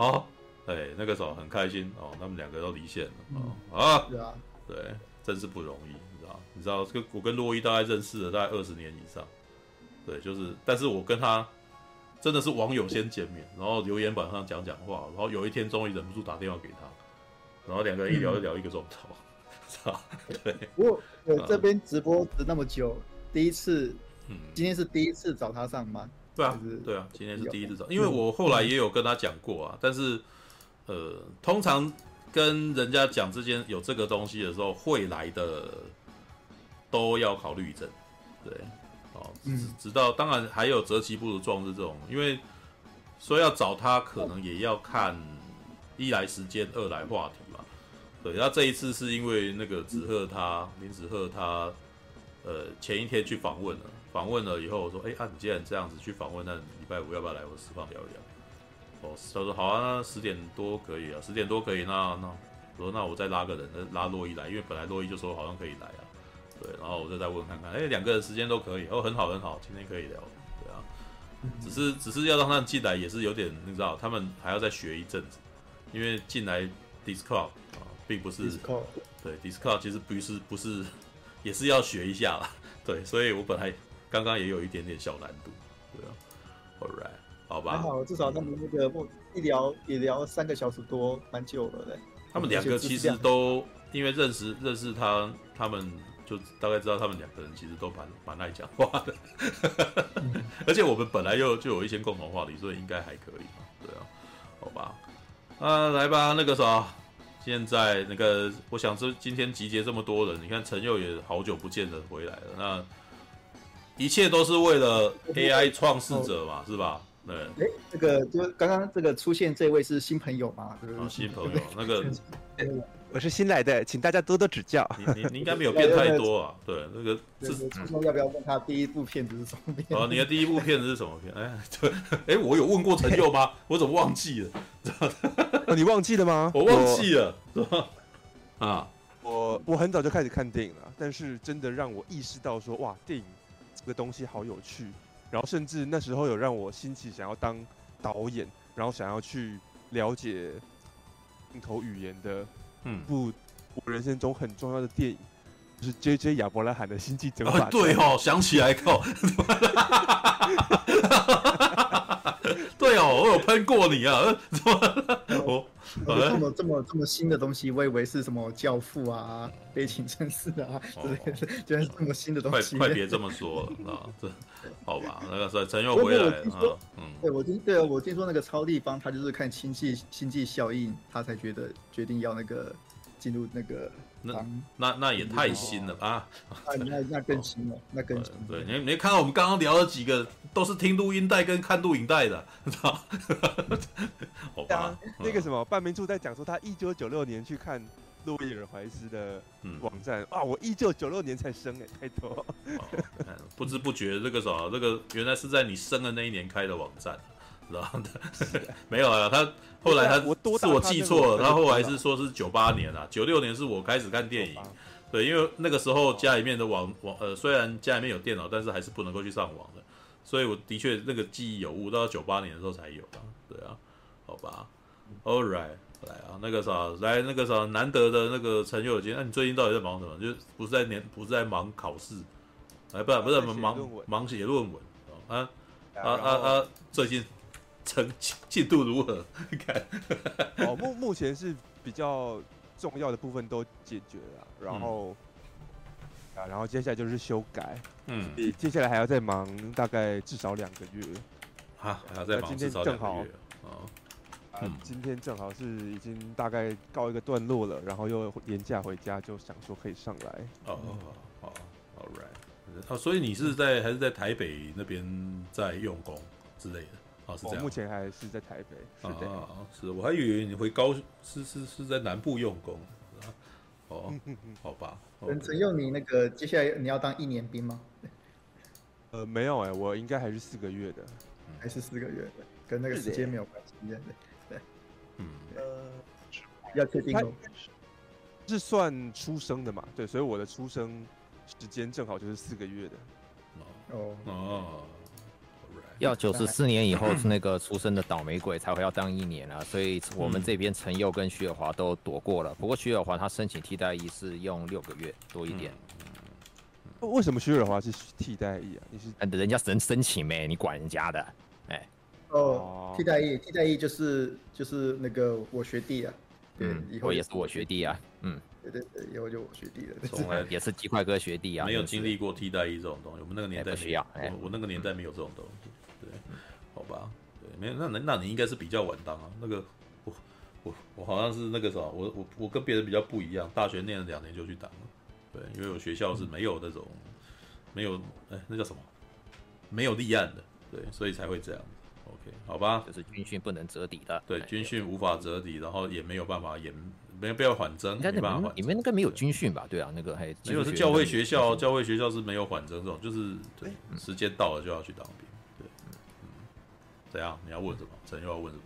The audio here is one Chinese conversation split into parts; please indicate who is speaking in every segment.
Speaker 1: 好，哎，那个时候很开心哦，他们两个都离线了哦啊，对啊，对，真是不容易，你知道？你知道，跟我跟洛伊大概认识了大概二十年以上，对，就是，但是我跟他真的是网友先见面，然后留言板上讲讲话，然后有一天终于忍不住打电话给他，然后两个人一聊就聊一个钟头，操、嗯，对。
Speaker 2: 不过我这边直播值那么久，第一次，嗯，今天是第一次找他上吗？
Speaker 1: 对啊，对啊，今天是第一次找，因为我后来也有跟他讲过啊，但是，呃，通常跟人家讲之间有这个东西的时候，会来的都要考虑一阵，对，哦，直到当然还有择其不如撞日这种，因为说要找他，可能也要看一来时间，二来话题嘛，对，那这一次是因为那个子赫他林子赫他，呃，前一天去访问了。访问了以后，我说：“哎、欸，啊，你既然这样子去访问，那礼拜五要不要来我私房聊一聊？”哦，他说：“好啊，那十点多可以啊，十点多可以。那那我说那我再拉个人，拉洛伊来，因为本来洛伊就说好像可以来啊。对，然后我就再问看看，哎、欸，两个人时间都可以，哦，很好很好，今天可以聊。对啊，只是只是要让他们进来也是有点，你知道，他们还要再学一阵子，因为进来 Discord 啊，并不是
Speaker 2: Discord
Speaker 1: 对 Discord 其实不是不是也是要学一下啦。对，所以我本来。刚刚也有一点点小难度，对啊，All right，好吧，
Speaker 2: 还好，至少他们那个不一聊也聊三个小时多，蛮久了嘞。
Speaker 1: 他们两个其实都因为认识认识他，他们就大概知道他们两个人其实都蛮蛮爱讲话的，而且我们本来又就有一些共同话题，所以应该还可以，对啊，好吧，啊，来吧，那个啥，现在那个，我想这今天集结这么多人，你看陈佑也好久不见的回来了，那。一切都是为了 AI 创世者嘛，是吧？对。
Speaker 2: 哎，这个就刚刚这个出现这位是新朋友吗？
Speaker 1: 啊，新朋友，那个
Speaker 3: 我是新来的，请大家多多指教。
Speaker 1: 你你你应该没有变太多啊。对，那个
Speaker 2: 是说要不要问他第一部片子是什么片？
Speaker 1: 哦，你的第一部片子是什么片？哎，对，哎，我有问过陈佑吗？我怎么忘记了？
Speaker 3: 哦，你忘记了吗？
Speaker 1: 我忘记了，是吧？啊，
Speaker 3: 我我很早就开始看电影了，但是真的让我意识到说，哇，电影。这个东西好有趣，然后甚至那时候有让我兴起想要当导演，然后想要去了解镜头语言的，嗯，部我人生中很重要的电影，就是 J.J. 亚伯拉罕的《星际争霸战》。
Speaker 1: 对哦，想起来靠。对哦，我有喷过你啊！
Speaker 2: 怎么我这么这么这么新的东西，我以为是什么教父啊、悲情城市啊之类的，居然是这么新的东西。
Speaker 1: 快快别这么说了啊！这好吧，那个陈又回来了啊。嗯，
Speaker 2: 对我听对啊，我听说那个超立方他就是看星际星际效应，他才觉得决定要那个进入那个。
Speaker 1: 那那那也太新了吧！
Speaker 2: 那 那更新了，那更新。
Speaker 1: 对，你没看到我们刚刚聊了几个，都是听录音带跟看录影带的，知道？好吧。
Speaker 3: 那个什么，半明处在讲说他一九九六年去看路易尔怀斯的网站啊，我一九九六年才生哎，太多。
Speaker 1: 不知不觉这个什么，这个原来是在你生的那一年开的网站，知道的。没有啊，他后来他是我记错了，他后来是说是九八年啊，九六年是我开始看电影。对，因为那个时候家里面的网网呃，虽然家里面有电脑，但是还是不能够去上网的，所以我的确那个记忆有误，到九八年的时候才有啊。对啊，好吧，All right，来啊，那个啥，来那个啥，难得的那个陈友金，那、啊、你最近到底在忙什么？就不是在年，不是在忙考试，哎，不，不是忙忙写论文啊啊啊啊！最近成进度如何？你 看，
Speaker 3: 哦，目目前是比较。重要的部分都解决了，然后、嗯、啊，然后接下来就是修改，嗯，接下来还要再忙大概至少两个月，
Speaker 1: 啊，还要再忙至少两个月，
Speaker 3: 哦，啊，今天正好是已经大概告一个段落了，然后又年假回家，就想说可以上来，
Speaker 1: 哦哦，好，All right，啊，所以你是在还是在台北那边在用功之类的？我
Speaker 3: 目前还是在台北，是的，
Speaker 1: 啊，是，我还以为你回高，是是是在南部用功，哦，好吧。
Speaker 2: 陈陈佑，你那个接下来你要当一年兵吗？
Speaker 3: 呃，没有哎，我应该还是四个月的，
Speaker 2: 还是四个月的，跟那个时间没有关系，对对，嗯，呃，要确定哦，
Speaker 3: 是算出生的嘛？对，所以我的出生时间正好就是四个月的，
Speaker 2: 哦哦。
Speaker 4: 要九十四年以后是 那个出生的倒霉鬼才会要当一年啊，所以我们这边陈佑跟徐尔华都躲过了。不过徐尔华他申请替代役是用六个月多一点。
Speaker 3: 为什么徐尔华是替代役啊？你是
Speaker 4: 人家申申请没？你管人家的？哎，
Speaker 2: 哦，替代役，替代役就是就是那个我学弟啊，对，以后
Speaker 4: 也是我学弟啊，嗯。
Speaker 2: 对对对，以后就我学弟了，
Speaker 4: 从来也是鸡块哥学弟啊，
Speaker 1: 没有经历过替代役这种东西，我们那个年代需要，我我那个年代没有这种东西，对，好吧，对，没有，那那那你应该是比较晚当啊，那个我我我好像是那个啥，我我我跟别人比较不一样，大学念了两年就去当了，对，因为我学校是没有那种没有哎那叫什么没有立案的，对，所以才会这样，OK，好吧，
Speaker 4: 就是军训不能折抵的，
Speaker 1: 对，军训无法折抵，然后也没有办法也。没不要缓征，
Speaker 4: 没办法，你们应该没有军训吧？对啊，那个还
Speaker 1: 没有是教会学校，教会学校是没有缓征这种，就是对，时间到了就要去当兵。怎样？你要问什么？陈又要问什么？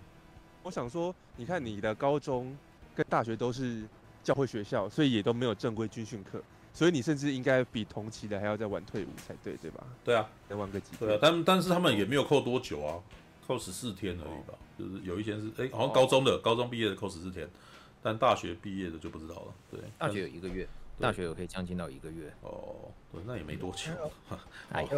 Speaker 3: 我想说，你看你的高中跟大学都是教会学校，所以也都没有正规军训课，所以你甚至应该比同期的还要再晚退伍才对，对吧？
Speaker 1: 对啊，
Speaker 3: 再晚个几
Speaker 1: 对啊，但但是他们也没有扣多久啊，扣十四天而已吧，就是有一些是哎，好像高中的高中毕业的扣十四天。但大学毕业的就不知道了。对，
Speaker 4: 大学有一个月，大学有可以将近到一个月。
Speaker 1: 哦，对，那也没多久。
Speaker 4: 哎呀，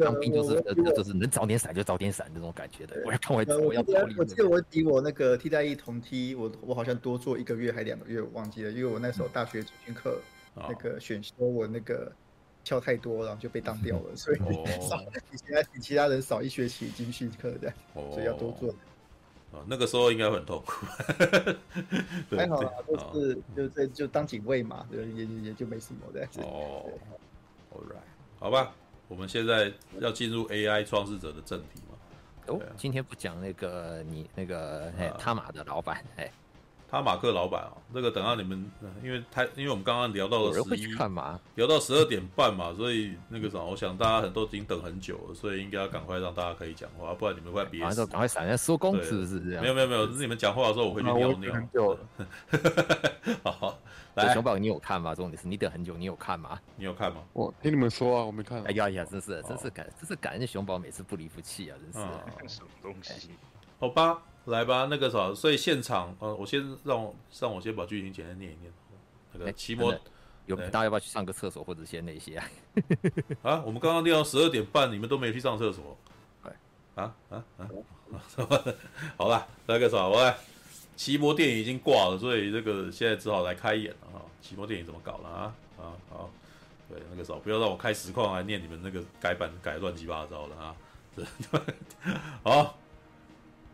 Speaker 4: 当兵就是就是能早点闪就早点闪这种感觉的。我要看我我要逃离。
Speaker 2: 我记得我比我那个替代役同梯，我我好像多做一个月还两个月，我忘记了，因为我那时候大学军训课那个选修我那个翘太多，然后就被当掉了，所以 少比其他比其他人少一学期军训课的，所以要多做。
Speaker 1: 啊，那个时候应该会很痛苦。
Speaker 2: 还好啦，就是就这就当警卫嘛，也也也就没什么的。
Speaker 1: 哦，All right，好吧，我们现在要进入 AI 创世者的正题嘛。
Speaker 4: 哦，今天不讲那个你那个哎，他马的老板哎。
Speaker 1: 他马克老板啊，那个等到你们，因为他因为我们刚刚聊到了十一，聊到十二点半嘛，所以那个啥，我想大家很多已经等很久了，所以应该要赶快让大家可以讲话，不然你们快憋死。
Speaker 4: 赶快闪，要收工是不是这样？
Speaker 1: 没有没有没有，是你们讲话的时候我会去尿尿。好，来，
Speaker 4: 熊宝，你有看吗？重点是你等很久，你有看吗？
Speaker 1: 你有看吗？
Speaker 5: 我听你们说啊，我没看。
Speaker 4: 哎呀呀，真是真是感真是感恩熊宝每次不离不弃啊，真
Speaker 5: 是。什么东西？
Speaker 1: 好吧。来吧，那个啥，所以现场，呃，我先让我让我先把剧情简单念一念。那个奇摩
Speaker 4: 有大家要不要去上个厕所，或者先那些啊？
Speaker 1: 啊，我们刚刚念到十二点半，你们都没有去上厕所。啊啊啊！好了，那个啥，我来。奇摩电影已经挂了，所以这个现在只好来开演了哈。奇摩电影怎么搞了啊？啊好，对，那个啥，不要让我开实况来念你们那个改版改乱七八糟的啊。好。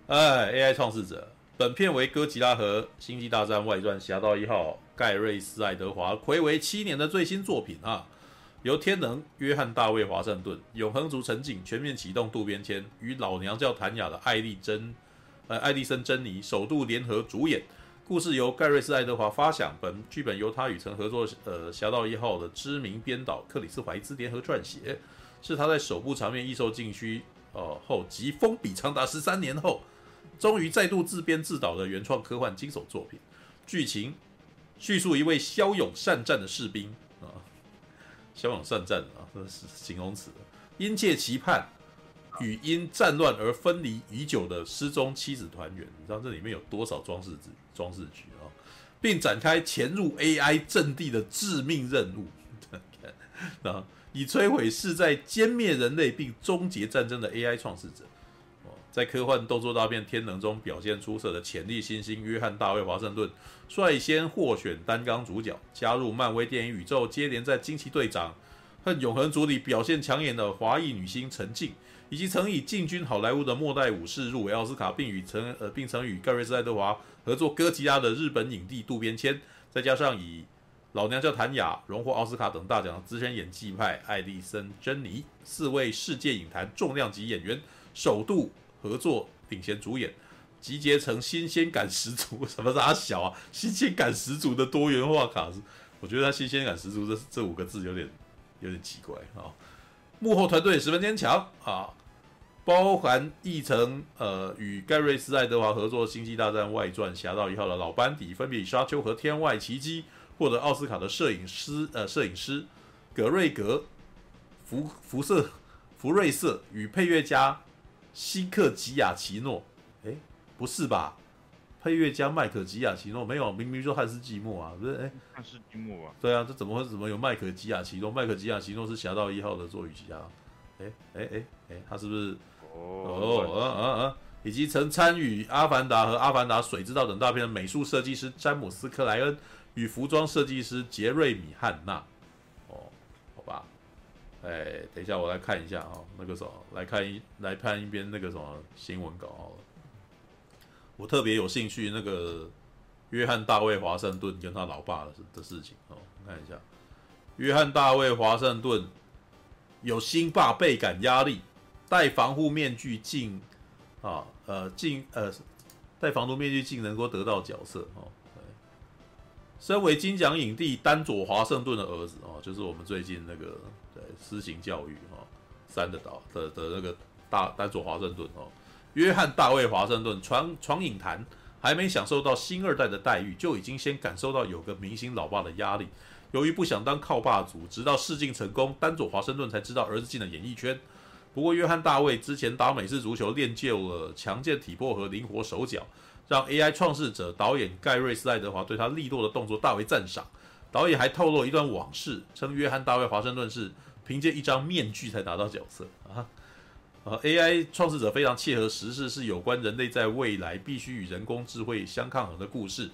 Speaker 1: 哎，AI 创世者，本片为哥吉拉和星际大战外传侠盗一号盖瑞斯爱德华魁为七年的最新作品啊，由天能约翰大卫华盛顿、永恒族陈景全面启动渡边谦与老娘叫谭雅的艾丽珍，呃，艾丽森珍妮首度联合主演。故事由盖瑞斯爱德华发想，本剧本由他与曾合作呃侠盗一号的知名编导克里斯怀兹联合撰写，是他在首部长面易售尽需。哦后即封笔长达十三年后，终于再度自编自导的原创科幻惊悚作品。剧情叙述一位骁勇善战的士兵啊，骁勇善战啊，这是形容词。殷切期盼与因战乱而分离已久的失踪妻子团圆。你知道这里面有多少装饰装饰句啊？并展开潜入 AI 阵地的致命任务。啊，以摧毁势在歼灭人类并终结战争的 AI 创世者。在科幻动作大片《天能》中表现出色的潜力新星约翰·大卫·华盛顿率先获选担纲主角，加入漫威电影宇宙。接连在《惊奇队长》和《永恒族》里表现抢眼的华裔女星陈静，以及曾以进军好莱坞的末代武士入围奥斯卡，并与曾呃并曾与盖瑞斯·爱德华合作《哥吉拉》的日本影帝渡边谦，再加上以《老娘叫谭雅》荣获奥斯卡等大奖的资深演技派艾莉森·珍妮，四位世界影坛重量级演员首度。合作领衔主演，集结成新鲜感十足，什么是阿小啊？新鲜感十足的多元化卡，我觉得他新鲜感十足这这五个字有点有点奇怪啊。幕后团队十分坚强啊，包含译成呃与盖瑞斯爱德华合作《星际大战外传：侠盗一号》的老班底，分别以《沙丘》和《天外奇迹》获得奥斯卡的摄影师呃摄影师格瑞格福福瑟福瑞瑟与配乐家。西克吉亚奇诺，哎，不是吧？配乐家麦克吉亚奇诺没有，明明说汉斯季默啊，不是？哎，
Speaker 6: 汉斯季默啊？
Speaker 1: 对啊，这怎么会怎么有麦克吉亚奇诺？麦克吉亚奇诺是侠盗一号的作曲家，哎哎哎哎，他是不是？哦哦啊啊啊，以及曾参与《阿凡达》和《阿凡达：水之道》等大片的美术设计师詹姆斯克莱恩与服装设计师杰瑞米汉纳。哎，等一下，我来看一下啊，那个什么，来看一来看一遍那个什么新闻稿好了。我特别有兴趣那个约翰大卫华盛顿跟他老爸的的事情哦，看一下，约翰大卫华盛顿有新爸倍感压力，戴防护面具竟啊呃进呃戴防毒面具竟能够得到角色哦。身为金奖影帝丹佐华盛顿的儿子哦，就是我们最近那个。对，私刑教育哈，三的岛的的那个大丹佐华盛顿哦，约翰大卫华盛顿闯闯影坛，还没享受到星二代的待遇，就已经先感受到有个明星老爸的压力。由于不想当靠爸族，直到试镜成功，丹佐华盛顿才知道儿子进了演艺圈。不过，约翰大卫之前打美式足球练就了强健体魄和灵活手脚，让 AI 创世者导演盖瑞斯·爱德华对他利落的动作大为赞赏。导演还透露一段往事，称约翰大卫华盛顿是。凭借一张面具才达到角色啊！呃，AI 创始者非常切合时事，是有关人类在未来必须与人工智慧相抗衡的故事。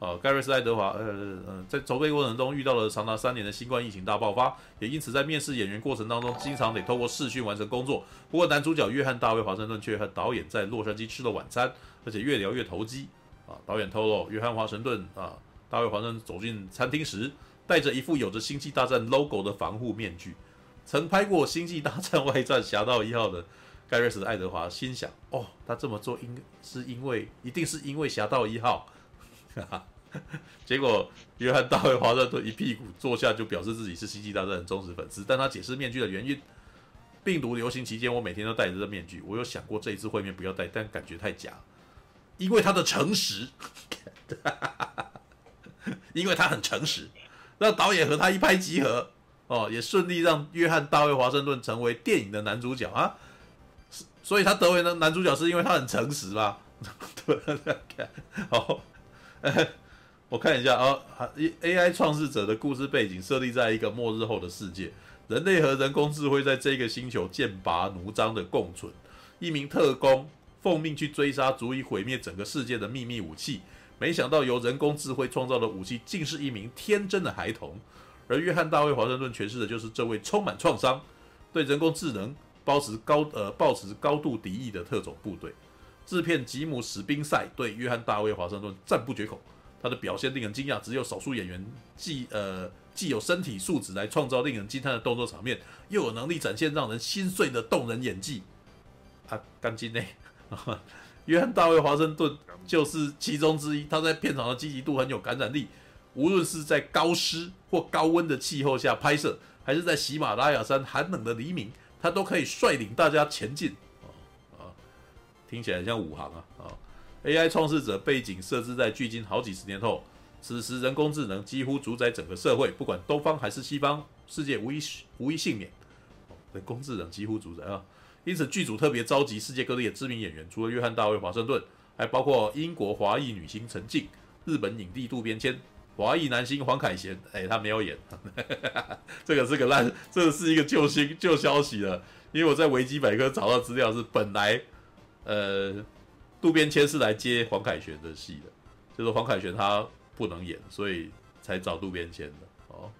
Speaker 1: 呃，盖瑞斯·爱德华，呃呃，在筹备过程中遇到了长达三年的新冠疫情大爆发，也因此在面试演员过程当中，经常得透过视讯完成工作。不过男主角约翰大卫华盛顿却和导演在洛杉矶吃了晚餐，而且越聊越投机。啊，导演透露，约翰华盛顿啊，大卫华盛顿走进餐厅时，戴着一副有着《星际大战》logo 的防护面具。曾拍过《星际大战外传：侠盗一号》的盖瑞斯·爱德华心想：“哦，他这么做应是因为，一定是因为《侠盗一号》。”哈哈结果，约翰·大卫·华盛顿一屁股坐下，就表示自己是《星际大战》的忠实粉丝。但他解释面具的原因：病毒流行期间，我每天都戴着这面具。我有想过这一次会面不要戴，但感觉太假。因为他的诚实，哈哈哈因为他很诚实，让导演和他一拍即合。哦，也顺利让约翰·大卫·华盛顿成为电影的男主角啊！所以他得为呢男主角是因为他很诚实吧？对，好，我看一下啊，AI 创世者的故事背景设立在一个末日后的世界，人类和人工智慧在这个星球剑拔弩张的共存。一名特工奉命去追杀足以毁灭整个世界的秘密武器，没想到由人工智慧创造的武器竟是一名天真的孩童。而约翰·大卫·华盛顿诠释的就是这位充满创伤、对人工智能抱持高呃抱持高度敌意的特种部队。制片吉姆·史宾塞对约翰·大卫·华盛顿赞不绝口，他的表现令人惊讶。只有少数演员既呃既有身体素质来创造令人惊叹的动作场面，又有能力展现让人心碎的动人演技。啊，钢筋内，约翰·大卫·华盛顿就是其中之一。他在片场的积极度很有感染力。无论是在高湿或高温的气候下拍摄，还是在喜马拉雅山寒冷的黎明，他都可以率领大家前进。啊啊听起来像武行啊啊！AI 创始者背景设置在距今好几十年后，此时人工智能几乎主宰整个社会，不管东方还是西方，世界无一无一幸免。人工智能几乎主宰啊！因此剧组特别召集世界各地的知名演员，除了约翰大卫华盛顿，还包括英国华裔女星陈静、日本影帝渡边谦、华裔男星黄凯贤。哎，他没有演，这个是个烂，这个是一个旧星旧消息了。因为我在维基百科找到资料是，本来呃渡边谦是来接黄凯旋的戏的，就是黄凯旋他不能演，所以才找渡边谦的哦。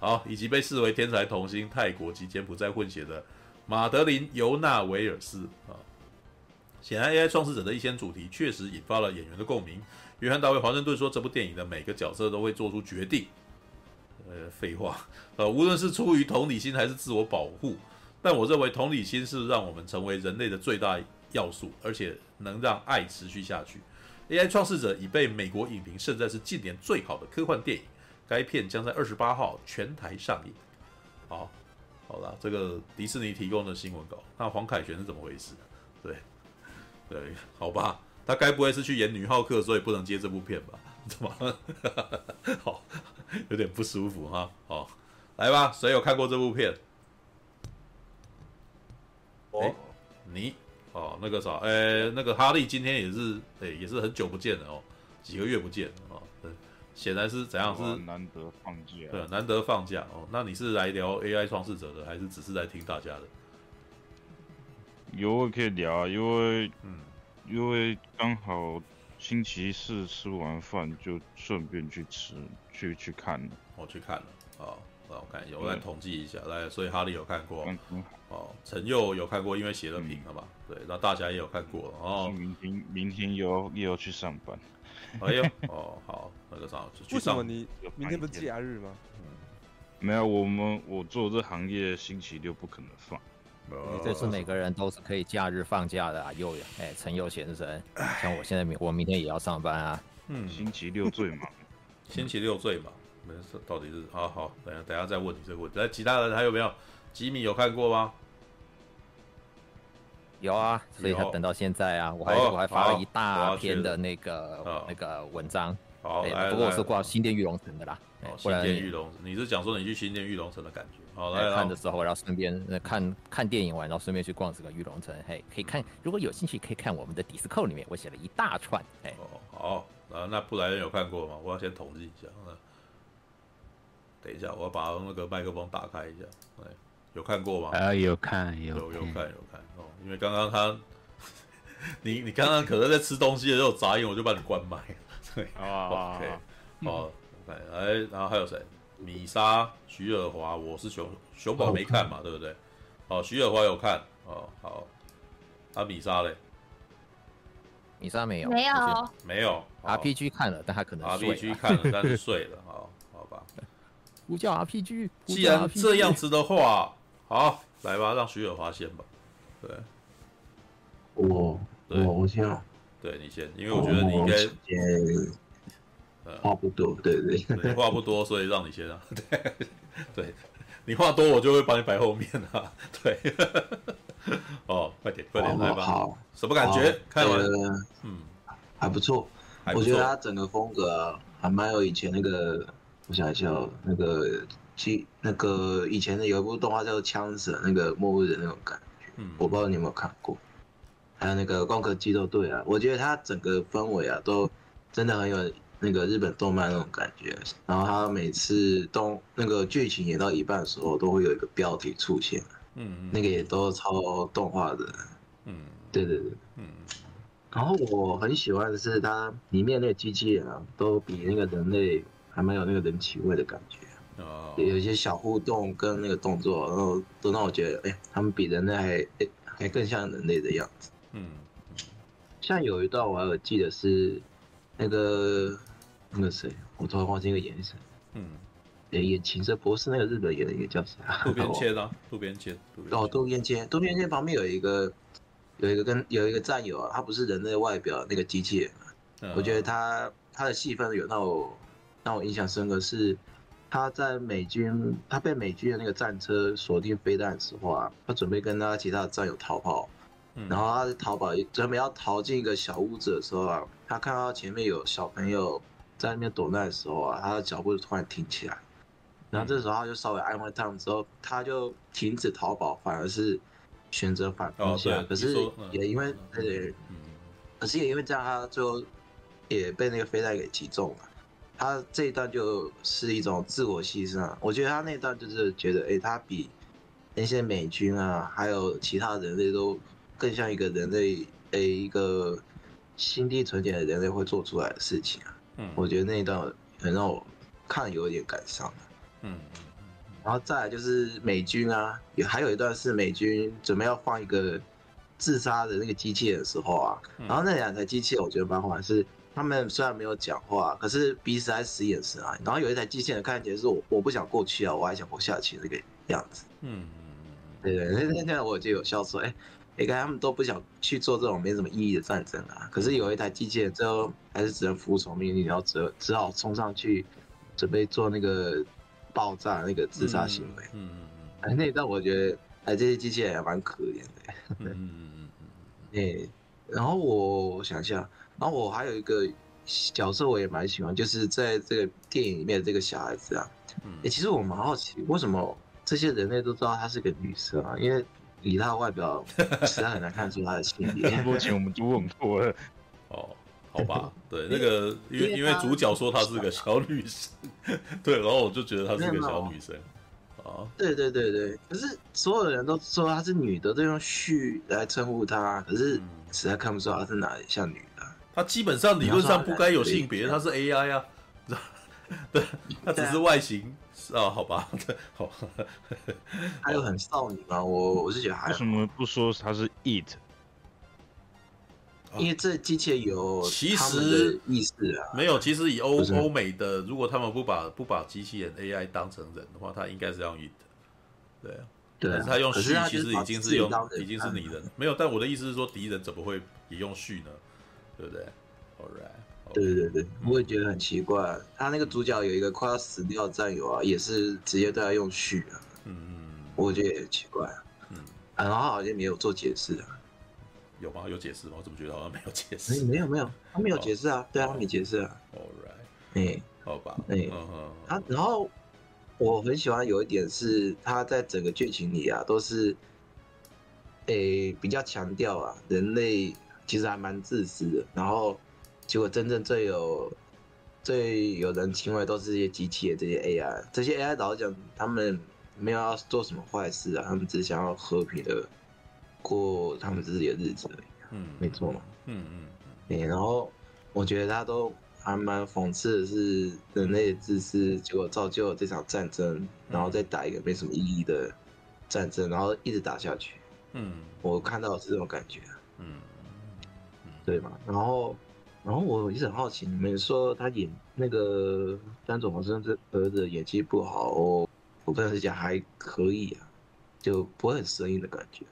Speaker 1: 好，以及被视为天才童星、泰国及柬埔寨混血的马德琳尤纳维尔斯啊。显然，AI 创始者的一些主题确实引发了演员的共鸣。约翰大卫华盛顿说，这部电影的每个角色都会做出决定。呃，废话，呃，无论是出于同理心还是自我保护，但我认为同理心是让我们成为人类的最大要素，而且能让爱持续下去。AI 创世者已被美国影评盛赞是近年最好的科幻电影。该片将在二十八号全台上映。好，好了，这个迪士尼提供的新闻稿，那黄凯旋是怎么回事？对，对，好吧，他该不会是去演女浩克，所以不能接这部片吧？怎么？好，有点不舒服哈。好，来吧，谁有看过这部片？哦，你哦，那个啥，哎，那个哈利今天也是，哎，也是很久不见了哦，几个月不见了哦。显然是怎样？是
Speaker 6: 难得放假。
Speaker 1: 对，难得放假哦。那你是来聊 AI 创世者的，还是只是来听大家的？
Speaker 6: 有可以聊啊，因为嗯，因为刚好星期四吃完饭就顺便去吃，去去看了。
Speaker 1: 我去看了，好，那我看一下，我来统计一下，来，所以哈利有看过，嗯，哦，陈佑有看过，因为写了评了嘛，对，那大侠也有看过，哦，
Speaker 6: 明天明天又又要去上班。
Speaker 1: 哎呦，哦，好，那个啥，
Speaker 3: 为什么你明天不是假日吗？
Speaker 6: 嗯，没有，我们我做这行业星期六不可能放。
Speaker 4: 这是每个人都是可以假日放假的啊，又哎，陈佑先生，像我现在明我明天也要上班啊。
Speaker 6: 嗯，星期六最忙，
Speaker 1: 星期六最忙，没事，到底是好好，等下等下再问你这个问题。来，其他人还有没有？吉米有看过吗？
Speaker 4: 有啊，所以他等到现在啊，我还我还发了一大篇的那个那个文章。
Speaker 1: 好，
Speaker 4: 不过我是挂新店玉龙城的啦。
Speaker 1: 新店玉龙，你是讲说你去新店玉龙城的感觉？好，来
Speaker 4: 看的时候，然后顺便看看电影完，然后顺便去逛这个玉龙城。嘿，可以看，如果有兴趣可以看我们的 Discord 里面，我写了一大串。哎，
Speaker 1: 哦，好，啊，那布莱恩有看过吗？我要先统计一下。等一下，我要把那个麦克风打开一下。哎，有看过吗？
Speaker 7: 啊，有看，
Speaker 1: 有有看，有看哦。因为刚刚他，你你刚刚可能在吃东西的时候杂音，我就把你关麦。对，OK，好，来来，然后还有谁？米莎、徐尔华，我是熊熊宝没看嘛，对不对？哦，徐尔华有看，哦，好，啊，米莎嘞？
Speaker 4: 米莎没有，
Speaker 8: 没有，
Speaker 1: 没有。
Speaker 4: RPG 看了，但他可能
Speaker 1: RPG 看了，但是睡了，好，好吧。
Speaker 4: 呼叫 RPG，
Speaker 1: 既然这样子的话，好，来吧，让徐尔华先吧。对。
Speaker 7: 我我我先，
Speaker 1: 对你先，因为我觉得你应该
Speaker 7: 话不多，对对。
Speaker 1: 对，话不多，所以让你先啊，对对，你话多，我就会把你摆后面啊，对，哦，快点快点来吧，
Speaker 7: 好，
Speaker 1: 什么感觉？看完，
Speaker 7: 嗯，还不错，我觉得他整个风格还蛮有以前那个，我想一下，那个其那个以前的有一部动画叫做《枪神》，那个末日的那种感觉，嗯，我不知道你有没有看过。还有那个《光刻机动队》啊，我觉得它整个氛围啊，都真的很有那个日本动漫那种感觉。然后它每次动那个剧情演到一半的时候，都会有一个标题出现，嗯，那个也都超动画的，嗯，对对对，嗯。然后我很喜欢的是它里面那个机器人啊，都比那个人类还蛮有那个人情味的感觉。哦。也有一些小互动跟那个动作，然后都让我觉得，哎，他们比人类还哎还更像人类的样子。嗯，像有一段我还有记得是那个那个谁，我突然忘记一个眼神。嗯，演情色博士那个日本演的一个叫谁啊？
Speaker 1: 渡边谦啊，渡边谦。
Speaker 7: 哦，渡边谦，渡边谦旁边有一个有一个跟有一个战友啊，他不是人类外表那个机器人啊。嗯，我觉得他他的戏份有让我让我印象深刻，是他在美军他被美军的那个战车锁定飞弹的时候啊，他准备跟他其他的战友逃跑。嗯、然后他在逃跑，准备要逃进一个小屋子的时候啊，他看到前面有小朋友在那边躲难的时候啊，他的脚步突然停起来，然后这时候他就稍微安慰他们之后，他就停止逃跑，反而是选择反方向。哦、可是也因为对，嗯，可是也因为这样，他最后也被那个飞弹给击中了。他这一段就是一种自我牺牲啊，我觉得他那段就是觉得，哎，他比那些美军啊，还有其他人类都。更像一个人类，诶，一个心地纯洁的人类会做出来的事情啊。嗯，我觉得那一段很让我看有一点感伤。嗯，然后再来就是美军啊，也还有一段是美军准备要放一个自杀的那个机器人的时候啊，然后那两台机器人我觉得蛮好玩，是他们虽然没有讲话，可是彼此在使眼神啊。然后有一台机器人看起来是我我不想过去啊，我还想活下去那个样子。嗯，对对，那那那我就有笑说，哎。你看，他们都不想去做这种没什么意义的战争啊。可是有一台机器人最后还是只能服从命令，然后只只好冲上去，准备做那个爆炸那个自杀行为。嗯嗯嗯。哎，那一段我觉得，哎，这些机器人还蛮可怜的。嗯嗯嗯嗯。哎，然后我想一下，然后我还有一个角色我也蛮喜欢，就是在这个电影里面的这个小孩子啊。哎，其实我蛮好奇，为什么这些人类都知道她是个女生啊？因为以他的外表，实在很难看出他的性别。
Speaker 6: 目前我们都问过了。
Speaker 1: 哦，好吧，对，那个 因为因为主角说她是个小女生，对，然后我就觉得她是个小女生。啊，
Speaker 7: 对对对对，可是所有人都说她是女的，都用 she 来称呼她，可是实在看不出她是哪里像女的。
Speaker 1: 她基本上理论上不该有性别，她是 AI 啊，对，她只是外形。哦，好吧，好，
Speaker 7: 还有很少女吗？我我是觉得还
Speaker 6: 为什么不说它是 it？
Speaker 7: 因为这机器有
Speaker 1: 其实
Speaker 7: 意思啊，
Speaker 1: 没有。其实以欧欧美的，如果他们不把不把机器人 AI 当成人的话，他应该是要用 it。对啊，
Speaker 7: 对，
Speaker 1: 但是他用 she 其实已经是用已经是拟人，没有。但我的意思是说，敌人怎么会也用 she 呢？对不对？All right。
Speaker 7: 对对对，我也觉得很奇怪。他那个主角有一个快要死掉的战友啊，也是直接对他用续啊。嗯嗯，我觉得也很奇怪。嗯，然后好像没有做解释啊。
Speaker 1: 有吗？有解释吗？我怎么觉得好像没有解释？
Speaker 7: 没有没有，他没有解释啊。对啊，他没解释啊。
Speaker 1: All right，
Speaker 7: 哎，
Speaker 1: 好吧。
Speaker 7: 哎，他然后我很喜欢有一点是，他在整个剧情里啊，都是诶比较强调啊，人类其实还蛮自私的。然后。结果真正最有、最有人情味都是这些机器的这些 AI，这些 AI 老实讲，他们没有要做什么坏事啊，他们只想要和平的过他们自己的日子而已。嗯，没错嘛。嗯嗯嗯。然后我觉得他都还蛮讽刺的是，人类的自私结果造就了这场战争，然后再打一个没什么意义的战争，然后一直打下去。嗯，我看到的是这种感觉。嗯，对嘛，然后。然后我一直很好奇，你们说他演那个丹佐华盛顿儿子演技不好，我我个人讲还可以啊，就不会很生硬的感觉。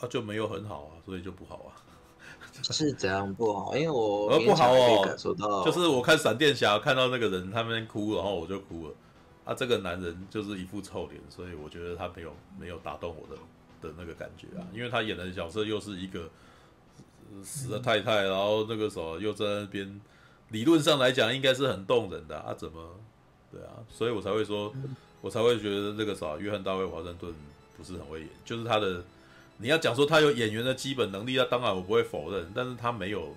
Speaker 1: 啊，就没有很好啊，所以就不好啊。
Speaker 7: 是怎样不好，因为我
Speaker 1: 不好哦，感受到就是我看闪电侠看到那个人他们哭，然后我就哭了。啊，这个男人就是一副臭脸，所以我觉得他没有没有打动我的的那个感觉啊，因为他演的角色又是一个。死的太太，然后那个时候又在那边，理论上来讲应该是很动人的啊，怎么，对啊，所以我才会说，我才会觉得那个啥，约翰大卫华盛顿不是很会演，就是他的，你要讲说他有演员的基本能力，那当然我不会否认，但是他没有，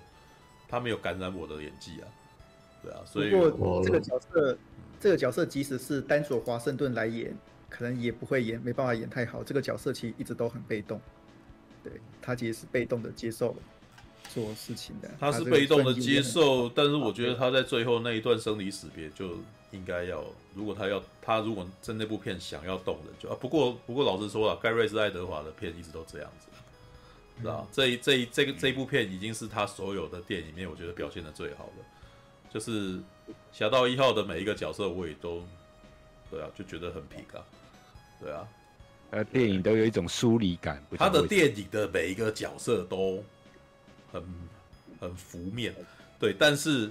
Speaker 1: 他没有感染我的演技啊，对啊，所以
Speaker 2: 不过这个角色，这个角色即使是丹佐华盛顿来演，可能也不会演，没办法演太好，这个角色其实一直都很被动，对，他其实是被动的接受了。做事情的，
Speaker 1: 他是被动的接受，但是我觉得他在最后那一段生离死别就应该要，如果他要，他如果在那部片想要动人，就啊，不过不过老实说了，盖瑞斯爱德华的片一直都这样子，是吧？这一这一这个这一部片已经是他所有的电影里面我觉得表现的最好的，就是侠盗一号的每一个角色我也都，对啊，就觉得很皮啊，对啊，
Speaker 9: 呃，电影都有一种疏离感，
Speaker 1: 他的电影的每一个角色都。很很浮面，对，但是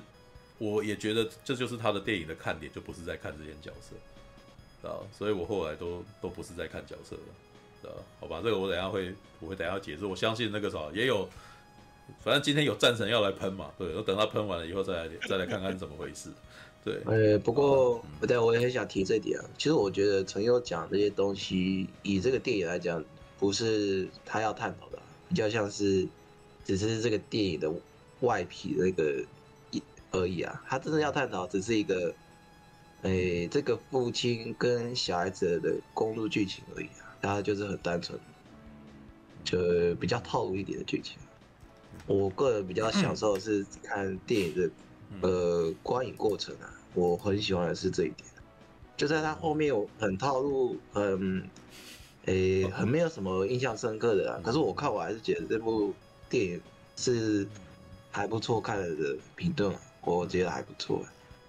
Speaker 1: 我也觉得这就是他的电影的看点，就不是在看这些角色，啊，所以我后来都都不是在看角色了，啊，好吧，这个我等下会，我会等下解释。我相信那个啥也有，反正今天有战神要来喷嘛，对，我等他喷完了以后再来再来看看怎么回事。对，
Speaker 7: 呃，不过不对，我也很想提这点啊。其实我觉得陈优讲这些东西，以这个电影来讲，不是他要探讨的，比较像是只是这个电影的外皮那个一而已啊。他真的要探讨，只是一个，诶，这个父亲跟小孩子的公路剧情而已啊。他就是很单纯，就比较套路一点的剧情。我个人比较享受的是看电影的。呃，观影过程啊，我很喜欢的是这一点，就在它后面有很套路，很，诶、很没有什么印象深刻的啊。可是我看我还是觉得这部电影是还不错看的评论，我觉得还不错。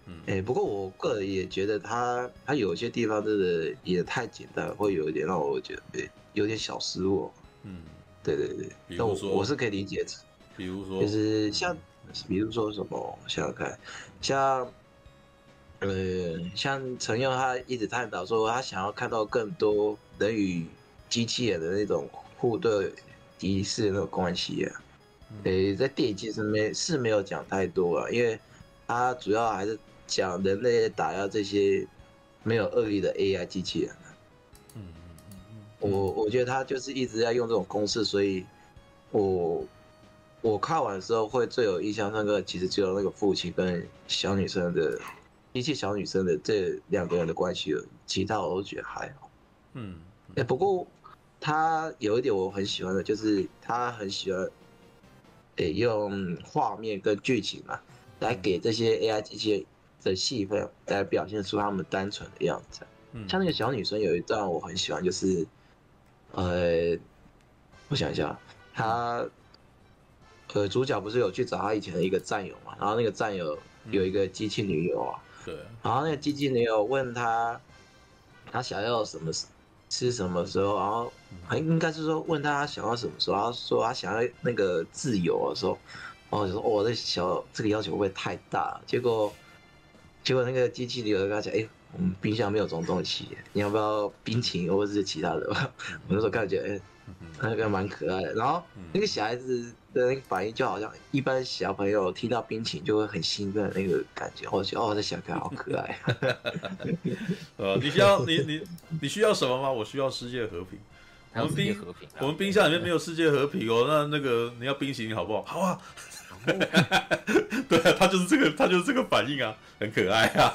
Speaker 7: 嗯，诶，不过我个人也觉得他他有些地方真的也太简单，会有一点让我觉得诶有点小失落。嗯，对对对，那我我是可以理解的，
Speaker 1: 比如说，
Speaker 7: 就是像。比如说什么，想想看，像，呃，像陈佑他一直探讨说，他想要看到更多人与机器人的那种互对敌视的那种关系啊。诶，在电影其实没是没有讲太多啊，因为他主要还是讲人类打压这些没有恶意的 AI 机器人啊。嗯嗯嗯，我我觉得他就是一直在用这种公式，所以我。我看完的时候会最有印象那个，其实只有那个父亲跟小女生的机器小女生的这两个人的关系了，其他我都觉得还好。嗯，哎、欸，不过他有一点我很喜欢的，就是他很喜欢，诶，用画面跟剧情嘛，来给这些 AI 机器的戏份，来表现出他们单纯的样子。嗯，像那个小女生有一段我很喜欢，就是，呃，我想一下，他。呃，主角不是有去找他以前的一个战友嘛？然后那个战友有一个机器女友啊。对。然后那个机器女友问他，他想要什么吃什么时候？然后还应该是说问他想要什么时候？他说他想要那个自由的时候。然后就说哦，这小这个要求会不会太大？结果结果那个机器女友跟他讲，哎，我们冰箱没有这种东西，你要不要冰淇淋或者是其他的？我那时候感觉哎。那个蛮可爱的，然后那个小孩子的那个反应就好像一般小朋友听到冰淇淋就会很兴奋的那个感觉，我觉得哦，这小孩好可爱。
Speaker 1: 呃，你需要你你你需要什么吗？我需要世界和平。我们冰和平，我们冰箱里面没有世界和平哦。那那个你要冰淇淋好不好？好啊。对啊，他就是这个，他就是这个反应啊，很可爱啊。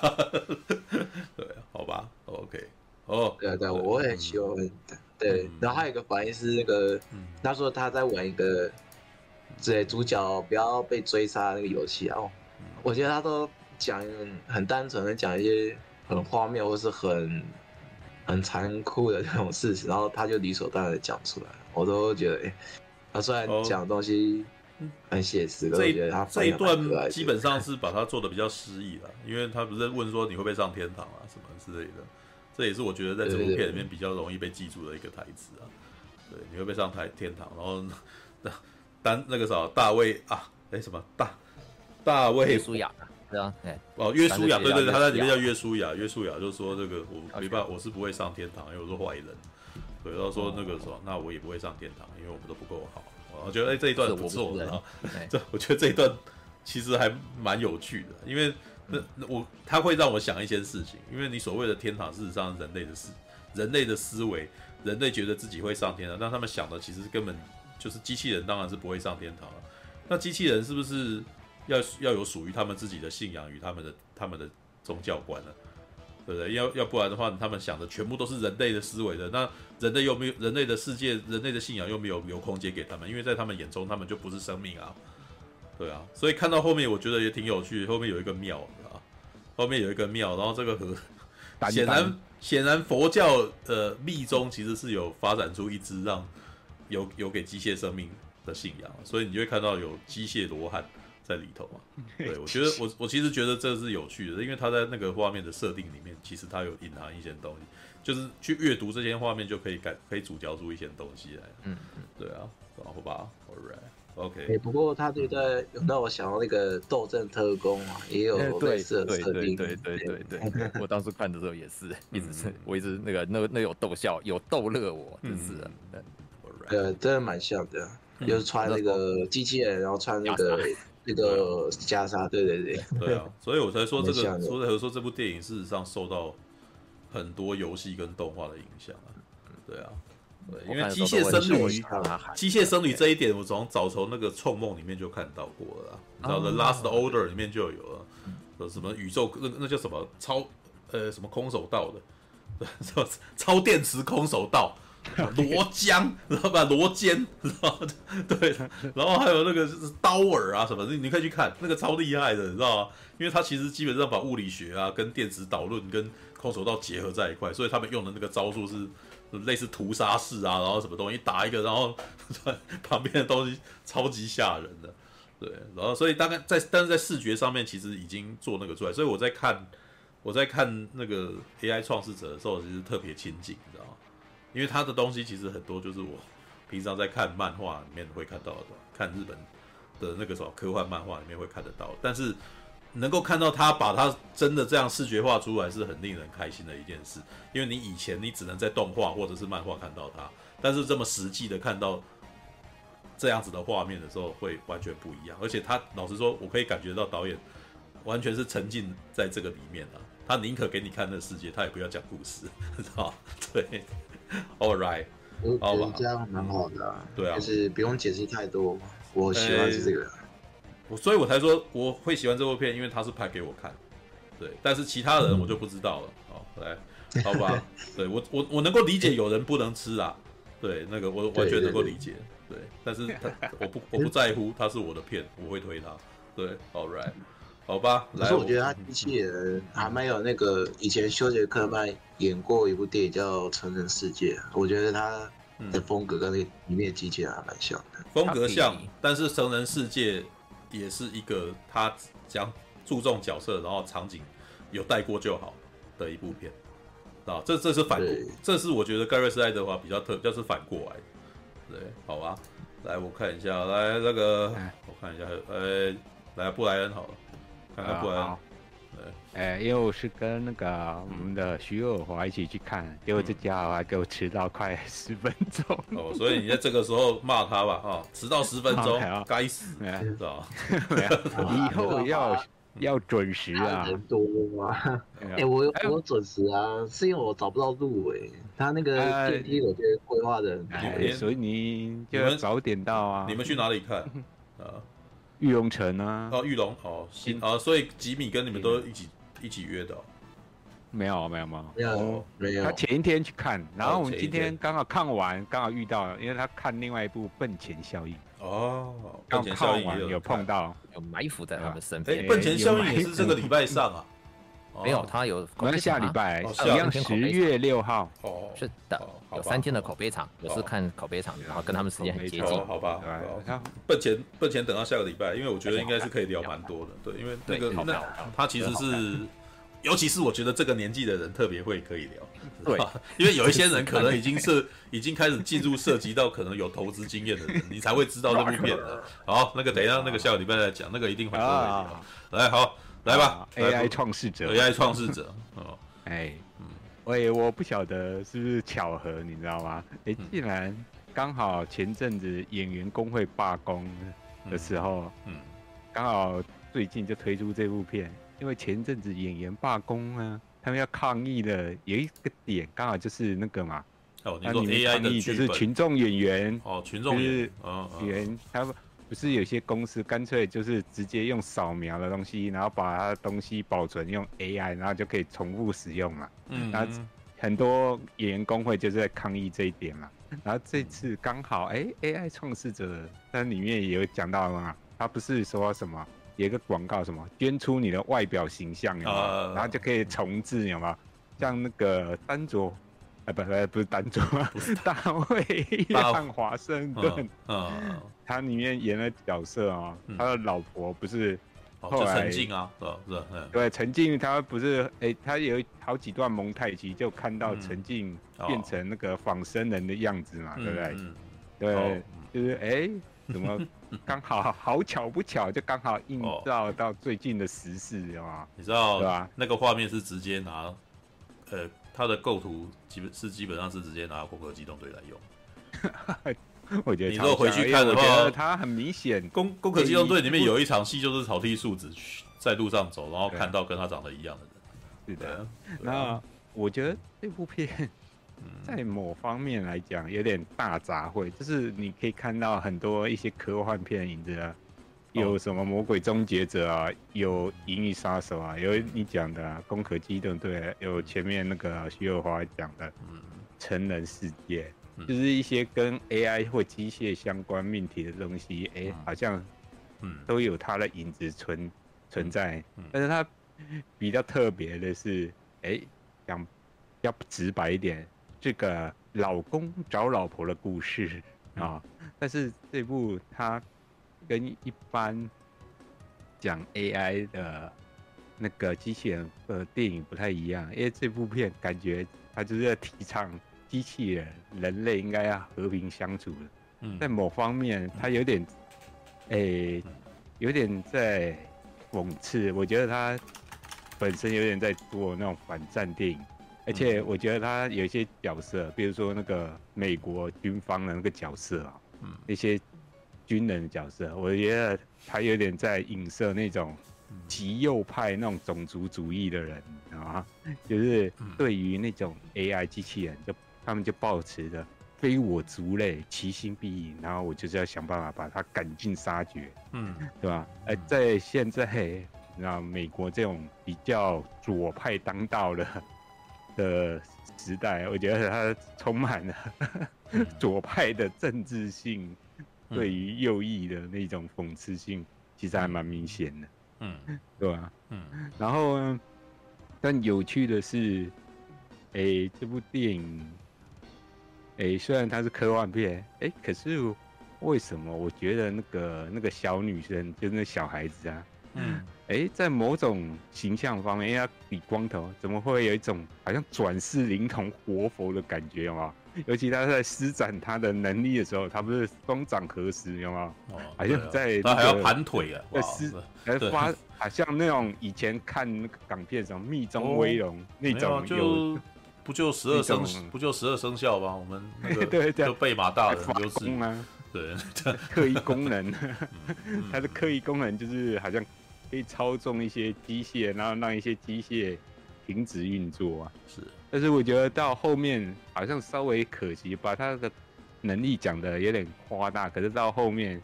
Speaker 1: 对，好吧，OK。哦，
Speaker 7: 对对，我也很喜欢。对，然后还有一个反应是那个，他说他在玩一个，对，主角不要被追杀那个游戏啊。哦，我觉得他都讲很单纯的讲一些很荒谬或是很很残酷的这种事实，然后他就理所当然的讲出来，我都觉得，哎，他虽然讲的东西很写实，我觉得他
Speaker 1: 这一段基本上是把他做的比较诗意了，因为他不是问说你会不会上天堂啊什么之类的。这也是我觉得在这部片里面比较容易被记住的一个台词啊，对，你会不会上台天堂，然后那单那个啥大卫啊，哎什么大大卫
Speaker 4: 约书亚，对啊，
Speaker 1: 哦约书亚，对对对，他在里面叫约书亚，约书亚就说这个我没办法，我是不会上天堂，因为我是坏人，对，然后说那个什么，那我也不会上天堂，因为我们都不够好，我觉得哎这一段不错的啊，这我觉得这一段其实还蛮有趣的，因为。那那我他会让我想一些事情，因为你所谓的天堂，事实上是人类的思，人类的思维，人类觉得自己会上天堂，但他们想的其实根本就是机器人，当然是不会上天堂了。那机器人是不是要要有属于他们自己的信仰与他们的他们的宗教观了？对不对？要要不然的话，他们想的全部都是人类的思维的，那人类又没有人类的世界，人类的信仰又没有有空间给他们，因为在他们眼中，他们就不是生命啊。对啊，所以看到后面我觉得也挺有趣，后面有一个庙啊，后面有一个庙，然后这个和显然显然佛教呃密宗其实是有发展出一支让有有给机械生命的信仰，所以你就会看到有机械罗汉在里头啊。对，我觉得我我其实觉得这是有趣的，因为他在那个画面的设定里面，其实他有隐含一些东西，就是去阅读这些画面就可以感可以主教出一些东西来。嗯嗯，对啊，然后吧，All right。OK。
Speaker 7: 哎，不过他对在有让我想到那个斗阵特工啊，也有类似的设定。
Speaker 4: 对对对对对，我当时看的时候也是，一直是，我一直那个那那有逗笑，有逗乐我，真是的。
Speaker 7: 呃，真的蛮像的，就是穿那个机器人，然后穿那个那个袈裟，对对对。
Speaker 1: 对啊，所以我才说这个，所以才说这部电影事实上受到很多游戏跟动画的影响啊。对啊。对，因为机械僧侣，机械僧侣这一点，我从早从那个《銃梦》里面就看到过了，然后《The Last Order》里面就有了，说什么宇宙那那叫什么超呃什么空手道的，超超电磁空手道，罗江，知道吧？罗肩，然后对，然后还有那个就是刀耳啊什么，你你可以去看那个超厉害的，你知道吗？因为它其实基本上把物理学啊跟电磁导论跟空手道结合在一块，所以他们用的那个招数是。类似屠杀式啊，然后什么东西打一个，然后 旁边的东西超级吓人的，对，然后所以大概在但是在视觉上面其实已经做那个出来，所以我在看我在看那个 AI 创世者的时候，其实特别亲近，你知道吗？因为他的东西其实很多就是我平常在看漫画里面会看到的，看日本的那个什么科幻漫画里面会看得到，但是。能够看到他把他真的这样视觉化出来，是很令人开心的一件事。因为你以前你只能在动画或者是漫画看到他，但是这么实际的看到这样子的画面的时候，会完全不一样。而且他老实说，我可以感觉到导演完全是沉浸在这个里面了。他宁可给你看那个世界，他也不要讲故事，知道？对 All right，
Speaker 7: 好吧，这样蛮好的，
Speaker 1: 对啊，
Speaker 7: 就是不用解释太多。我喜欢是这个。
Speaker 1: 我所以，我才说我会喜欢这部片，因为他是拍给我看，对。但是其他人我就不知道了。好，来，好吧。对我，我我能够理解有人不能吃啊。对，那个我完全能够理解。对，但是他 我不我不在乎，他是我的片，我会推他。对，All right，好吧。
Speaker 7: 可是我觉得他机器人还蛮有那个以前休杰克曼演过一部电影叫《成人世界》，我觉得他的风格跟那里面的机器人还蛮像的。
Speaker 1: 风格像，但是《成人世界》。也是一个他讲注重角色，然后场景有带过就好的一部片啊，这这是反，这是我觉得盖瑞斯爱德华比较特，就是反过来，对，好吧，来我看一下，来那个我看一下，呃，来布莱恩好了，看看布莱恩。
Speaker 9: 哎，因为我是跟那个我们的徐尔华一起去看，结果这家伙还给我迟到快十分钟。
Speaker 1: 哦，所以你在这个时候骂他吧，哈，迟到十分钟，该死，是吧？
Speaker 9: 以后要 要准时啊。
Speaker 7: 人多吗？哎，我我准时啊，是因为我找不到路哎。他那个电梯我觉得规划的很好，
Speaker 9: 所以你就要早点到啊。
Speaker 1: 你们去哪里看啊？
Speaker 9: 玉龙城啊。
Speaker 1: 哦，玉龙哦，新啊，所以吉米跟你们都一起。一起约的，
Speaker 9: 没有没有吗？
Speaker 7: 没有没有。
Speaker 9: 他前一天去看，然后我们今天刚好看完，刚好遇到，因为他看另外一部《笨钱效应》
Speaker 1: 哦，
Speaker 9: 刚看完有碰到，
Speaker 4: 有埋伏在他们身边。
Speaker 1: 哎，《笨钱效应》也是这个礼拜上啊？
Speaker 4: 没有，他有，
Speaker 9: 可能下礼拜，一样十月六号。
Speaker 1: 哦，
Speaker 4: 是的，有三天的口碑场，我是看口碑场，然后跟他们时间很接近，
Speaker 1: 好吧？笨钱笨钱等到下个礼拜，因为我觉得应该是可以聊蛮多的，对，因为那个那他其实是。尤其是我觉得这个年纪的人特别会可以聊，对，因为有一些人可能已经是 已经开始进入涉及到可能有投资经验的人，你才会知道这部片的。好，那个等一下那个下个礼拜再讲，那个一定会聊。来，好，来吧
Speaker 9: ，AI 创世者
Speaker 1: ，AI 创世者，哦，
Speaker 9: 哎，嗯，喂，我不晓得是不是巧合，你知道吗？哎，既然刚好前阵子演员工会罢工的时候，嗯，刚好最近就推出这部片。因为前阵子演员罢工啊，他们要抗议的有一个点，刚好就是那个嘛。
Speaker 1: 哦，你说 AI 的
Speaker 9: 就是群众演员
Speaker 1: 哦，群众演员，
Speaker 9: 演员他不是有些公司干脆就是直接用扫描的东西，然后把它的东西保存用 AI，然后就可以重复使用嘛。嗯，然后很多演员工会就是在抗议这一点嘛。然后这次刚好，哎，AI 创始者，但里面也有讲到嘛，他不是说什么？有一个广告，什么捐出你的外表形象？然后就可以重置，有没有？像那个丹卓，哎，不，不是丹佐，大卫约翰华盛顿，嗯，他里面演的角色啊，他的老婆不是后来
Speaker 1: 陈静啊，是是，
Speaker 9: 对，陈静他不是，哎，他有好几段蒙太奇，就看到陈静变成那个仿生人的样子嘛，对不对？对，就是哎。怎么 刚好好巧不巧就刚好映照到最近的时事啊？
Speaker 1: 你知道对吧？那个画面是直接拿，呃，他的构图基本是基本上是直接拿《攻壳机动队》来用。
Speaker 9: 我觉得
Speaker 1: 你如果回去看的话，
Speaker 9: 我觉得它很明显，《
Speaker 1: 攻攻壳机动队》里面有一场戏就是草剃树子在路上走，然后看到跟他长得一样的人。
Speaker 9: 是的，那我觉得这部片。在某方面来讲，有点大杂烩，就是你可以看到很多一些科幻片影子啊，有什么《魔鬼终结者》啊，有《银翼杀手》啊，有你讲的《啊攻壳机动队》，有前面那个徐友华讲的《成人世界》，就是一些跟 AI 或机械相关命题的东西，哎、欸，好像都有它的影子存存在。但是它比较特别的是，哎、欸，讲要直白一点。这个老公找老婆的故事啊，但是这部它跟一般讲 AI 的那个机器人呃电影不太一样，因为这部片感觉它就是在提倡机器人人类应该要和平相处的，嗯。在某方面他有点诶有点在讽刺，我觉得他本身有点在做那种反战电影。而且我觉得他有一些角色，比如说那个美国军方的那个角色啊，嗯，一些军人的角色，我觉得他有点在影射那种极右派那种种族主义的人啊，就是对于那种 AI 机器人，就他们就抱持着非我族类，其心必异，然后我就是要想办法把他赶尽杀绝，嗯，对吧？而在现在，那美国这种比较左派当道的。的时代，我觉得它充满了 左派的政治性，对于右翼的那种讽刺性，其实还蛮明显的，嗯，对吧？嗯，然后，但有趣的是，哎、欸，这部电影，哎、欸，虽然它是科幻片，哎、欸，可是为什么我觉得那个那个小女生，就是那小孩子啊？嗯，哎、欸，在某种形象方面，因为她比光头，怎么会有一种好像转世灵童活佛的感觉吗？尤其他在施展他的能力的时候，他不是双掌合十，有吗？哦，好像在、那个，
Speaker 1: 他还要盘腿啊，
Speaker 9: 在施，还发，好像那种以前看那个港片什么《密宗威龙》那种有，
Speaker 1: 就不就十二生，不就十二生肖吗？我们那个对 对，就贝马大人 就是啊，对，
Speaker 9: 特异功能，他的特异功能就是好像。可以操纵一些机械，然后让一些机械停止运作啊。是，但是我觉得到后面好像稍微可惜，把他的能力讲的有点夸大。可是到后面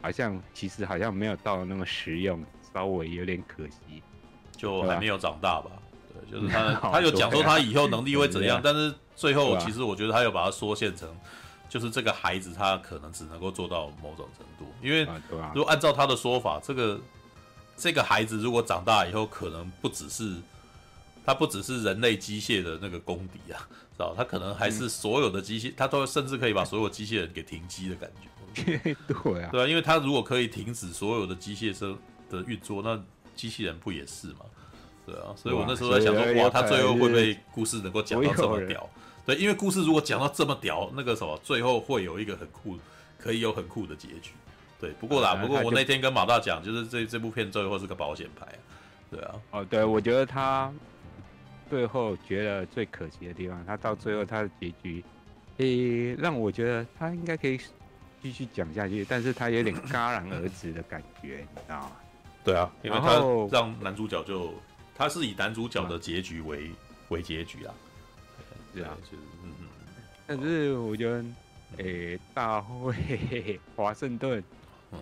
Speaker 9: 好像其实好像没有到那么实用，稍微有点可惜。
Speaker 1: 就还没有长大吧？就是他 他有讲说他以后能力会怎样，但是最后其实我觉得他有把它缩限成，就是这个孩子他可能只能够做到某种程度，因为如果按照他的说法，这个。这个孩子如果长大以后，可能不只是他不只是人类机械的那个公敌啊，知道？他可能还是所有的机械，他都甚至可以把 所有机器人给停机的感觉。
Speaker 9: 对啊，
Speaker 1: 对啊，因为他如果可以停止所有的机械生的运作，那机器人不也是吗？对啊，所以我那时候在想说，哇，他最后会不会故事能够讲到这么屌？对，因为故事如果讲到这么屌，那个什么，最后会有一个很酷，可以有很酷的结局。对，不过啦，不过我那天跟马大讲，就是这这部片最后是个保险牌，对啊。
Speaker 9: 哦，对，我觉得他最后觉得最可惜的地方，他到最后他的结局，诶，让我觉得他应该可以继续讲下去，但是他有点戛然而止的感觉，你知道吗？
Speaker 1: 对啊，因为他让男主角就他是以男主角的结局为为结局啊，
Speaker 9: 这样，就是嗯嗯，但是我觉得，诶，大卫华盛顿。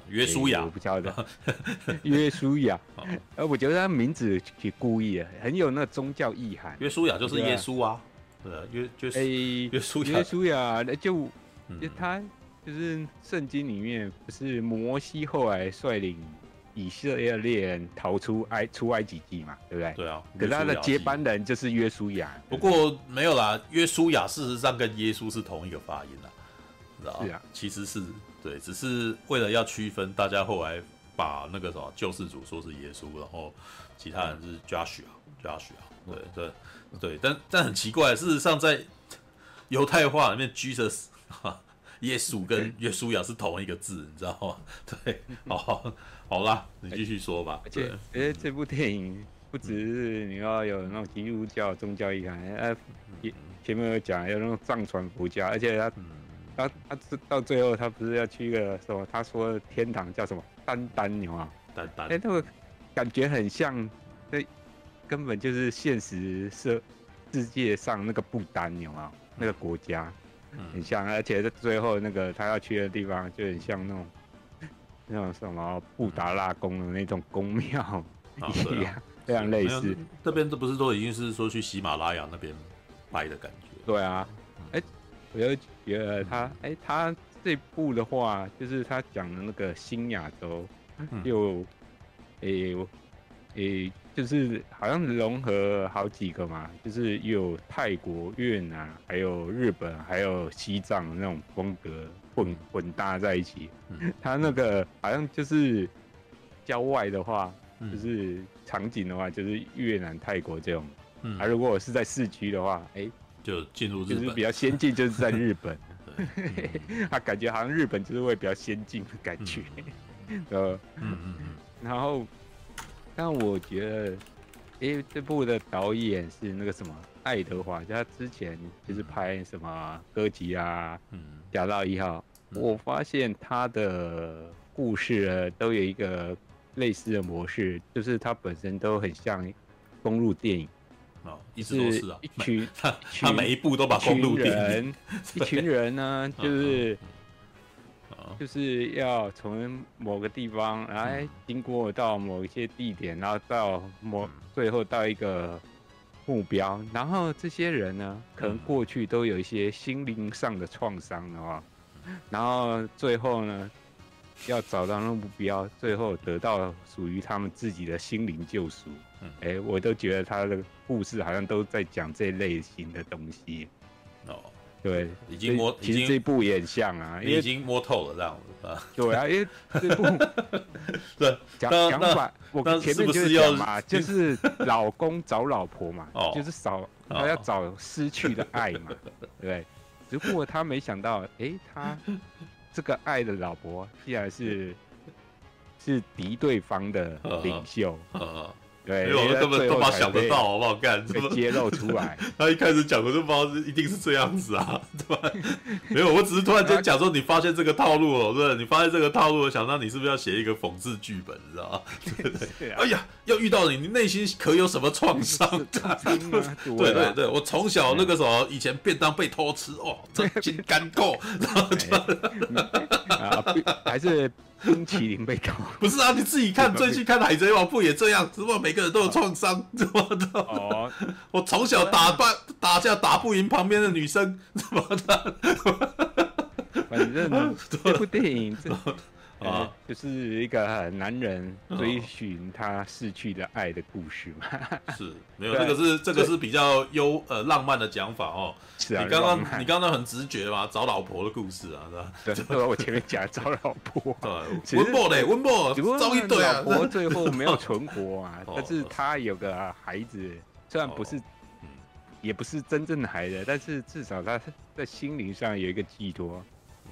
Speaker 1: 约书亚，
Speaker 9: 我不晓得。约书亚，呃，我觉得他名字挺故意的，很有那宗教意涵。
Speaker 1: 约书亚就是耶稣啊，对啊，约就是约书亚，
Speaker 9: 约书亚，那就就他就是圣经里面不是摩西后来率领以色列猎人逃出埃出埃及记嘛，对不对？
Speaker 1: 对啊。
Speaker 9: 可是他的接班人就是约书亚。
Speaker 1: 不过没有啦，约书亚事实上跟耶稣是同一个发音啦，知道是啊，其实是。对，只是为了要区分，大家后来把那个什么救世主说是耶稣，然后其他人是 Joshua，Joshua，对对对，但但很奇怪，事实上在犹太话里面，Jesus 哈 耶稣跟约书亚是同一个字，你知道吗？对，好，好啦，你继续说吧。
Speaker 9: 而且，而且这部电影不只是你要有那种基督教宗教意涵，呃，前面有讲要那种藏传佛教，而且他，他，他到最后他不是要去一个什么？他说天堂叫什么？丹丹牛啊，
Speaker 1: 丹丹。
Speaker 9: 哎，那个感觉很像，这根本就是现实世世界上那个不丹牛啊，那个国家。很像，而且在最后那个他要去的地方，就很像那种那种什么布达拉宫的那种宫庙 一样，啊、非常类似。
Speaker 1: 这边这不是都已经是说去喜马拉雅那边拍的感觉？
Speaker 9: 对啊，哎、欸，我就觉得他，哎、欸，他这部的话，就是他讲的那个新亚洲，就，哎、欸，哎、欸。就是好像融合好几个嘛，就是有泰国、越南，还有日本，还有西藏那种风格混混搭在一起。他那个好像就是郊外的话，就是场景的话，就是越南、泰国这种。嗯，啊，如果我是在市区的话，哎，
Speaker 1: 就进入日本，
Speaker 9: 就是比较先进，就是在日本。他感觉好像日本就是会比较先进的感觉。呃，嗯嗯嗯，然后。但我觉得，因为这部的导演是那个什么爱德华，就他之前就是拍什么哥吉啊、嗯，侠盗一号。我发现他的故事呢，都有一个类似的模式，就是他本身都很像公路电影。
Speaker 1: 哦，一直都是啊，
Speaker 9: 一群
Speaker 1: 他 他每一步都把公路电影，
Speaker 9: 人一群人呢，就是。就是要从某个地方来经过到某一些地点，然后到某最后到一个目标，然后这些人呢，可能过去都有一些心灵上的创伤的话，然后最后呢，要找到那目标，最后得到属于他们自己的心灵救赎。哎，我都觉得他的故事好像都在讲这类型的东西。哦。对，
Speaker 1: 已经摸，
Speaker 9: 其实这部也很像啊，
Speaker 1: 已经摸透了这样子啊。
Speaker 9: 对啊，因为这部 对讲讲法，我前面就是讲嘛，就是老公找老婆嘛，就是找他要找失去的爱嘛，对。只不过他没想到，哎，他 这个爱的老婆，竟然是 是敌对方的领袖。对，
Speaker 1: 没有，我根本都把想得到，好不好？干，
Speaker 9: 怎么揭露出来？
Speaker 1: 他一开始讲，我就不知道是一定是这样子啊，对吧？没有，我只是突然间讲说，你发现这个套路了，对，你发现这个套路，我想到你是不是要写一个讽刺剧本，你知道吗？对对对。哎呀，要遇到你，你内心可有什么创伤？对对对，我从小那个什么，以前便当被偷吃，哦，真心干够，然后就
Speaker 9: 还是。冰淇淋被搞？
Speaker 1: 不是啊，你自己看，最近看《海贼王》不也这样？只不过？每个人都有创伤，怎么的？哦，我从小打败打架打不赢旁边的女生，怎么的？
Speaker 9: 反正这部电影这。啊，就是一个男人追寻他逝去的爱的故事嘛。
Speaker 1: 是，没有，这个是这个是比较优呃浪漫的讲法哦。是啊，你刚刚你刚刚很直觉嘛，找老婆的故事啊，
Speaker 9: 是吧？对，我前面讲找老婆。
Speaker 1: 对，温博嘞，温博，找一对啊。
Speaker 9: 老婆最后没有存活啊，但是他有个孩子，虽然不是，也不是真正的孩子，但是至少他在心灵上有一个寄托。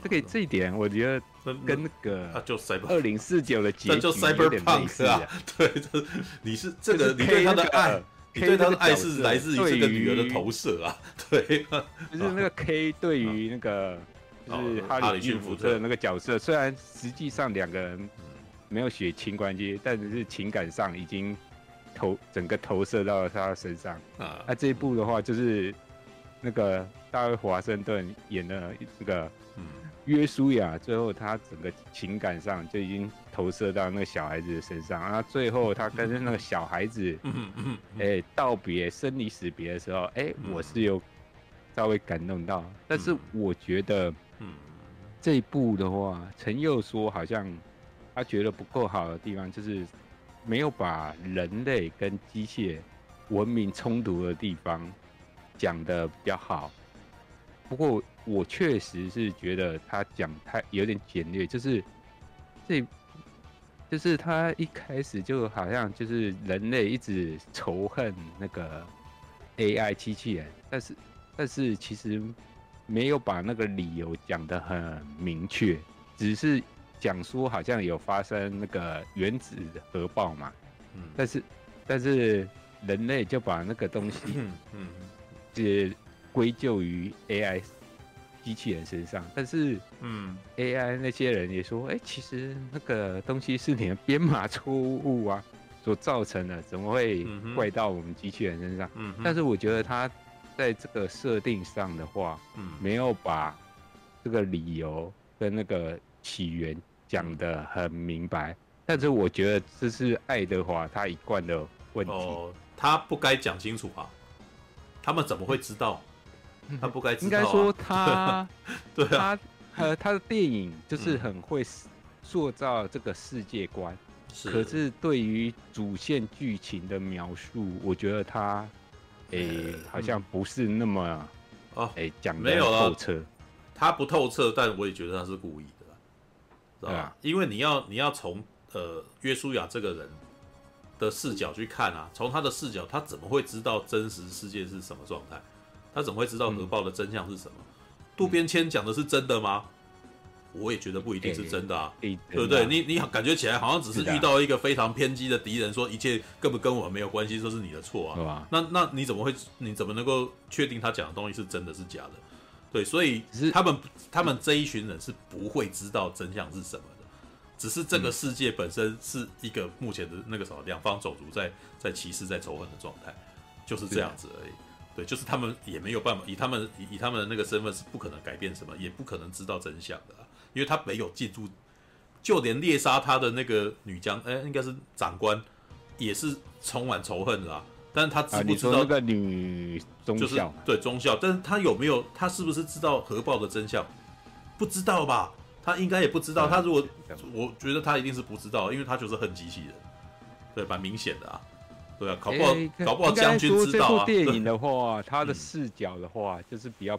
Speaker 9: 这个这一点，我觉得跟那个二零四九的结局有点类似啊。
Speaker 1: 对，你是这个，你对他的爱，你对他的爱是来自于这个女儿的投射啊。对，
Speaker 9: 就是那个 K 对于那个就是哈里逊福特的那个角色，虽然实际上两个人没有血亲关系，但是情感上已经投整个投射到了他身上啊。那这一部的话，就是那个大卫华盛顿演的那个。约书亚最后他整个情感上就已经投射到那个小孩子的身上，然后最后他跟那个小孩子，哎，道别生离死别的时候，哎，我是有稍微感动到，但是我觉得，这一部的话，陈佑说好像他觉得不够好的地方，就是没有把人类跟机械文明冲突的地方讲的比较好。不过我确实是觉得他讲太有点简略，就是这，就是他一开始就好像就是人类一直仇恨那个 AI 机器人，但是但是其实没有把那个理由讲得很明确，只是讲说好像有发生那个原子核爆嘛，嗯，但是但是人类就把那个东西，嗯嗯，就归咎于 AI 机器人身上，但是嗯，AI 那些人也说，哎、欸，其实那个东西是你的编码错误啊所造成的，怎么会怪到我们机器人身上？嗯，但是我觉得他。在这个设定上的话，嗯，没有把这个理由跟那个起源讲得很明白，但是我觉得这是爱德华他一贯的问题。哦，
Speaker 1: 他不该讲清楚啊，他们怎么会知道？他不该啊。
Speaker 9: 应该说 他，
Speaker 1: 对啊，
Speaker 9: 他呃，他的电影就是很会塑造这个世界观，是。可是对于主线剧情的描述，我觉得他。诶、欸，好像不是那么哦，诶、欸，讲的透彻，
Speaker 1: 他不透彻，但我也觉得他是故意的，知道吧？啊、因为你要你要从呃约书亚这个人的视角去看啊，从他的视角，他怎么会知道真实世界是什么状态？他怎么会知道核爆的真相是什么？嗯、渡边谦讲的是真的吗？我也觉得不一定是真的啊，欸、对不对？你你感觉起来好像只是遇到一个非常偏激的敌人，说一切根本跟我们没有关系，说是你的错啊。吧那那你怎么会？你怎么能够确定他讲的东西是真的是假的？对，所以他们他们这一群人是不会知道真相是什么的，只是这个世界本身是一个目前的那个什么两方种族在在歧视在仇恨的状态，就是这样子而已。对，就是他们也没有办法，以他们以以他们的那个身份是不可能改变什么，也不可能知道真相的啊。因为他没有进入，就连猎杀他的那个女将，哎，应该是长官，也是充满仇恨的啊。但是他知不知道、啊、那
Speaker 9: 个女中校、就是？
Speaker 1: 对中校，但是他有没有？他是不是知道核爆的真相？不知道吧？他应该也不知道。他如果，我觉得他一定是不知道，因为他就是恨机器人，对，蛮明显的啊。对啊，搞不好、欸、搞不好将军知道啊。
Speaker 9: 电影 的话，他的视角的话，就是比较。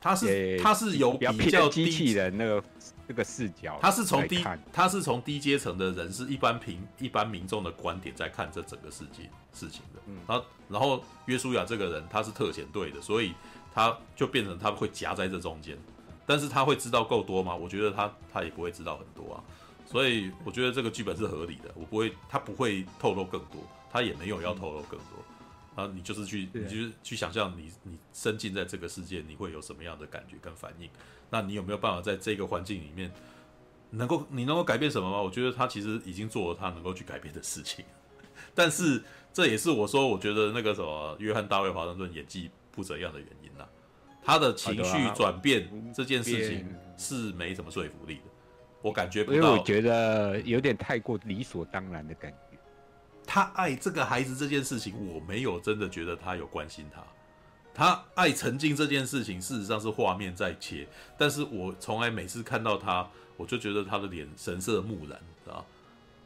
Speaker 1: 他是他是有比较
Speaker 9: 机器人那个那个视角，
Speaker 1: 他是从低他是从低阶层的人，是一般平一般民众的观点在看这整个世界事情的。嗯，然后然后约书亚这个人他是特遣队的，所以他就变成他会夹在这中间，但是他会知道够多吗？我觉得他他也不会知道很多啊，所以我觉得这个剧本是合理的，我不会他不会透露更多，他也没有要透露更多。啊，你就是去，你就是去想象你你身进在这个世界，你会有什么样的感觉跟反应？那你有没有办法在这个环境里面，能够你能够改变什么吗？我觉得他其实已经做了他能够去改变的事情，但是这也是我说我觉得那个什么约翰大卫华盛顿演技不怎样的原因呐。他的情绪转变这件事情是没什么说服力的，我感觉不到，因为
Speaker 9: 我觉得有点太过理所当然的感觉。
Speaker 1: 他爱这个孩子这件事情，我没有真的觉得他有关心他。他爱陈静这件事情，事实上是画面在切，但是我从来每次看到他，我就觉得他的脸神色木然，啊，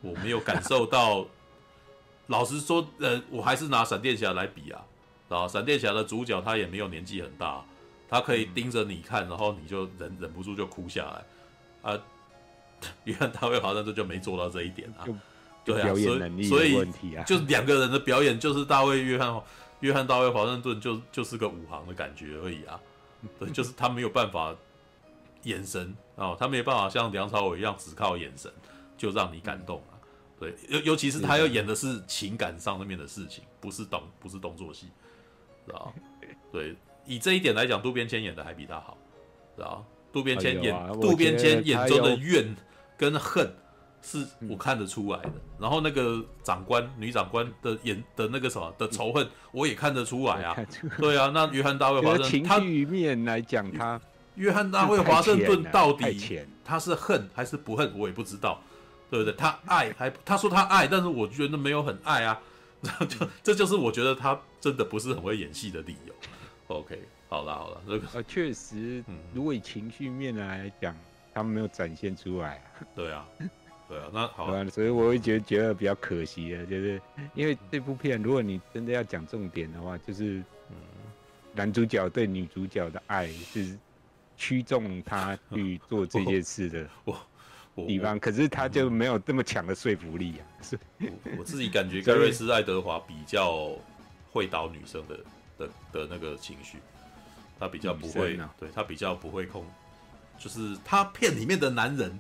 Speaker 1: 我没有感受到。老实说，呃，我还是拿闪电侠来比啊，啊，闪电侠的主角他也没有年纪很大，他可以盯着你看，然后你就忍忍不住就哭下来，啊，约翰大卫华盛顿就没做到这一点啊。对啊，所以问题啊，就两个人的表演，就是大卫约翰约翰大卫华盛顿就就是个武行的感觉而已啊。对，就是他没有办法眼神哦，他没有办法像梁朝伟一样只靠眼神就让你感动啊。对，尤尤其是他要演的是情感上面的事情，不是动不是动作戏，知道？对，以这一点来讲，渡边谦演的还比他好，知道？渡边谦演渡边谦眼中的怨跟恨。是我看得出来的，然后那个长官、女长官的演的那个什么的仇恨，我也看得出来啊。对啊，那约翰大卫华盛顿，他情
Speaker 9: 绪面来讲，他
Speaker 1: 约翰大卫华盛顿到底他是恨还是不恨，我也不知道，对不对？他爱还他说他爱，但是我觉得没有很爱啊。就 这就是我觉得他真的不是很会演戏的理由。OK，好了好了，这个
Speaker 9: 呃确实，如果以情绪面来讲，他们没有展现出来。
Speaker 1: 对啊。对啊，那好啊，
Speaker 9: 所以我会觉得觉得比较可惜的，就是因为这部片，如果你真的要讲重点的话，就是嗯，男主角对女主角的爱是驱动他去做这件事的 我地方，可是他就没有这么强的说服力啊。是
Speaker 1: 我，我自己感觉 盖瑞斯爱德华比较会导女生的的的那个情绪，他比较不会，啊、对他比较不会控，就是他片里面的男人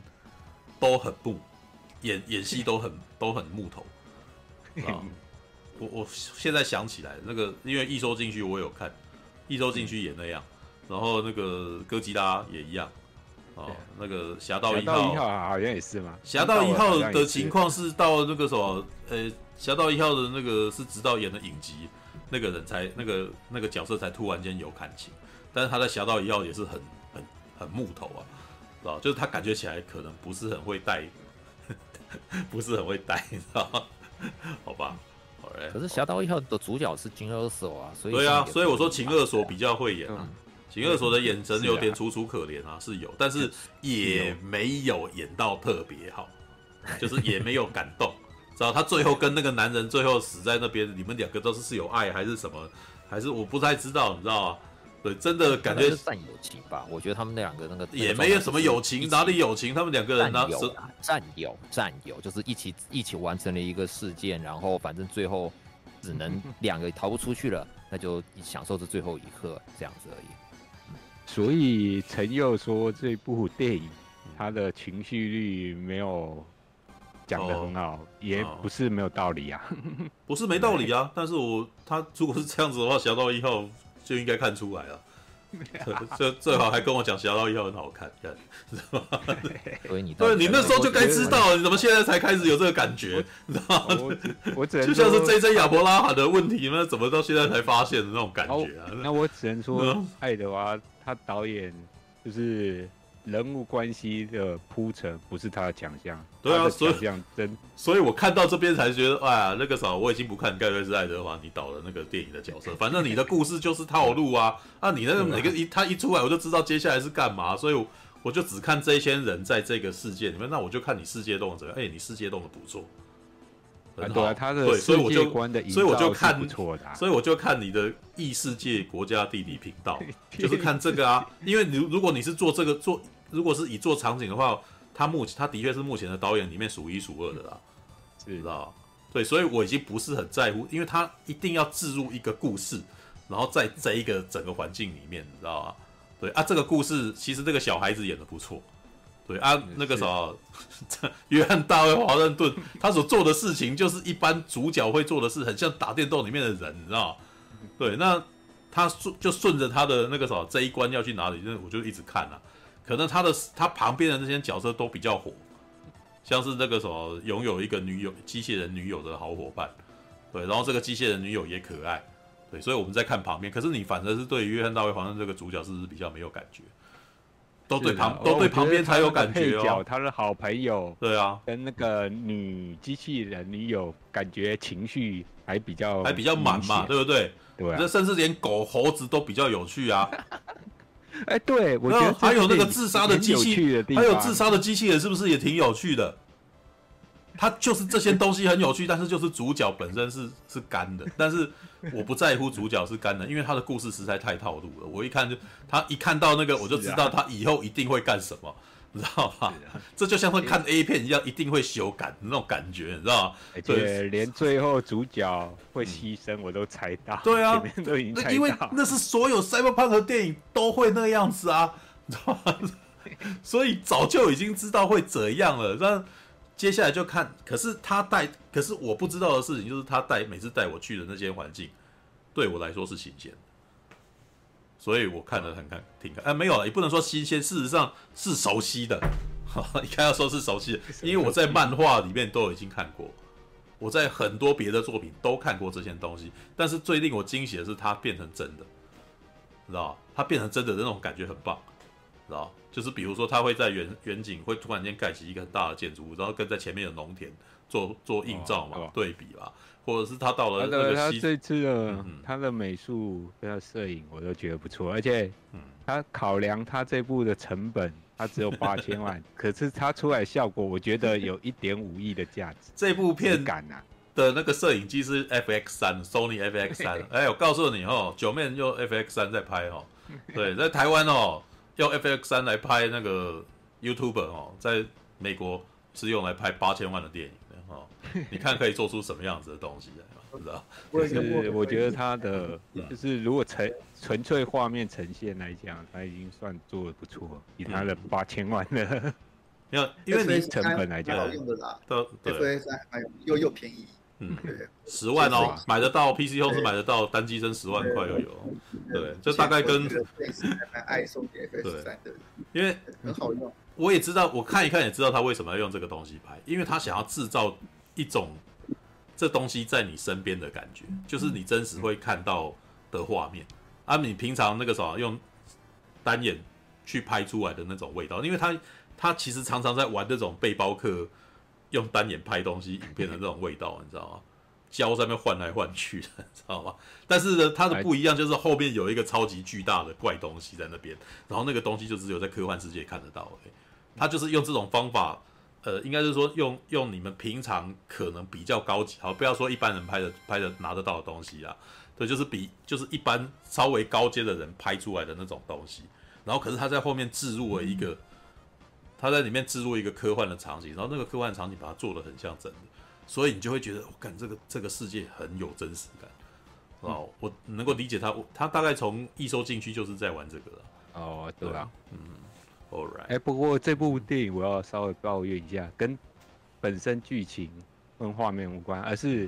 Speaker 1: 都很木，演演戏都很都很木头 啊。我我现在想起来，那个因为一周进去我有看，一周进去也那样，然后那个哥吉拉也一样。哦，那个侠盗一号
Speaker 9: 好像也是吗？
Speaker 1: 侠盗一号的情况是到那个什么，呃，侠盗一号的那个是直到演的影集，那个人才那个那个角色才突然间有感情，但是他在侠盗一号也是很很很木头啊，知道？就是他感觉起来可能不是很会带，不是很会带，你知道吗？好吧，好嘞。
Speaker 4: 可是侠盗一号的主角是金二手啊，所以
Speaker 1: 对啊，所以我说秦二索比较会演啊。秦二索的眼神有点楚楚可怜啊，是有，但是也没有演到特别好，就是也没有感动，知道他最后跟那个男人最后死在那边，你们两个都是是有爱还是什么，还是我不太知道，你知道吗？对，真的感觉是
Speaker 4: 战友情吧？我觉得他们那两个那个
Speaker 1: 也没有什么友情，哪里友情？他们两个人呢？
Speaker 4: 战友，战友就是一起一起完成了一个事件，然后反正最后只能 两个逃不出去了，那就享受这最后一刻这样子而已。
Speaker 9: 所以陈佑说这部电影他的情绪率没有讲的很好，哦、也不是没有道理啊，
Speaker 1: 不是没道理啊。但是我他如果是这样子的话，《侠盗一号》就应该看出来了。这最好还跟我讲《侠盗一号》很好看，看知道吗？
Speaker 4: 所以你
Speaker 1: 对你那时候就该知道，你怎么现在才开始有这个感觉？你知道吗？
Speaker 9: 我只能
Speaker 1: 就像是 J J 亚伯拉罕的问题，那怎么到现在才发现的那种感觉啊？
Speaker 9: 那我只能说，爱德华。他导演就是人物关系的铺陈，不是他的强项。
Speaker 1: 对啊，
Speaker 9: 所以这样真，
Speaker 1: 所以我看到这边才觉得，哎呀，那个啥，我已经不看，该不会是爱德华你导的那个电影的角色？反正你的故事就是套路啊，那、啊、你那个每个一他一出来，我就知道接下来是干嘛，所以我就只看这些人在这个世界里面，那我就看你世界动的怎么样？哎、欸，你世界动的不错。
Speaker 9: 很好、啊、他的世界观的
Speaker 1: 所以我就看
Speaker 9: 不错的、啊，
Speaker 1: 所以我就看你的异世界国家地理频道，就是看这个啊。因为你如果你是做这个做，如果是以做场景的话，他目前他的确是目前的导演里面数一数二的啦，知道？对，所以我已经不是很在乎，因为他一定要置入一个故事，然后在这一个整个环境里面，你知道吗？对啊，这个故事其实这个小孩子演的不错。对啊，那个什么，约翰大卫华盛顿，他所做的事情就是一般主角会做的事，很像打电动里面的人，你知道吗？对，那他顺就顺着他的那个什么这一关要去哪里，那我就一直看啊。可能他的他旁边的那些角色都比较火，像是那个什么拥有一个女友机器人女友的好伙伴，对，然后这个机械人女友也可爱，对，所以我们在看旁边。可是你反正是对于约翰大卫华盛顿这个主角是不是比较没有感觉？都对旁都对旁边才有感觉哦。
Speaker 9: 他的好朋友，
Speaker 1: 对啊，
Speaker 9: 跟那个女机器人女友感觉情绪还比较
Speaker 1: 还比较满嘛，对不对？
Speaker 9: 对，
Speaker 1: 这甚至连狗猴子都比较有趣啊。
Speaker 9: 哎，对，我觉得
Speaker 1: 还有那个自杀的机器，还有自杀的机器人是不是也挺有趣的？他就是这些东西很有趣，但是就是主角本身是是干的，但是。我不在乎主角是干的，因为他的故事实在太套路了。我一看就，他一看到那个，我就知道 他以后一定会干什么，啊、你知道吗？啊、这就像是看 A 片一样，一定会修改那种感觉，你知道吗？
Speaker 9: 对，连最后主角会牺牲我都猜到。
Speaker 1: 对啊，
Speaker 9: 前面都已经猜。
Speaker 1: 因为那是所有 Cyberpunk 的电影都会那样子啊，你知道吗？所以早就已经知道会怎样了。那接下来就看，可是他带。可是我不知道的事情就是，他带每次带我去的那些环境，对我来说是新鲜，所以我看了很看挺看。哎，没有了，也不能说新鲜，事实上是熟悉的。哈应该要说是熟悉的，因为我在漫画里面都已经看过，我在很多别的作品都看过这些东西。但是最令我惊喜的是，它变成真的，知道它变成真的那种感觉很棒，知道就是比如说，它会在远远景会突然间盖起一个很大的建筑物，然后跟在前面的农田。做做映照嘛，哦、对比吧，或者是他到了那个
Speaker 9: 他这次的、嗯、他的美术跟摄影我都觉得不错，而且他考量他这部的成本，他只有八千万，可是他出来效果，我觉得有一点五亿的价值。
Speaker 1: 这部片的那个摄影机是 FX 三，Sony FX 三。哎，我告诉你哦，九妹用 FX 三在拍哦，对，在台湾哦，用 FX 三来拍那个 YouTuber 哦，在美国是用来拍八千万的电影的。哦，你看可以做出什么样子的东西来嘛？不知道。
Speaker 9: 就是我觉得它的就是如果纯纯粹画面呈现来讲，它已经算做的不错，以他的八千万的，
Speaker 1: 没有，因为你
Speaker 9: 成本来讲，
Speaker 2: 好用的啦，
Speaker 1: 对
Speaker 2: 对，还有又又便宜。
Speaker 1: 嗯，十万哦，买得到 PC 后是买得到单机身十万块又有，对，就大概跟
Speaker 2: 爱送给对，
Speaker 1: 因为
Speaker 2: 很好用。
Speaker 1: 我也知道，我看一看也知道他为什么要用这个东西拍，因为他想要制造一种这东西在你身边的感觉，就是你真实会看到的画面，啊，你平常那个什么用单眼去拍出来的那种味道，因为他他其实常常在玩这种背包客。用单眼拍东西影片的那种味道，你知道吗？胶在那换来换去的，你知道吗？但是呢，它的不一样就是后面有一个超级巨大的怪东西在那边，然后那个东西就只有在科幻世界看得到。哎，他就是用这种方法，呃，应该是说用用你们平常可能比较高级，好，不要说一般人拍的拍的拿得到的东西啊，对，就是比就是一般稍微高阶的人拍出来的那种东西，然后可是他在后面置入了一个。他在里面制作一个科幻的场景，然后那个科幻场景把它做的很像真的，所以你就会觉得，我、哦、感这个这个世界很有真实感。哦，我能够理解他，他大概从一收进去就是在玩这个了。
Speaker 9: 哦，对啊，
Speaker 1: 嗯，All right。
Speaker 9: 哎，不过这部电影我要稍微抱怨一下，跟本身剧情跟画面无关，而是，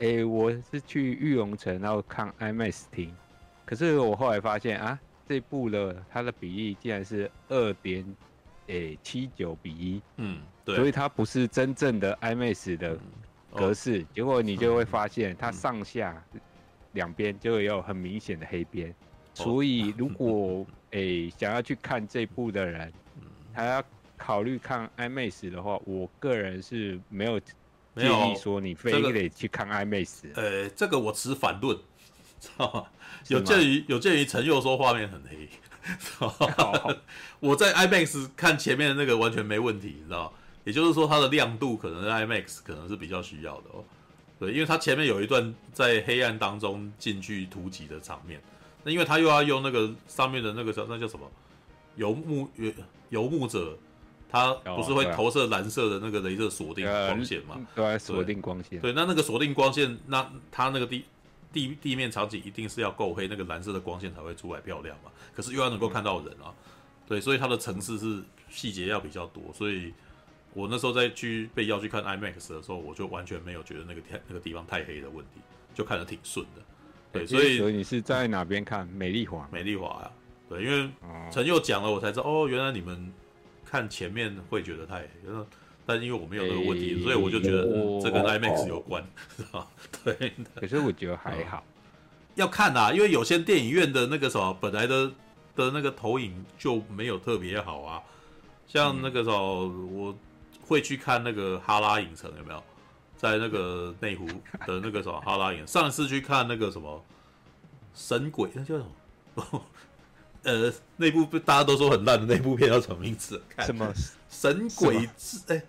Speaker 9: 哎、嗯，我是去玉龙城然后看 IMAX 厅，可是我后来发现啊，这部的它的比例竟然是二点。诶，七九比一，
Speaker 1: 嗯，对，
Speaker 9: 所以它不是真正的 IMAX 的格式，嗯哦、结果你就会发现它上下两边就会有很明显的黑边，嗯、所以 如果诶想要去看这部的人，他要考虑看 IMAX 的话，我个人是没有建议说你非得去看 IMAX。
Speaker 1: 呃，这个我持反论，知道吗？有鉴于有鉴于陈佑说画面很黑。我在 IMAX 看前面的那个完全没问题，你知道？也就是说，它的亮度可能 IMAX 可能是比较需要的哦。对，因为它前面有一段在黑暗当中进去突击的场面，那因为他又要用那个上面的那个叫那叫什么游牧游游牧者，他不是会投射蓝色的那个镭射锁定光线嘛？
Speaker 9: 对，锁定光线。
Speaker 1: 对，那那个锁定光线，那它那个地。地地面场景一定是要够黑，那个蓝色的光线才会出来漂亮嘛。可是又要能够看到人啊，对，所以它的层次是细节要比较多。所以我那时候在去被要去看 IMAX 的时候，我就完全没有觉得那个天那个地方太黑的问题，就看得挺顺的。对，所以
Speaker 9: 所以你是在哪边看？美丽华？
Speaker 1: 美丽华呀，对，因为陈佑讲了，我才知道哦，原来你们看前面会觉得太黑。但因为我没有那个问题，欸、所以我就觉得这跟 IMAX 有关，是吧、哦？对。
Speaker 9: 可是我觉得还好，
Speaker 1: 要看啊，因为有些电影院的那个什么本来的的那个投影就没有特别好啊。像那个时候，我会去看那个哈拉影城，有没有？在那个内湖的那个什么哈拉影城，上次去看那个什么神鬼，那叫什么？呃，那部大家都说很烂的那部片叫什么名字？
Speaker 3: 看什么
Speaker 1: 神鬼之哎？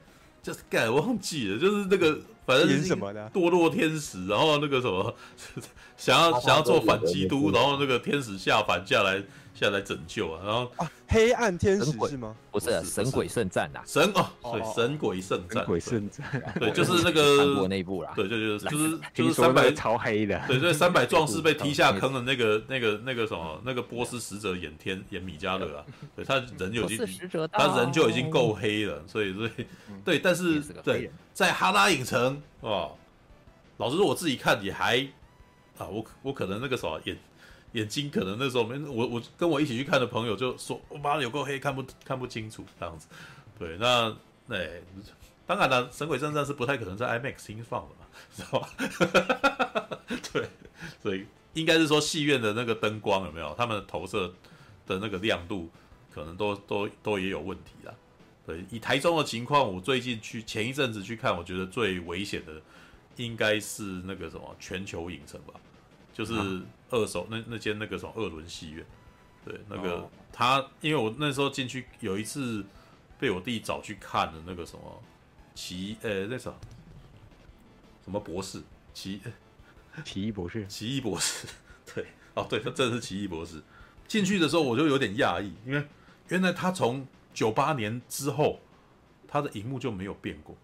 Speaker 1: 就是盖，我忘记了，就是那个，反正是堕落天使，然后那个什么，想要想要做反基督，然后那个天使下凡下来。下来拯救啊！然后
Speaker 3: 啊，黑暗天使是吗？
Speaker 4: 不是，神鬼圣战呐，
Speaker 1: 神哦，对，神鬼圣战，
Speaker 9: 神鬼圣战，
Speaker 1: 对，就是那个
Speaker 4: 韩国那部啦，
Speaker 1: 对，就就是就是 就是三百
Speaker 9: 超黑的，
Speaker 1: 对对，三百壮士被踢下 坑的那个那个那个什么那个波斯使者演天演米迦勒啊，对，他人就已经他人就已经够黑了，所以所以对，但是对，在哈拉影城哦，老实说我自己看也还啊，我我可能那个什么演。眼睛可能那时候没我，我跟我一起去看的朋友就说：“我妈有够黑，看不看不清楚这样子。”对，那那、当然了，《神鬼圣战》是不太可能在 IMAX 厅放的嘛，知道吧？对，所以应该是说戏院的那个灯光有没有，他们的投射的那个亮度可能都都都也有问题啦。对，以台中的情况，我最近去前一阵子去看，我觉得最危险的应该是那个什么全球影城吧。就是二手那那间那个什么二轮戏院，对，那个、哦、他，因为我那时候进去有一次被我弟找去看的那个什么奇呃、欸、那什么什么博士奇
Speaker 9: 奇异博士。
Speaker 1: 奇异博士，对 哦对，他真的是奇异博士。进去的时候我就有点讶异，因为原来他从九八年之后他的荧幕就没有变过，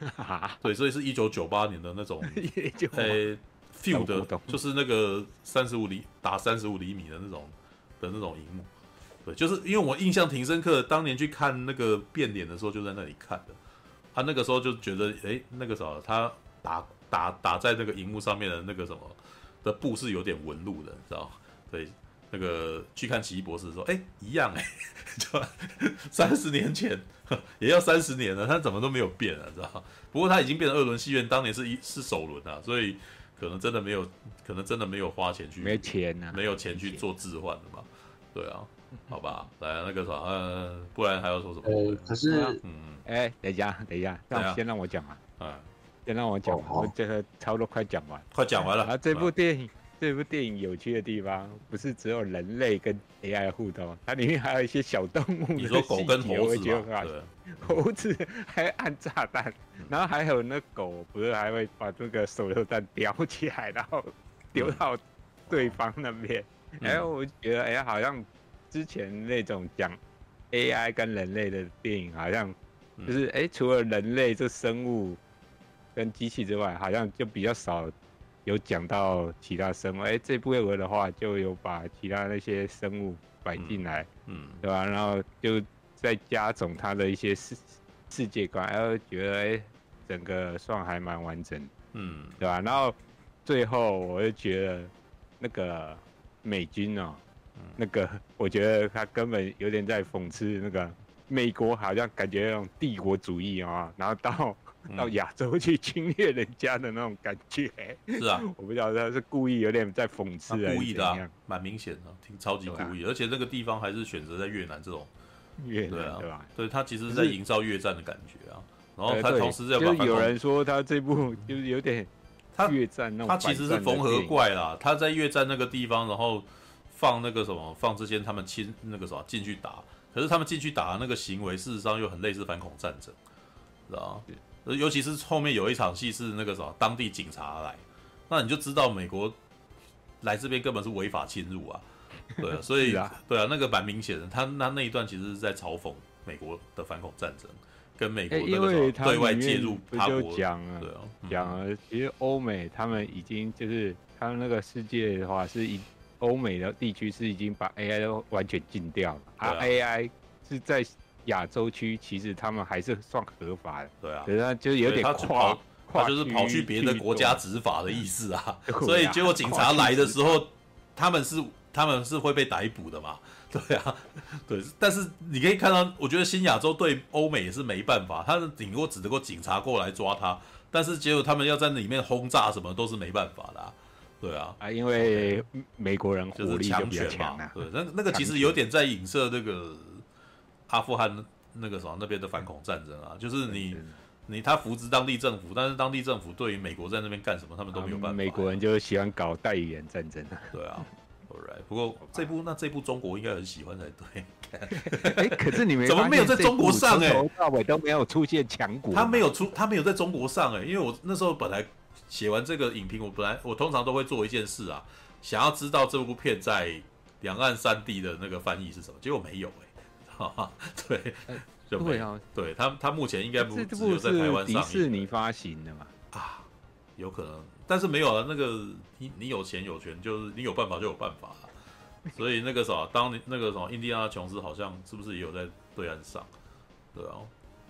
Speaker 1: 对，所以是一九九八年的那种，呃，Field 的，就是那个三十五厘打三十五厘米的那种的那种荧幕。对，就是因为我印象挺深刻，当年去看那个变脸的时候，就在那里看的。他那个时候就觉得，哎、欸，那个时候他打打打在那个荧幕上面的那个什么的布是有点纹路的，你知道？对，那个去看奇异博士说，哎、欸，一样哎、欸，就三十年前也要三十年了，他怎么都没有变啊，知道？不过他已经变成二轮戏院，当年是一是首轮啊，所以可能真的没有，可能真的没有花钱去，
Speaker 9: 没钱呐、啊，
Speaker 1: 没有钱去做置换的嘛，对啊。好吧，来那个啥，呃，不然还要说什么？
Speaker 7: 呃，可是，
Speaker 9: 嗯，哎、欸，等一下，等一下，让先让我讲啊，
Speaker 1: 嗯，
Speaker 9: 先让我讲完，我这个差不多快讲完，
Speaker 1: 快讲完了。
Speaker 9: 啊，这部电影，这部电影有趣的地方，不是只有人类跟 AI 互动，它里面还有一些小动物。
Speaker 1: 你说狗跟猴子吗？
Speaker 9: 对，猴子还按炸弹，然后还有那狗，不是还会把这个手榴弹叼起来，然后丢到对方那边。哎、嗯，我觉得，哎，好像。之前那种讲 AI 跟人类的电影，好像就是哎、欸，除了人类这生物跟机器之外，好像就比较少有讲到其他生物。哎、欸，这部的话就有把其他那些生物摆进来，嗯，对吧？然后就再加总它的一些世世界观，然后觉得哎、欸，整个算还蛮完整，嗯，对吧？然后最后我就觉得那个美军哦、喔。那个，我觉得他根本有点在讽刺那个美国，好像感觉那种帝国主义啊，然后到到亚洲去侵略人家的那种感觉。
Speaker 1: 是啊，
Speaker 9: 我不晓得他是故意有点在讽刺，
Speaker 1: 故意的、啊，蛮明显的，挺超级故意。而且那个地方还是选择在越南这种
Speaker 9: 越南，对
Speaker 1: 啊，
Speaker 9: 对吧？
Speaker 1: 对，他其实是在营造越战的感觉啊。然后他同时在
Speaker 9: 把有人说他这部就是有点他越战那种，
Speaker 1: 他其实是缝合怪啦。他在越战那个地方，然后。放那个什么，放这些他们亲那个什么进去打，可是他们进去打的那个行为，事实上又很类似反恐战争，知道吗？尤其是后面有一场戏是那个什么当地警察来，那你就知道美国来这边根本是违法侵入啊，对啊，所以 啊对啊，那个蛮明显的，他那那一段其实是在嘲讽美国的反恐战争，跟美国那个对外介入他国，
Speaker 9: 对啊，讲啊，其实欧美他们已经就是他们那个世界的话是一。欧美的地区是已经把 AI 都完全禁掉了，而、啊啊、AI 是在亚洲区，其实他们还是算合法的。
Speaker 1: 对啊，
Speaker 9: 对啊，就有点跨，
Speaker 1: 他就是跑去别的国家执法的意思 啊。所以结果警察来的时候，他们是他们是会被逮捕的嘛？对啊，对。但是你可以看到，我觉得新亚洲对欧美也是没办法，他顶多只能够警察过来抓他，但是结果他们要在里面轰炸什么都是没办法的、啊。对啊，
Speaker 9: 啊，因为美国人
Speaker 1: 就是强权嘛，对，那那个其实有点在影射那个阿富汗那个什么那边的反恐战争啊，就是你你他扶植当地政府，但是当地政府对于美国在那边干什么，他们都没有办法。
Speaker 9: 美国人就喜欢搞代语言战争。
Speaker 1: 对啊，Alright，不过这部那这部中国应该很喜欢才对。
Speaker 9: 哎，可是你们
Speaker 1: 怎么没有在中国上？哎，
Speaker 9: 从头到尾都没有出现强国。
Speaker 1: 他没有出，他没有在中国上哎，因为我那时候本来。写完这个影评，我本来我通常都会做一件事啊，想要知道这部片在两岸三地的那个翻译是什么，结果没有哎、欸，哈哈，对，就没有，对他他目前应该不只有在台湾上映，迪
Speaker 9: 士尼发行的嘛，
Speaker 1: 啊，有可能，但是没有了那个你你有钱有权，就是你有办法就有办法，所以那个啥，当你那个什么印第安纳琼斯好像是不是也有在对岸上，对啊，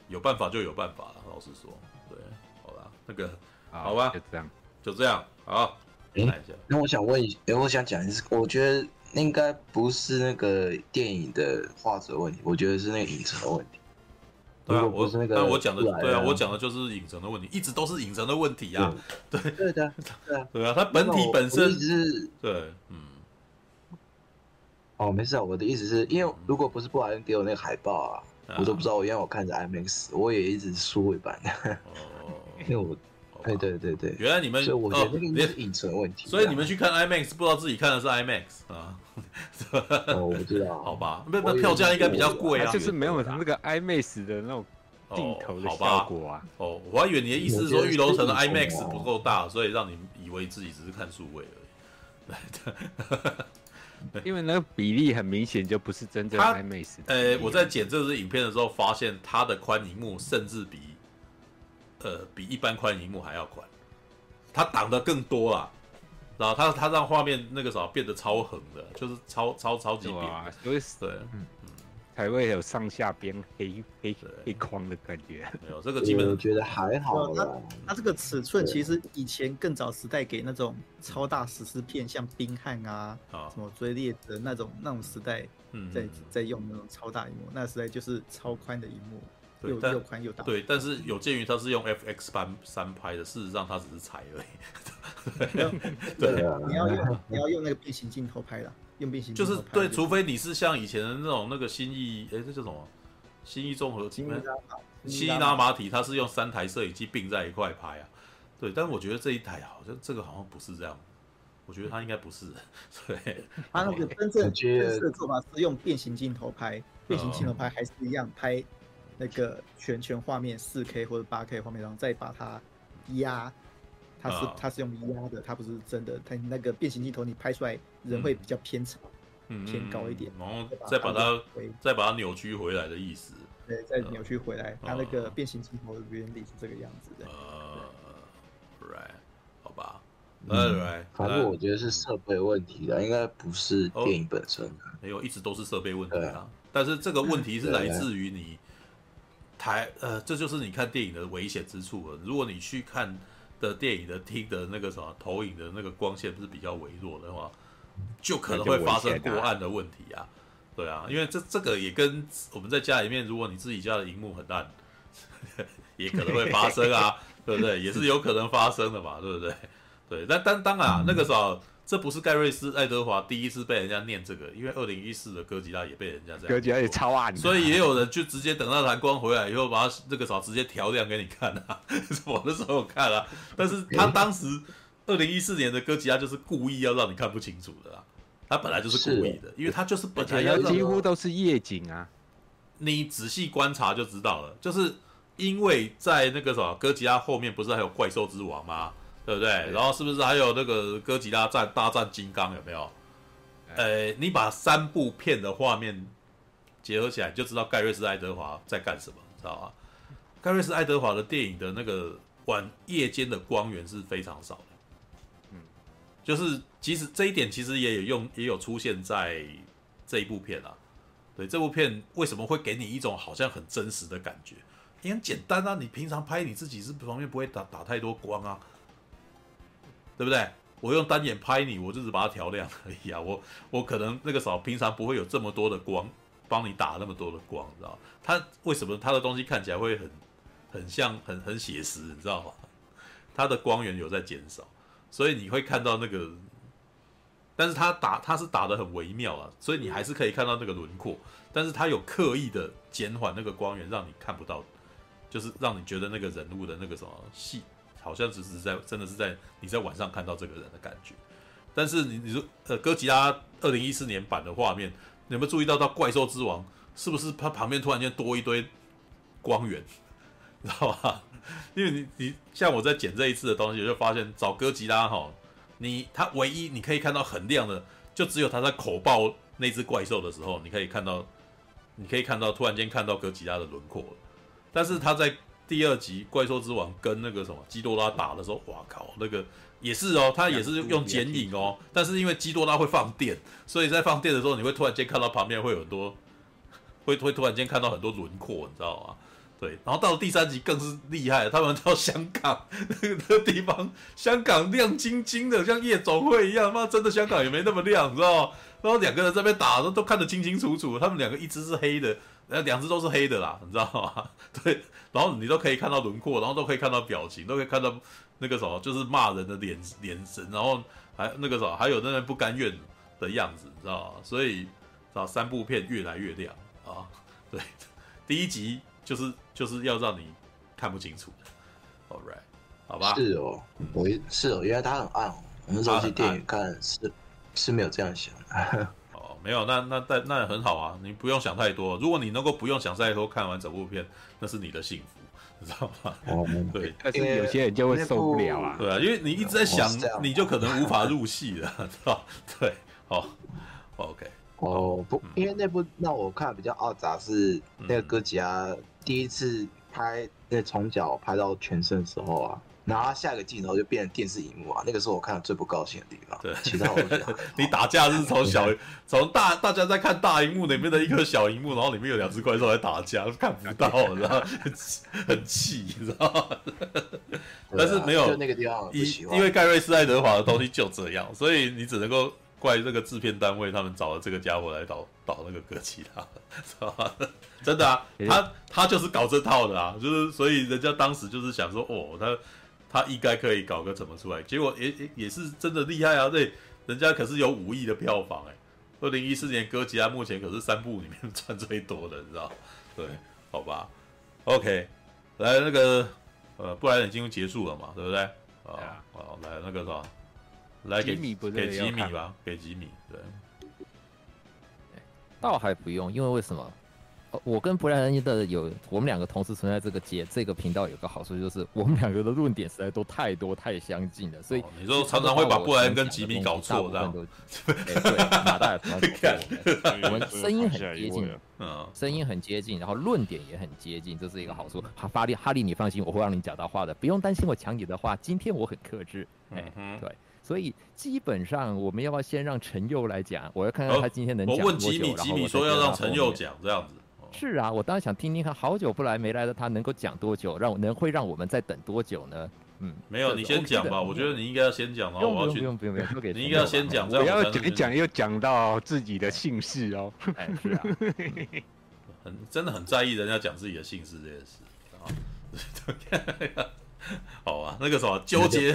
Speaker 1: 有办法就有办法了，老实说，对，好啦，那个。好吧，
Speaker 9: 就这样，
Speaker 1: 就这样，好。
Speaker 7: 哎、欸，那我想问一下，哎、欸，我想讲一次，我觉得应该不是那个电影的画质问题，我觉得是那个影城的问题。
Speaker 1: 对啊，我是那个，但我讲的，对啊，我讲的就是影城的问题，一直都是影城的问题啊。对，
Speaker 7: 对，对的，对啊，
Speaker 1: 对啊，它本体本身
Speaker 7: 是，
Speaker 1: 对，嗯。
Speaker 7: 哦，没事啊，我的意思是因为如果不是布莱恩给我那个海报啊，嗯、我都不知道，因为我看着 IMAX，我也一直数位版的。哦，因为我。对对对对，
Speaker 1: 原来你们
Speaker 7: 所以我觉得那个应该是影城问题，
Speaker 1: 所以你们去看 IMAX 不知道自己看的是 IMAX 啊？
Speaker 7: 哦，我知道，
Speaker 1: 好吧，那那票价应该比较贵啊，
Speaker 9: 就是没有那个 IMAX 的那种镜头的效果啊。
Speaker 1: 哦，我还以为你的意思是说玉楼城的 IMAX 不够大，所以让你以为自己只是看数位而已。
Speaker 9: 因为那个比例很明显就不是真正 IMAX。
Speaker 1: 呃，我在剪这支影片的时候发现，它的宽银幕甚至比。呃比一般宽荧幕还要宽，它挡的更多啦。然后它它让画面那个啥变得超横的，就是超超超级扁，
Speaker 9: 所以对，嗯嗯，才会有上下边黑黑黑框的感觉。
Speaker 1: 没有这个基本
Speaker 7: 我觉得还好。
Speaker 2: 它它这个尺寸其实以前更早时代给那种超大史诗片，像冰汉啊，什么追猎者那种那种时代，在在用那种超大荧幕，那时代就是超宽的荧幕。又又宽又大，
Speaker 1: 对，但是有鉴于它是用 FX 三三拍的，事实上它只是裁而已。
Speaker 2: 对，你要用你要用那个变形镜头拍的，用变形
Speaker 1: 就是对，除非你是像以前的那种那个新意，哎，这叫什么？新意综合体，新意拉马体，它是用三台摄影机并在一块拍啊。对，但是我觉得这一台好像这个好像不是这样，我觉得它应该不是。对，
Speaker 2: 它那个真正真实的做法是用变形镜头拍，变形镜头拍还是一样拍。那个全全画面四 K 或者八 K 画面，然后再把它压，它是它是用压的，它不是真的。它那个变形镜头你拍出来人会比较偏长，嗯，偏高一点，
Speaker 1: 然后再把它再把它扭曲回来的意思。
Speaker 2: 对，再扭曲回来，它那个变形镜头的原理是这个样子的。
Speaker 1: 呃，right，好吧
Speaker 7: ，right，反正我觉得是设备问题的，应该不是电影本身。
Speaker 1: 没有，一直都是设备问题啊。但是这个问题是来自于你。台呃，这就是你看电影的危险之处了。如果你去看的电影的听的那个什么投影的那个光线不是比较微弱的话，就可能会发生过暗的问题啊。对啊，因为这这个也跟我们在家里面，如果你自己家的荧幕很暗，也可能会发生啊，对不对？也是有可能发生的嘛，对不对？对，但但当然啊，那个时候。这不是盖瑞斯爱德华第一次被人家念这个，因为二零一四的哥吉拉也被人家这样，
Speaker 9: 哥吉拉也超暗，
Speaker 1: 所以也有人就直接等到蓝光回来以后，把它这个时候直接调亮给你看啊。我那时候看了，但是他当时二零一四年的哥吉拉就是故意要让你看不清楚的啦，他本来就是故意的，因为他就是本来要
Speaker 9: 几乎都是夜景啊，
Speaker 1: 你仔细观察就知道了，就是因为在那个什么哥吉拉后面不是还有怪兽之王吗？对不对？对，然后是不是还有那个哥吉拉战大战金刚有没有？呃，你把三部片的画面结合起来，就知道盖瑞斯爱德华在干什么，知道吗？盖瑞斯爱德华的电影的那个晚夜间的光源是非常少的，嗯，就是其实这一点其实也有用，也有出现在这一部片啊。对，这部片为什么会给你一种好像很真实的感觉？也很简单啊，你平常拍你自己是旁边不会打打太多光啊。对不对？我用单眼拍你，我就是把它调亮而已啊。我我可能那个时候平常不会有这么多的光帮你打那么多的光，你知道？它为什么它的东西看起来会很很像很很写实，你知道吗？它的光源有在减少，所以你会看到那个，但是它打它是打得很微妙啊，所以你还是可以看到那个轮廓，但是它有刻意的减缓那个光源，让你看不到，就是让你觉得那个人物的那个什么细。好像只是在，真的是在你在晚上看到这个人的感觉，但是你你说呃哥吉拉二零一四年版的画面，你有没有注意到到怪兽之王是不是它旁边突然间多一堆光源，知道吧？因为你你像我在剪这一次的东西，就发现找哥吉拉哈，你它唯一你可以看到很亮的，就只有他在口爆那只怪兽的时候，你可以看到，你可以看到突然间看到哥吉拉的轮廓，但是他在。第二集怪兽之王跟那个什么基多拉打的时候，哇靠，那个也是哦，他也是用剪影哦，但是因为基多拉会放电，所以在放电的时候，你会突然间看到旁边会有很多，会 会突然间看到很多轮廓，你知道吗？对，然后到了第三集更是厉害，他们到香港那个地方，香港亮晶晶的，像夜总会一样，妈真的香港也没那么亮，你知道吗？然后两个人在那边打都都看得清清楚楚，他们两个一只是黑的，呃，两只都是黑的啦，你知道吗？对。然后你都可以看到轮廓，然后都可以看到表情，都可以看到那个什么，就是骂人的脸脸神，然后还那个什么，还有那个不甘愿的样子，你知道吗？所以，知道三部片越来越亮啊。对，第一集就是就是要让你看不清楚的。All right，好吧。
Speaker 7: 是哦，我是哦，原来它很暗哦。我们这去电影看是是没有这样想的。
Speaker 1: 哦，没有，那那那那很好啊，你不用想太多。如果你能够不用想太多，看完整部片。那是你的幸福，你知道吗？哦，对，
Speaker 9: 但是有些人就会受不了啊。
Speaker 1: 对啊，因为你一直在想，你就可能无法入戏了，知道？对，好，OK。
Speaker 7: 哦，不，因为那部让我看比较奥杂是那个哥吉拉第一次拍那从脚拍到全身的时候啊。然后他下一个镜头就变成电视荧幕啊，那个是我看到最不高兴的地方。
Speaker 1: 对，
Speaker 7: 其他我觉得
Speaker 1: 你打架是从小从大大家在看大荧幕里面的一颗小荧幕，然后里面有两只怪兽在打架，看不到，然后 很气，你知道吗？但是没有，
Speaker 7: 就那个地方
Speaker 1: 因因为盖瑞斯爱德华的东西就这样，所以你只能够怪这个制片单位，他们找了这个家伙来导导那个哥吉拉，知道吧？真的啊，他他就是搞这套的啊，就是所以人家当时就是想说，哦，他。他应该可以搞个怎么出来，结果也也也是真的厉害啊！对，人家可是有五亿的票房哎，二零一四年哥吉拉目前可是三部里面赚最多的，你知道？对，好吧，OK，来那个呃，布莱恩已经结束了嘛，对不对？啊，好，来那个什么，来给给吉米吧，给吉米，对，
Speaker 4: 倒还不用，因为为什么？我跟布莱恩的有，我们两个同时存在这个节这个频道，有个好处就是我们两个的论点实在都太多太相近了，所以、哦、
Speaker 1: 你说常常会把布莱恩跟吉米搞错，这样
Speaker 4: 对，马大也常常错。我们声音很接近，嗯，声音很接近，然后论点也很接近，这是一个好处。哈哈利哈利，你放心，我会让你讲到话的，不用担心我抢你的话。今天我很克制，哎、嗯，对，所以基本上我们要不要先让陈佑来讲？我要看看他今天能讲多久。
Speaker 1: 我问吉米，吉米说要让陈佑讲这样子。
Speaker 4: 是啊，我当然想听听看，好久不来没来的他能够讲多久，让我能会让我们再等多久呢？嗯，
Speaker 1: 没有，你先讲吧。我觉得你应该要先讲，然后我要去。
Speaker 4: 不用不用不用不用，
Speaker 1: 你应该要先讲，
Speaker 9: 不要讲一讲又讲到自己的姓氏哦。
Speaker 4: 哎，是啊，
Speaker 1: 很真的很在意人家讲自己的姓氏这件事啊。好啊，那个什么纠结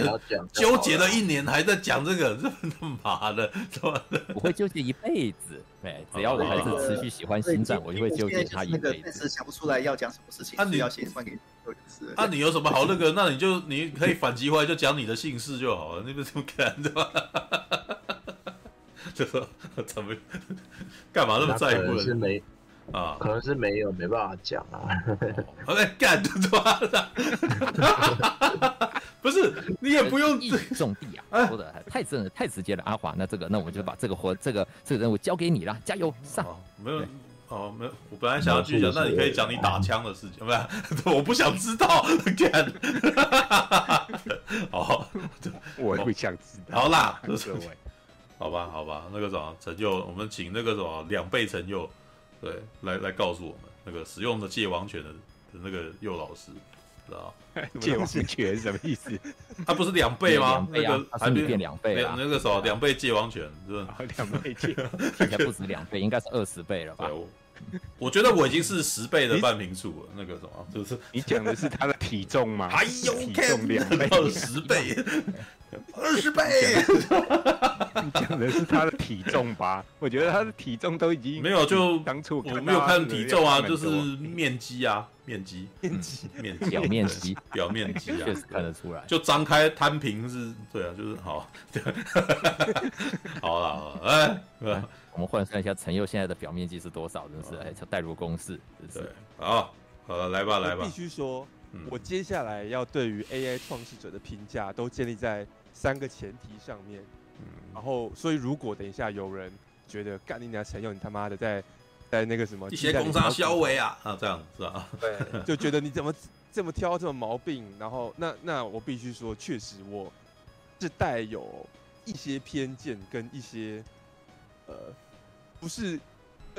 Speaker 1: 纠结了一年，还在讲这个，这他妈的，怎么的？
Speaker 4: 我会纠结一辈子，对，只要我还是持续喜欢星战，我就会纠结他一辈子。
Speaker 2: 但是想不出来要讲什么事情，那你要写传给
Speaker 1: 那你有什么好那个？那你就你可以反击回来，就讲你的姓氏就好了。你不是这么干的吗？就说 怎么干嘛那么在乎
Speaker 7: 人？啊，可能是没有，没办法讲啊。
Speaker 1: 我在干他妈的，不是你也不用
Speaker 4: 义重地啊，说的太真了，太直接了。阿华，那这个，那我就把这个活，这个这个任务交给你了，加油上。
Speaker 1: 没有，哦，没有，我本来想要继续讲，那你可以讲你打枪的事情，不是？我不想知道，干。好，
Speaker 9: 我不想知道。
Speaker 1: 好啦，各位，好吧，好吧，那个什么成就，我们请那个什么两倍成就。对，来来告诉我们那个使用的界王犬的的那个幼老师，知道
Speaker 9: 界 王犬什么意思？
Speaker 1: 他不是两倍吗？
Speaker 4: 那个还没变两倍啊？
Speaker 1: 那个时候两倍界王犬是
Speaker 9: 吧？两倍界，
Speaker 4: 应该不止两倍，应该是二十倍了吧？
Speaker 1: 我觉得我已经是十倍的半平数了。那个什么，就是
Speaker 9: 你讲的是他的体重吗？
Speaker 1: 还有体重两倍，十倍，二十倍。
Speaker 9: 你讲的是他的体重吧？我觉得他的体重都已经
Speaker 1: 没有，就
Speaker 9: 当初
Speaker 1: 我没有看体重啊，就是面积啊，面积，
Speaker 4: 面积，面
Speaker 1: 积，
Speaker 4: 表面积，
Speaker 1: 表面积啊，
Speaker 4: 确实看得出来。
Speaker 1: 就张开摊平是，对啊，就是好，好了，好了，哎，
Speaker 4: 我们换算一下陈佑现在的表面积是多少？真是哎，代入公式，
Speaker 1: 对，好，好了，来吧，来吧。
Speaker 3: 必须说，我接下来要对于 AI 创始者的评价都建立在三个前提上面。嗯，然后，所以如果等一下有人觉得干你娘陈佑，你他妈的在在那个什么
Speaker 1: 一些工商消委啊啊这样是吧？
Speaker 3: 对，就觉得你怎么这么挑这么毛病，然后那那我必须说，确实我是带有一些偏见跟一些呃不是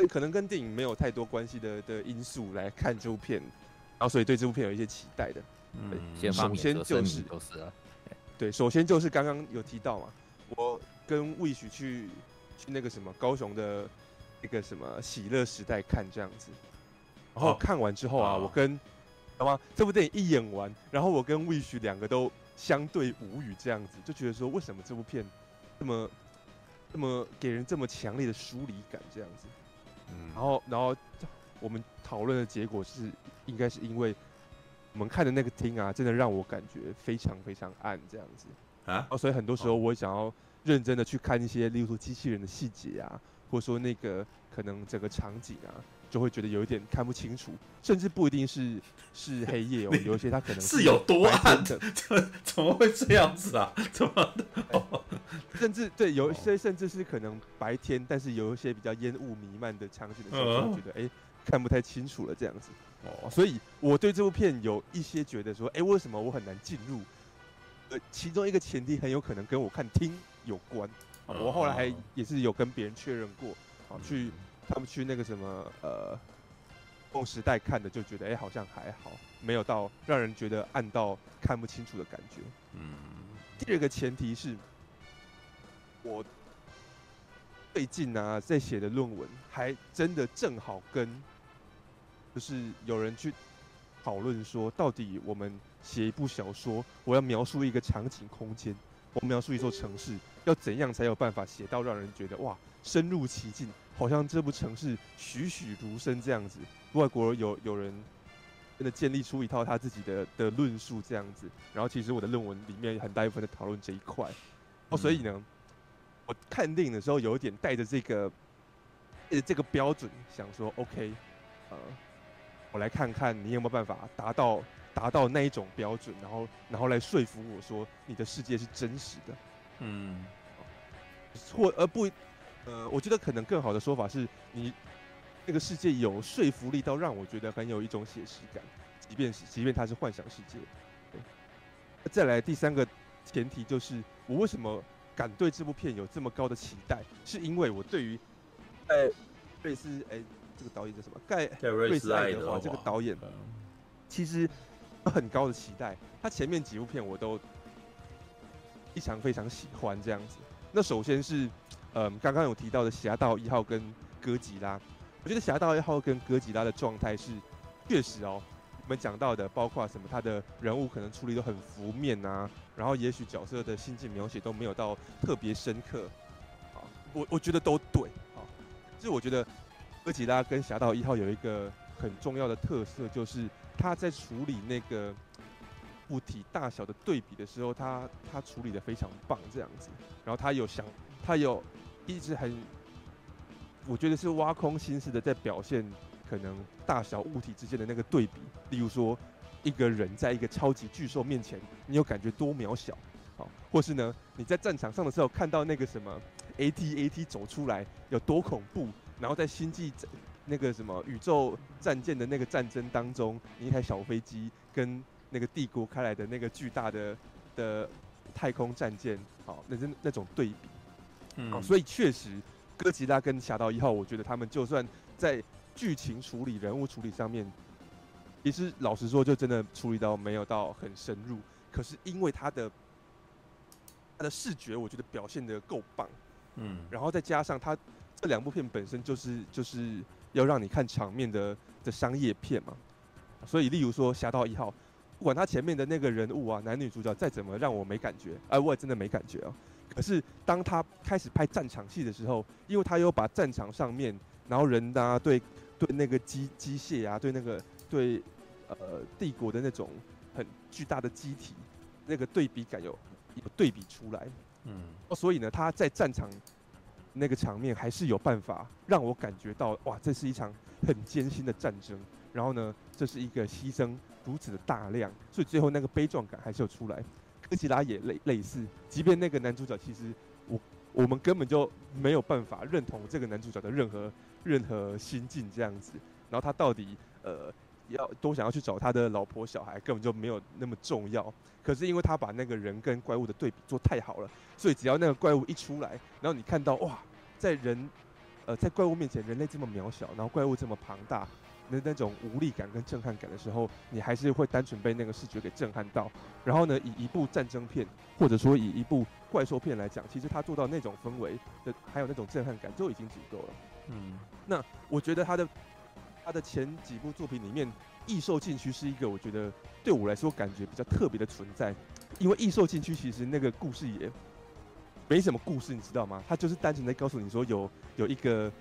Speaker 3: 可能跟电影没有太多关系的的因素来看这部片，然后所以对这部片有一些期待的。
Speaker 4: 嗯，
Speaker 3: 首先就是对，首先就是刚刚有提到嘛。我跟 Wish 去去那个什么高雄的那个什么喜乐时代看这样子，然后看完之后啊，我跟好吗？这部电影一演完，然后我跟 Wish 两个都相对无语这样子，就觉得说为什么这部片这么这么给人这么强烈的疏离感这样子，嗯，然后然后我们讨论的结果是，应该是因为我们看的那个厅啊，真的让我感觉非常非常暗这样子。啊，所以很多时候我想要认真的去看一些，例如说机器人的细节啊，或者说那个可能整个场景啊，就会觉得有一点看不清楚，甚至不一定是是黑夜哦，有一些它可能
Speaker 1: 是，是有多暗的，怎么会这样子啊？怎么的？
Speaker 3: 哦、甚至对，有一些甚至是可能白天，但是有一些比较烟雾弥漫的场景的时候，觉得哎。看不太清楚了这样子。哦，所以我对这部片有一些觉得说，哎，为什么我很难进入？呃，其中一个前提很有可能跟我看听有关。我后来还也是有跟别人确认过，啊，去他们去那个什么呃，梦时代看的，就觉得哎，好像还好，没有到让人觉得暗到看不清楚的感觉。嗯。第二个前提是，我最近啊在写的论文，还真的正好跟。就是有人去讨论说，到底我们写一部小说，我要描述一个场景空间，我描述一座城市，要怎样才有办法写到让人觉得哇，深入其境，好像这部城市栩栩如生这样子。外国有有人真的建立出一套他自己的的论述这样子，然后其实我的论文里面很大一部分在讨论这一块。哦，所以呢，我看电影的时候有一点带着这个呃这个标准，想说 OK，呃。我来看看你有没有办法达到达到那一种标准，然后然后来说服我说你的世界是真实的，嗯，或而不，呃，我觉得可能更好的说法是你那个世界有说服力到让我觉得很有一种写实感，即便是即便它是幻想世界。对，再来第三个前提就是我为什么敢对这部片有这么高的期待，是因为我对于呃类似哎。这个导演叫什么？盖瑞斯爱德华。这个导演其实有很高的期待，他前面几部片我都非常非常喜欢这样子。那首先是，嗯，刚刚有提到的《侠盗一号》跟《哥吉拉》，我觉得《侠盗一号》跟《哥吉拉》的状态是确实哦，我们讲到的，包括什么，他的人物可能处理得很浮面啊，然后也许角色的心境描写都没有到特别深刻，啊，我我觉得都对，啊，就是我觉得。哥吉拉跟侠盗一号有一个很重要的特色，就是他在处理那个物体大小的对比的时候，他他处理得非常棒，这样子。然后他有想，他有一直很，我觉得是挖空心思的在表现可能大小物体之间的那个对比。例如说，一个人在一个超级巨兽面前，你有感觉多渺小，好，或是呢，你在战场上的时候看到那个什么 AT-AT 走出来有多恐怖。然后在星际那个什么宇宙战舰的那个战争当中，一台小飞机跟那个帝国开来的那个巨大的的太空战舰，好，那是那种对比，嗯，所以确实哥吉拉跟侠盗一号，我觉得他们就算在剧情处理、人物处理上面，其实老实说，就真的处理到没有到很深入。可是因为他的他的视觉，我觉得表现的够棒，嗯，然后再加上他。这两部片本身就是就是要让你看场面的的商业片嘛，所以例如说《侠盗一号》，不管他前面的那个人物啊，男女主角再怎么让我没感觉，哎，我也真的没感觉啊。可是当他开始拍战场戏的时候，因为他又把战场上面，然后人啊，对对那个机机械啊，对那个对呃帝国的那种很巨大的机体，那个对比感有有对比出来，嗯，所以呢，他在战场。那个场面还是有办法让我感觉到，哇，这是一场很艰辛的战争。然后呢，这是一个牺牲如此的大量，所以最后那个悲壮感还是有出来。哥吉拉也类类似，即便那个男主角其实我我们根本就没有办法认同这个男主角的任何任何心境这样子。然后他到底呃要多想要去找他的老婆小孩，根本就没有那么重要。可是因为他把那个人跟怪物的对比做太好了，所以只要那个怪物一出来，然后你看到哇。在人，呃，在怪物面前，人类这么渺小，然后怪物这么庞大，那那种无力感跟震撼感的时候，你还是会单纯被那个视觉给震撼到。然后呢，以一部战争片，或者说以一部怪兽片来讲，其实他做到那种氛围的，还有那种震撼感，就已经足够了。嗯，那我觉得他的他的前几部作品里面，《异兽禁区》是一个我觉得对我来说感觉比较特别的存在，因为《异兽禁区》其实那个故事也。没什么故事，你知道吗？他就是单纯的告诉你说有，有有一个应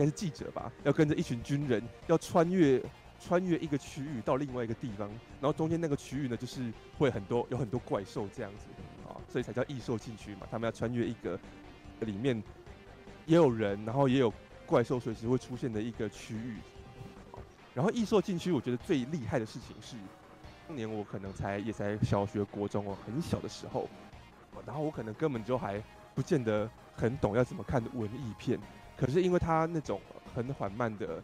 Speaker 3: 应该是记者吧，要跟着一群军人，要穿越穿越一个区域到另外一个地方，然后中间那个区域呢，就是会很多有很多怪兽这样子啊，所以才叫异兽禁区嘛。他们要穿越一个里面也有人，然后也有怪兽随时会出现的一个区域。然后异兽禁区，我觉得最厉害的事情是，当年我可能才也才小学、国中哦，很小的时候。然后我可能根本就还不见得很懂要怎么看文艺片，可是因为他那种很缓慢的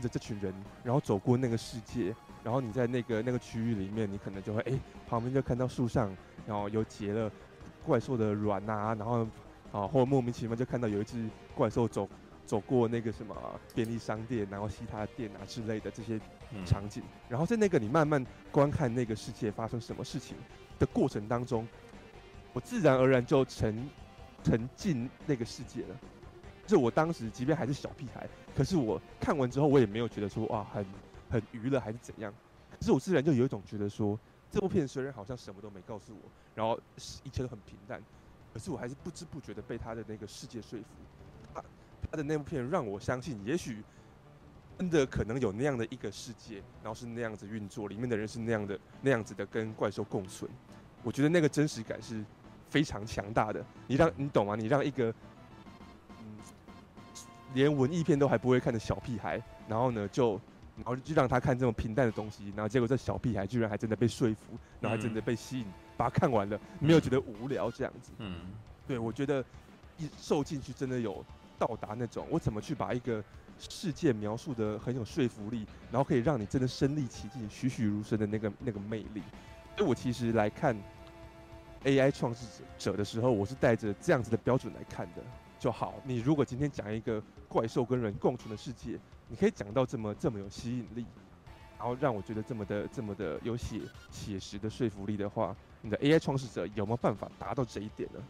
Speaker 3: 的这群人，然后走过那个世界，然后你在那个那个区域里面，你可能就会哎、欸，旁边就看到树上，然后有结了怪兽的卵啊，然后啊，或莫名其妙就看到有一只怪兽走走过那个什么便利商店，然后吸他的电啊之类的这些场景，然后在那个你慢慢观看那个世界发生什么事情的过程当中，我自然而然就沉沉浸那个世界了。就我当时即便还是小屁孩，可是我看完之后，我也没有觉得说哇很很娱乐还是怎样。可是我自然就有一种觉得说，这部片虽然好像什么都没告诉我，然后一切都很平淡，可是我还是不知不觉的被他的那个世界说服。他他的那部片让我相信，也许真的可能有那样的一个世界，然后是那样子运作，里面的人是那样的那样子的跟怪兽共存。我觉得那个真实感是非常强大的。你让你懂吗？你让一个。连文艺片都还不会看的小屁孩，然后呢，就然后就让他看这种平淡的东西，然后结果这小屁孩居然还真的被说服，然后还真的被吸引，把他看完了，没有觉得无聊这样子。嗯，对，我觉得一受进去真的有到达那种，我怎么去把一个世界描述的很有说服力，然后可以让你真的身临其境、栩栩如生的那个那个魅力。所以我其实来看 AI 创世者的时候，我是带着这样子的标准来看的。就好，你如果今天讲一个怪兽跟人共存的世界，你可以讲到这么这么有吸引力，然后让我觉得这么的这么的有写写实的说服力的话，你的 AI 创始者有没有办法达到这一点呢？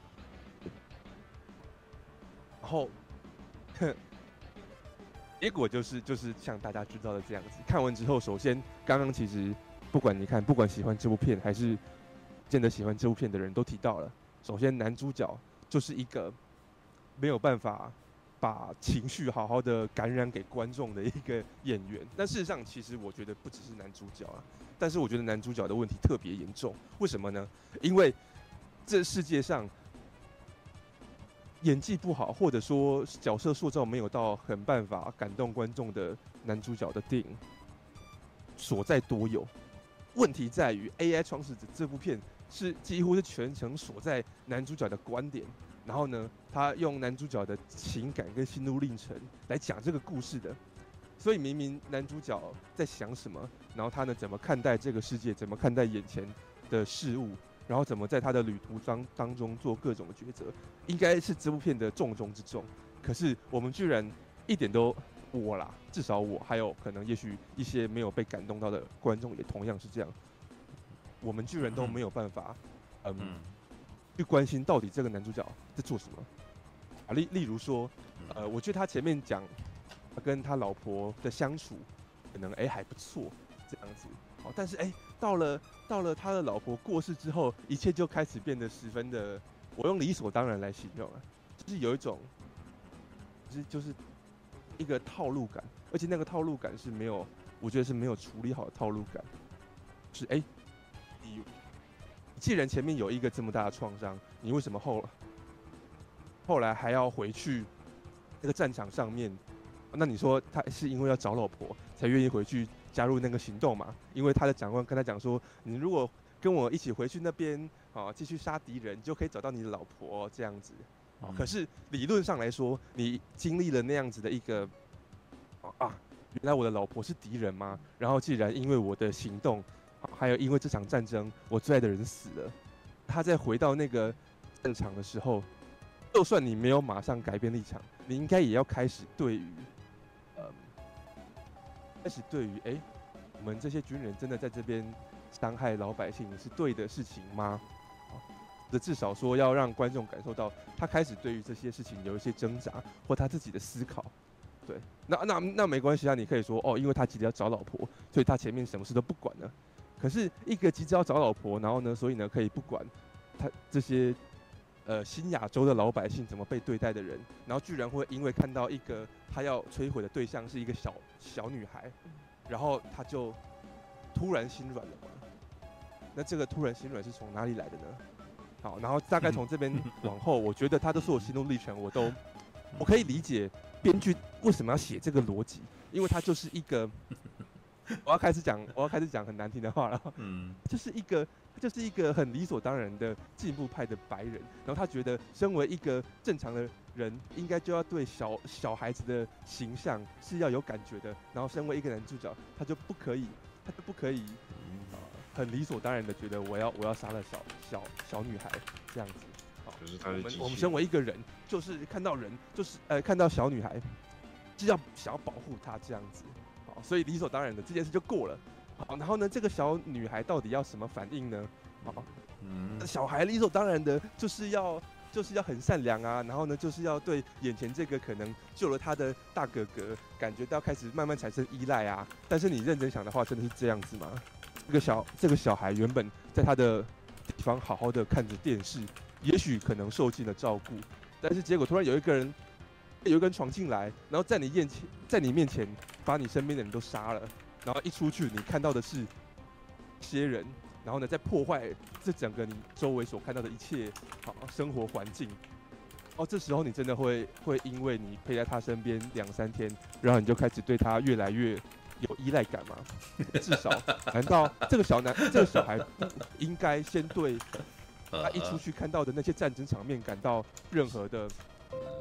Speaker 3: 然后，哼 结果就是就是像大家知道的这样子。看完之后，首先刚刚其实不管你看，不管喜欢这部片还是见得喜欢这部片的人都提到了，首先男主角就是一个。没有办法把情绪好好的感染给观众的一个演员，但事实上，其实我觉得不只是男主角啊，但是我觉得男主角的问题特别严重。为什么呢？因为这世界上演技不好，或者说角色塑造没有到很办法感动观众的男主角的电影所在多有。问题在于《AI 创始者》这部片是几乎是全程锁在男主角的观点。然后呢，他用男主角的情感跟心路历程来讲这个故事的，所以明明男主角在想什么，然后他呢怎么看待这个世界，怎么看待眼前的事物，然后怎么在他的旅途当当中做各种的抉择，应该是这部片的重中之重。可是我们居然一点都我啦，至少我还有可能，也许一些没有被感动到的观众也同样是这样，我们居然都没有办法，嗯。嗯去关心到底这个男主角在做什么啊？例例如说，呃，我觉得他前面讲他跟他老婆的相处，可能哎、欸、还不错这样子，好，但是哎、欸、到了到了他的老婆过世之后，一切就开始变得十分的，我用理所当然来形容啊，就是有一种，就是就是一个套路感，而且那个套路感是没有，我觉得是没有处理好的套路感，是哎、欸、你。既然前面有一个这么大的创伤，你为什么后后来还要回去那个战场上面？那你说他是因为要找老婆才愿意回去加入那个行动嘛？因为他的长官跟他讲说，你如果跟我一起回去那边啊，继续杀敌人，就可以找到你的老婆这样子。可是理论上来说，你经历了那样子的一个啊，原来我的老婆是敌人吗？然后既然因为我的行动。还有，因为这场战争，我最爱的人死了。他在回到那个战场的时候，就算你没有马上改变立场，你应该也要开始对于，呃，开始对于，哎，我们这些军人真的在这边伤害老百姓是对的事情吗？这至少说要让观众感受到，他开始对于这些事情有一些挣扎或他自己的思考。对，那那那没关系啊，你可以说哦，因为他急着要找老婆，所以他前面什么事都不管了。可是一个急着要找老婆，然后呢，所以呢，可以不管他这些呃新亚洲的老百姓怎么被对待的人，然后居然会因为看到一个他要摧毁的对象是一个小小女孩，然后他就突然心软了吗？那这个突然心软是从哪里来的呢？好，然后大概从这边 往后，我觉得他的所有心路历程，我都我可以理解编剧为什么要写这个逻辑，因为他就是一个。我要开始讲，我要开始讲很难听的话了。嗯，就是一个，就是一个很理所当然的进步派的白人，然后他觉得身为一个正常的人，应该就要对小小孩子的形象是要有感觉的，然后身为一个男主角，他就不可以，他就不可以，呃，很理所当然的觉得我要我要杀了小小小女孩这样子。好，
Speaker 6: 就是他的。我们
Speaker 3: 我们身为一个人，就是看到人，就是呃看到小女孩，就要想要保护她这样子。所以理所当然的这件事就过了，好，然后呢，这个小女孩到底要什么反应呢？好，嗯，小孩理所当然的就是要就是要很善良啊，然后呢，就是要对眼前这个可能救了他的大哥哥感觉到开始慢慢产生依赖啊。但是你认真想的话，真的是这样子吗？这个小这个小孩原本在他的地方好好的看着电视，也许可能受尽了照顾，但是结果突然有一个人。有一个人闯进来，然后在你面前，在你面前把你身边的人都杀了，然后一出去，你看到的是一些人，然后呢，在破坏这整个你周围所看到的一切好生活环境。哦，这时候你真的会会因为你陪在他身边两三天，然后你就开始对他越来越有依赖感吗？至少，难道 这个小男这个小孩不应该先对 他一出去看到的那些战争场面感到任何的？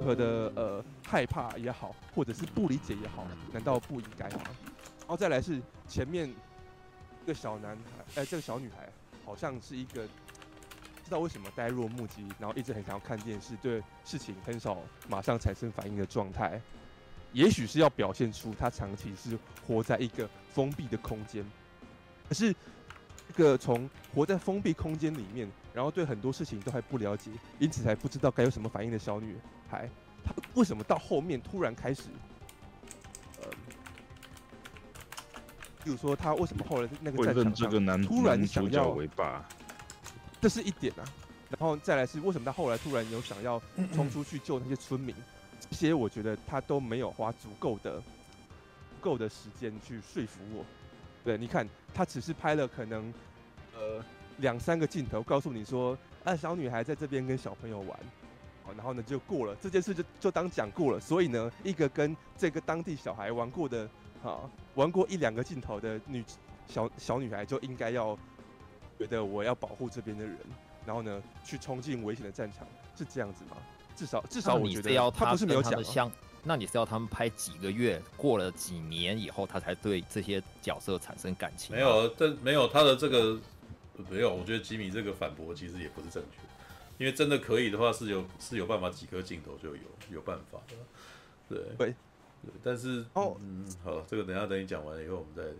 Speaker 3: 和的呃害怕也好，或者是不理解也好，难道不应该吗？然后再来是前面一个小男孩，哎、这个小女孩好像是一个知道为什么呆若木鸡，然后一直很想要看电视，对事情很少马上产生反应的状态。也许是要表现出他长期是活在一个封闭的空间，可是一个从活在封闭空间里面，然后对很多事情都还不了解，因此才不知道该有什么反应的小女孩，她为什么到后面突然开始，呃，比如说她为什么后来那个战场上突然想要这是一点啊，然后再来是为什么她后来突然有想要冲出去救那些村民，这些我觉得她都没有花足够的够的时间去说服我，对，你看她只是拍了可能，呃。两三个镜头告诉你说，啊，小女孩在这边跟小朋友玩，好，然后呢就过了这件事就就当讲过了。所以呢，一个跟这个当地小孩玩过的，啊，玩过一两个镜头的女小小女孩就应该要觉得我要保护这边的人，然后呢去冲进危险的战场，是这样子吗？至少至少我觉得他不是没有讲。
Speaker 4: 那你是要他们拍几个月，过了几年以后，他才对这些角色产生感情？
Speaker 1: 没有，这没有他的这个。没有，我觉得吉米这个反驳其实也不是正确，因为真的可以的话是有是有办法几颗镜头就有有办法的，对对，对，但是哦嗯好，这个等下等你讲完了以后我们再聊。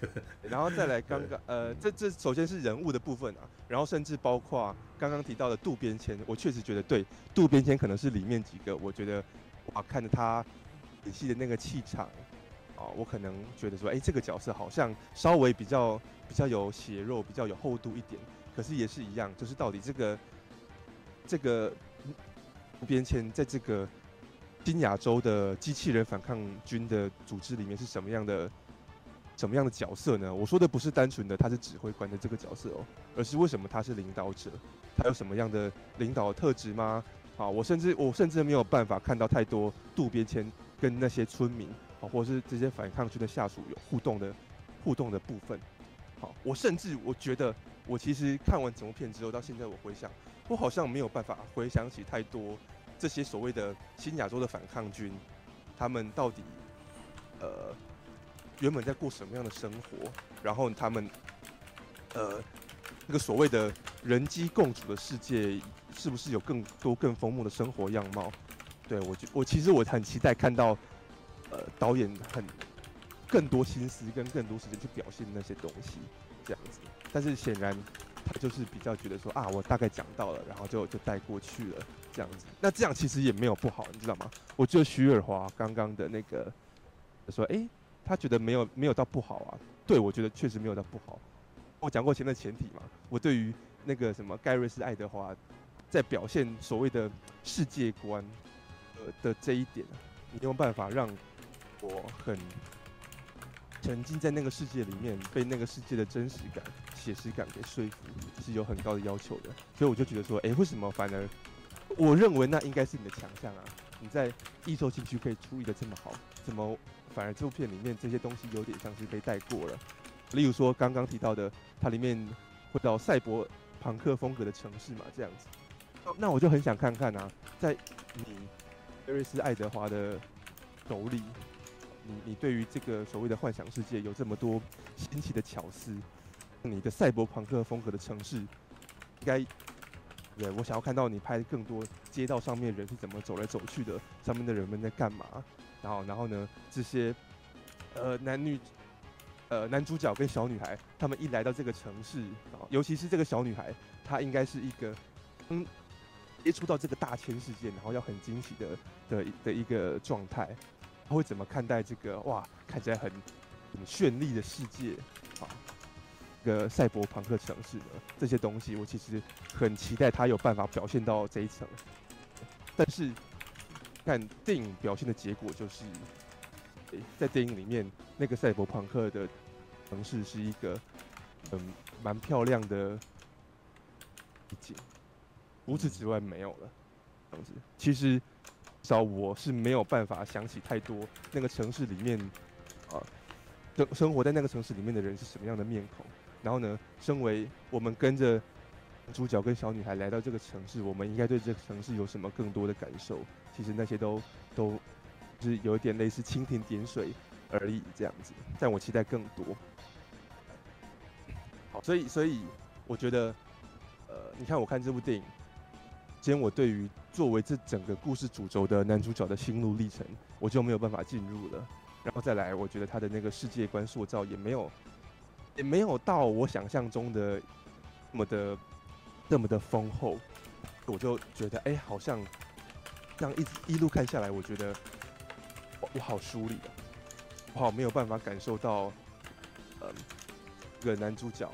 Speaker 3: 然后再来刚刚呃这这首先是人物的部分啊，然后甚至包括刚刚提到的渡边谦，我确实觉得对渡边谦可能是里面几个我觉得哇看着他演戏的那个气场。哦，我可能觉得说，哎、这个角色好像稍微比较比较有血肉，比较有厚度一点。可是也是一样，就是到底这个这个边谦在这个新亚洲的机器人反抗军的组织里面是什么样的什么样的角色呢？我说的不是单纯的他是指挥官的这个角色哦，而是为什么他是领导者？他有什么样的领导特质吗？啊，我甚至我甚至没有办法看到太多渡边谦跟那些村民。好，或者是这些反抗军的下属有互动的互动的部分。好，我甚至我觉得，我其实看完整部片之后，到现在我回想，我好像没有办法回想起太多这些所谓的新亚洲的反抗军，他们到底呃原本在过什么样的生活，然后他们呃那个所谓的人机共处的世界，是不是有更多更丰富的生活样貌？对，我觉我其实我很期待看到。呃，导演很更多心思跟更多时间去表现那些东西，这样子。但是显然他就是比较觉得说啊，我大概讲到了，然后就就带过去了这样子。那这样其实也没有不好，你知道吗？我觉得徐尔华刚刚的那个说，哎、他觉得没有没有到不好啊。对，我觉得确实没有到不好。我讲过前面的前提嘛，我对于那个什么盖瑞斯爱德华在表现所谓的世界观呃的这一点，你有办法让。我很沉浸在那个世界里面，被那个世界的真实感、写实感给说服，是有很高的要求的。所以我就觉得说，哎、为什么反而我认为那应该是你的强项啊？你在艺术情绪可以处理的这么好，怎么反而这部片里面这些东西有点像是被带过了？例如说刚刚提到的，它里面会到赛博朋克风格的城市嘛，这样子。那我就很想看看啊，在你艾瑞斯爱德华的手里，你你对于这个所谓的幻想世界有这么多新奇的巧思，你的赛博朋克风格的城市，应该，对，我想要看到你拍更多街道上面人是怎么走来走去的，上面的人们在干嘛，然后然后呢，这些呃男女呃男主角跟小女孩，他们一来到这个城市，尤其是这个小女孩，她应该是一个嗯。接触到这个大千世界，然后要很惊喜的的的一个状态，他会怎么看待这个哇，看起来很很绚丽的世界啊？一个赛博朋克城市呢？这些东西我其实很期待他有办法表现到这一层。但是看电影表现的结果就是，在电影里面那个赛博朋克的城市是一个嗯蛮漂亮的一景。除此之外没有了，这样子。其实，至少我是没有办法想起太多那个城市里面，啊，生生活在那个城市里面的人是什么样的面孔。然后呢，身为我们跟着主角跟小女孩来到这个城市，我们应该对这个城市有什么更多的感受？其实那些都都是有一点类似蜻蜓点水而已，这样子。但我期待更多。好，所以所以我觉得，呃，你看我看这部电影。今天我对于作为这整个故事主轴的男主角的心路历程，我就没有办法进入了。然后再来，我觉得他的那个世界观塑造也没有，也没有到我想象中的那么的那么的丰厚。我就觉得，哎、好像这样一一路看下来，我觉得我，好疏离啊，我好没有办法感受到，嗯，这个男主角，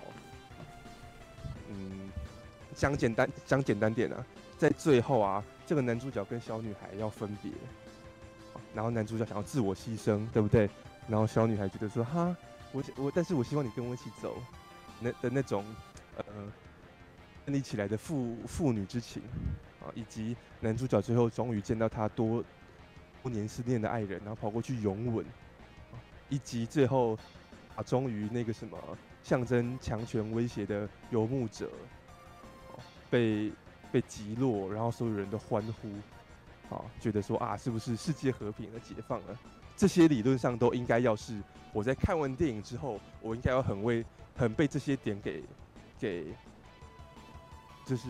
Speaker 3: 嗯，讲简单讲简单点啊。在最后啊，这个男主角跟小女孩要分别，然后男主角想要自我牺牲，对不对？然后小女孩觉得说：“哈，我我，但是我希望你跟我一起走。”那的那种呃，建立起来的父父女之情啊，以及男主角最后终于见到他多多年思念的爱人，然后跑过去拥吻，以及最后啊，终于那个什么象征强权威胁的游牧者被。被击落，然后所有人都欢呼，啊，觉得说啊，是不是世界和平了、解放了？这些理论上都应该要是我在看完电影之后，我应该要很为很被这些点给给，就是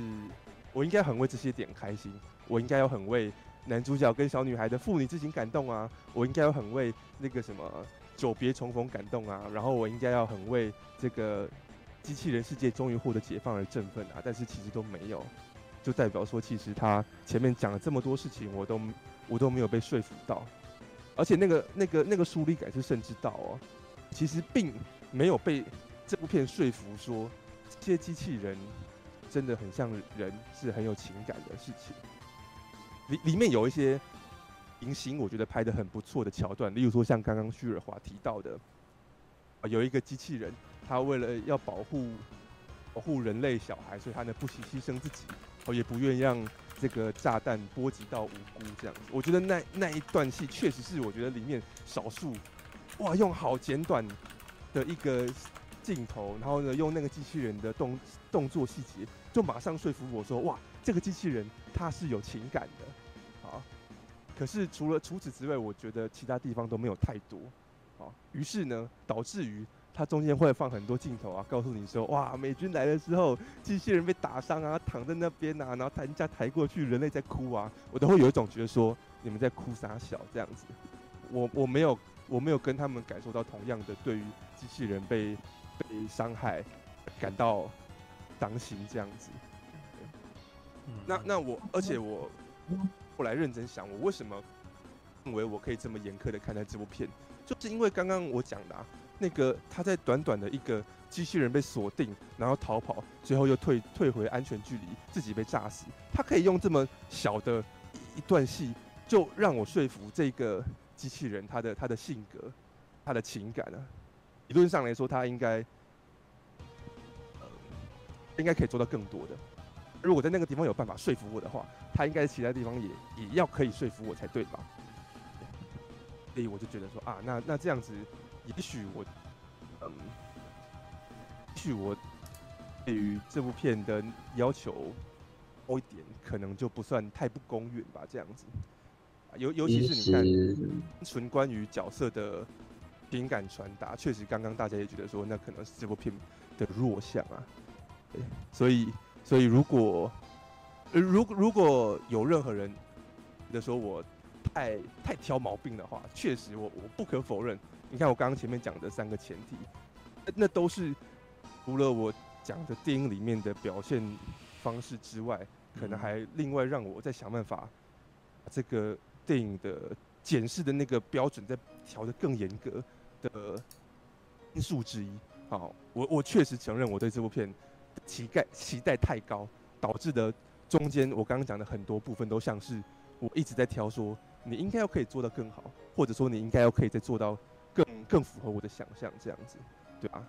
Speaker 3: 我应该很为这些点开心，我应该要很为男主角跟小女孩的父女之情感动啊，我应该要很为那个什么久别重逢感动啊，然后我应该要很为这个机器人世界终于获得解放而振奋啊，但是其实都没有。就代表说，其实他前面讲了这么多事情，我都我都没有被说服到，而且那个那个那个疏离感是甚至到哦，其实并没有被这部片说服说这些机器人真的很像人，是很有情感的事情。里里面有一些明星，我觉得拍得很不错的桥段，例如说像刚刚徐尔华提到的，有一个机器人，他为了要保护保护人类小孩，所以他呢不惜牺牲自己。哦，也不愿意让这个炸弹波及到无辜这样子。我觉得那那一段戏确实是我觉得里面少数，哇，用好简短的一个镜头，然后呢，用那个机器人的动动作细节，就马上说服我说，哇，这个机器人它是有情感的，啊。可是除了除此之外，我觉得其他地方都没有太多，啊。于是呢，导致于。它中间会放很多镜头啊，告诉你说，哇，美军来的时候，机器人被打伤啊，躺在那边啊，然后抬人家抬过去，人类在哭啊，我都会有一种觉得说，你们在哭傻小这样子，我我没有我没有跟他们感受到同样的对于机器人被被伤害感到伤心这样子。那那我而且我后来认真想，我为什么认为我可以这么严苛的看待这部片，就是因为刚刚我讲的啊。那个他在短短的一个机器人被锁定，然后逃跑，最后又退退回安全距离，自己被炸死。他可以用这么小的一段戏，就让我说服这个机器人他的他的性格，他的情感啊。理论上来说，他应该，呃，应该可以做到更多的。如果在那个地方有办法说服我的话，他应该其他地方也也要可以说服我才对吧？所以我就觉得说啊，那那这样子，也许我，嗯，也许我对于这部片的要求高一点，可能就不算太不公允吧，这样子。尤尤其是你看，纯关于角色的情感传达，确实刚刚大家也觉得说，那可能是这部片的弱项啊。所以。所以，如果，呃，如如果有任何人的说我太太挑毛病的话，确实我我不可否认。你看我刚刚前面讲的三个前提，那都是除了我讲的电影里面的表现方式之外，可能还另外让我再想办法把这个电影的检视的那个标准再调得更严格的因素之一。好，我我确实承认我对这部片。期待期待太高，导致的中间我刚刚讲的很多部分都像是我一直在挑，说你应该要可以做到更好，或者说你应该要可以再做到更符合我的想象这样子，对吧？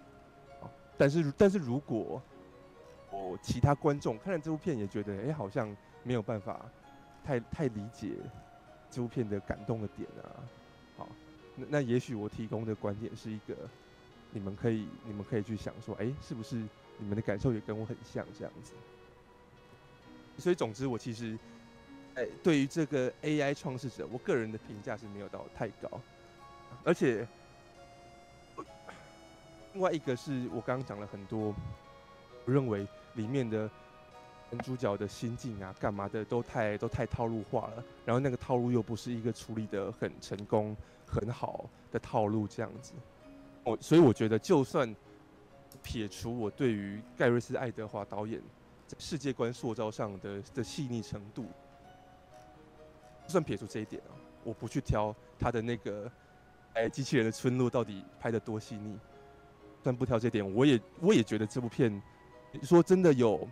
Speaker 3: 但是但是如果我其他观众看了这部片也觉得，哎，好像没有办法太太理解这部片的感动的点啊，好，那那也许我提供的观点是一个你们可以你们可以去想说，哎，是不是？你们的感受也跟我很像，这样子。所以，总之，我其实，哎，对于这个 AI 创世者，我个人的评价是没有到太高。而且，另外一个是我刚刚讲了很多，我认为里面的男主角的心境啊、干嘛的都太都太套路化了。然后那个套路又不是一个处理的很成功、很好的套路，这样子。我所以我觉得，就算。撇除我对于盖瑞斯·爱德华导演在世界观塑造上的的细腻程度，就算撇除这一点啊，我不去挑他的那个哎机器人的村落到底拍的多细腻，算不挑这点，我也我也觉得这部片说真的有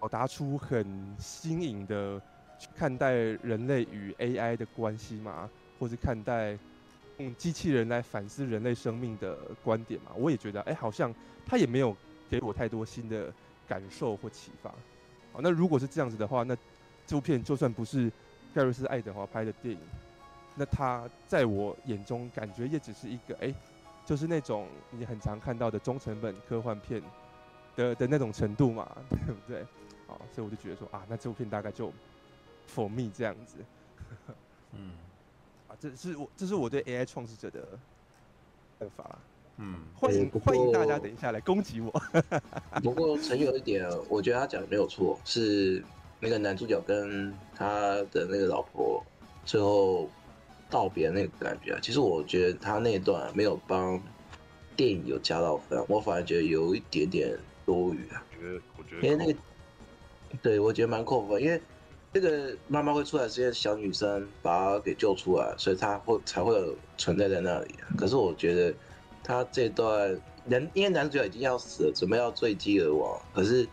Speaker 3: 表达出很新颖的去看待人类与 AI 的关系嘛，或是看待。用机器人来反思人类生命的观点嘛，我也觉得，哎、好像他也没有给我太多新的感受或启发。好，那如果是这样子的话，那这部片就算不是盖瑞斯·爱德华拍的电影，那他在我眼中感觉也只是一个，哎、就是那种你很常看到的中成本科幻片的的那种程度嘛，对不对？啊，所以我就觉得说，啊，那这部片大概就 for me 这样子。嗯。啊这是我这是我对 AI 创始者的看法。嗯，欢迎欢迎大家等一下来攻击我。
Speaker 7: 不过陈有一点，我觉得他讲的没有错，是那个男主角跟他的那个老婆最后道别那个感觉啊。其实我觉得他那一段没有帮电影有加到分，我反而觉得有一点点多余啊。
Speaker 6: 觉得我觉得
Speaker 7: 因为那个，对我觉得蛮扣分，因为。这个妈妈会出来，是因为小女生把她给救出来，所以她会才会有存在在那里。啊可是我觉得他这段人，因为男主角已经要死了，准备要坠机而亡，可是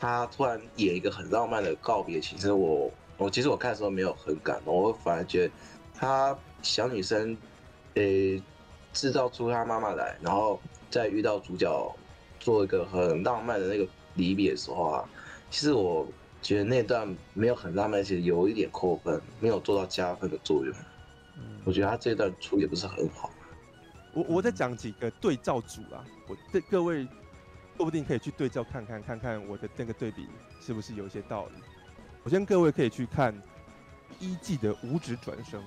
Speaker 7: 他突然演一个很浪漫的告别。其实我我其实我看的时候没有很感动，我反而觉得他小女生诶制造出她妈妈来，然后再遇到主角做一个很浪漫的那个离别的时候啊，其实我。觉得那段没有很浪漫，其实有一点扣分，没有做到加分的作用。我觉得他这段处理也不是很好。
Speaker 3: 我我再讲几个对照组啊，我对各位说不定可以去对照看看，看看我的那个对比是不是有一些道理。我先，各位可以去看一季的五指转生，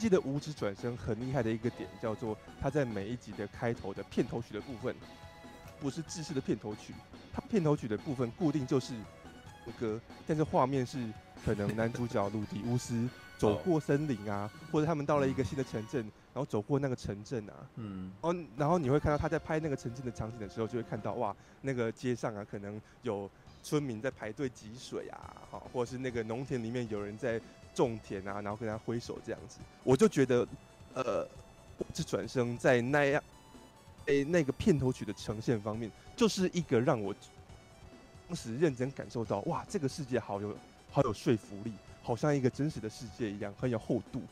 Speaker 3: 一季的无职转生很厉害的一个点叫做，他在每一集的开头的片头曲的部分，不是制式的片头曲，它片头曲的部分固定就是。歌，但是画面是可能男主角鲁迪乌斯走过森林啊，或者他们到了一个新的城镇，然后走过那个城镇啊，嗯，哦然后你会看到他在拍那个城镇的场景的时候，就会看到哇，那个街上啊，可能有村民在排队汲水啊，好，或者是那个农田里面有人在种田啊，然后跟他挥手这样子，我就觉得，呃，这转生在那样，诶，那个片头曲的呈现方面，就是一个让我。当时认真感受到，哇，这个世界好有好有说服力，好像一个真实的世界一样，很有厚度。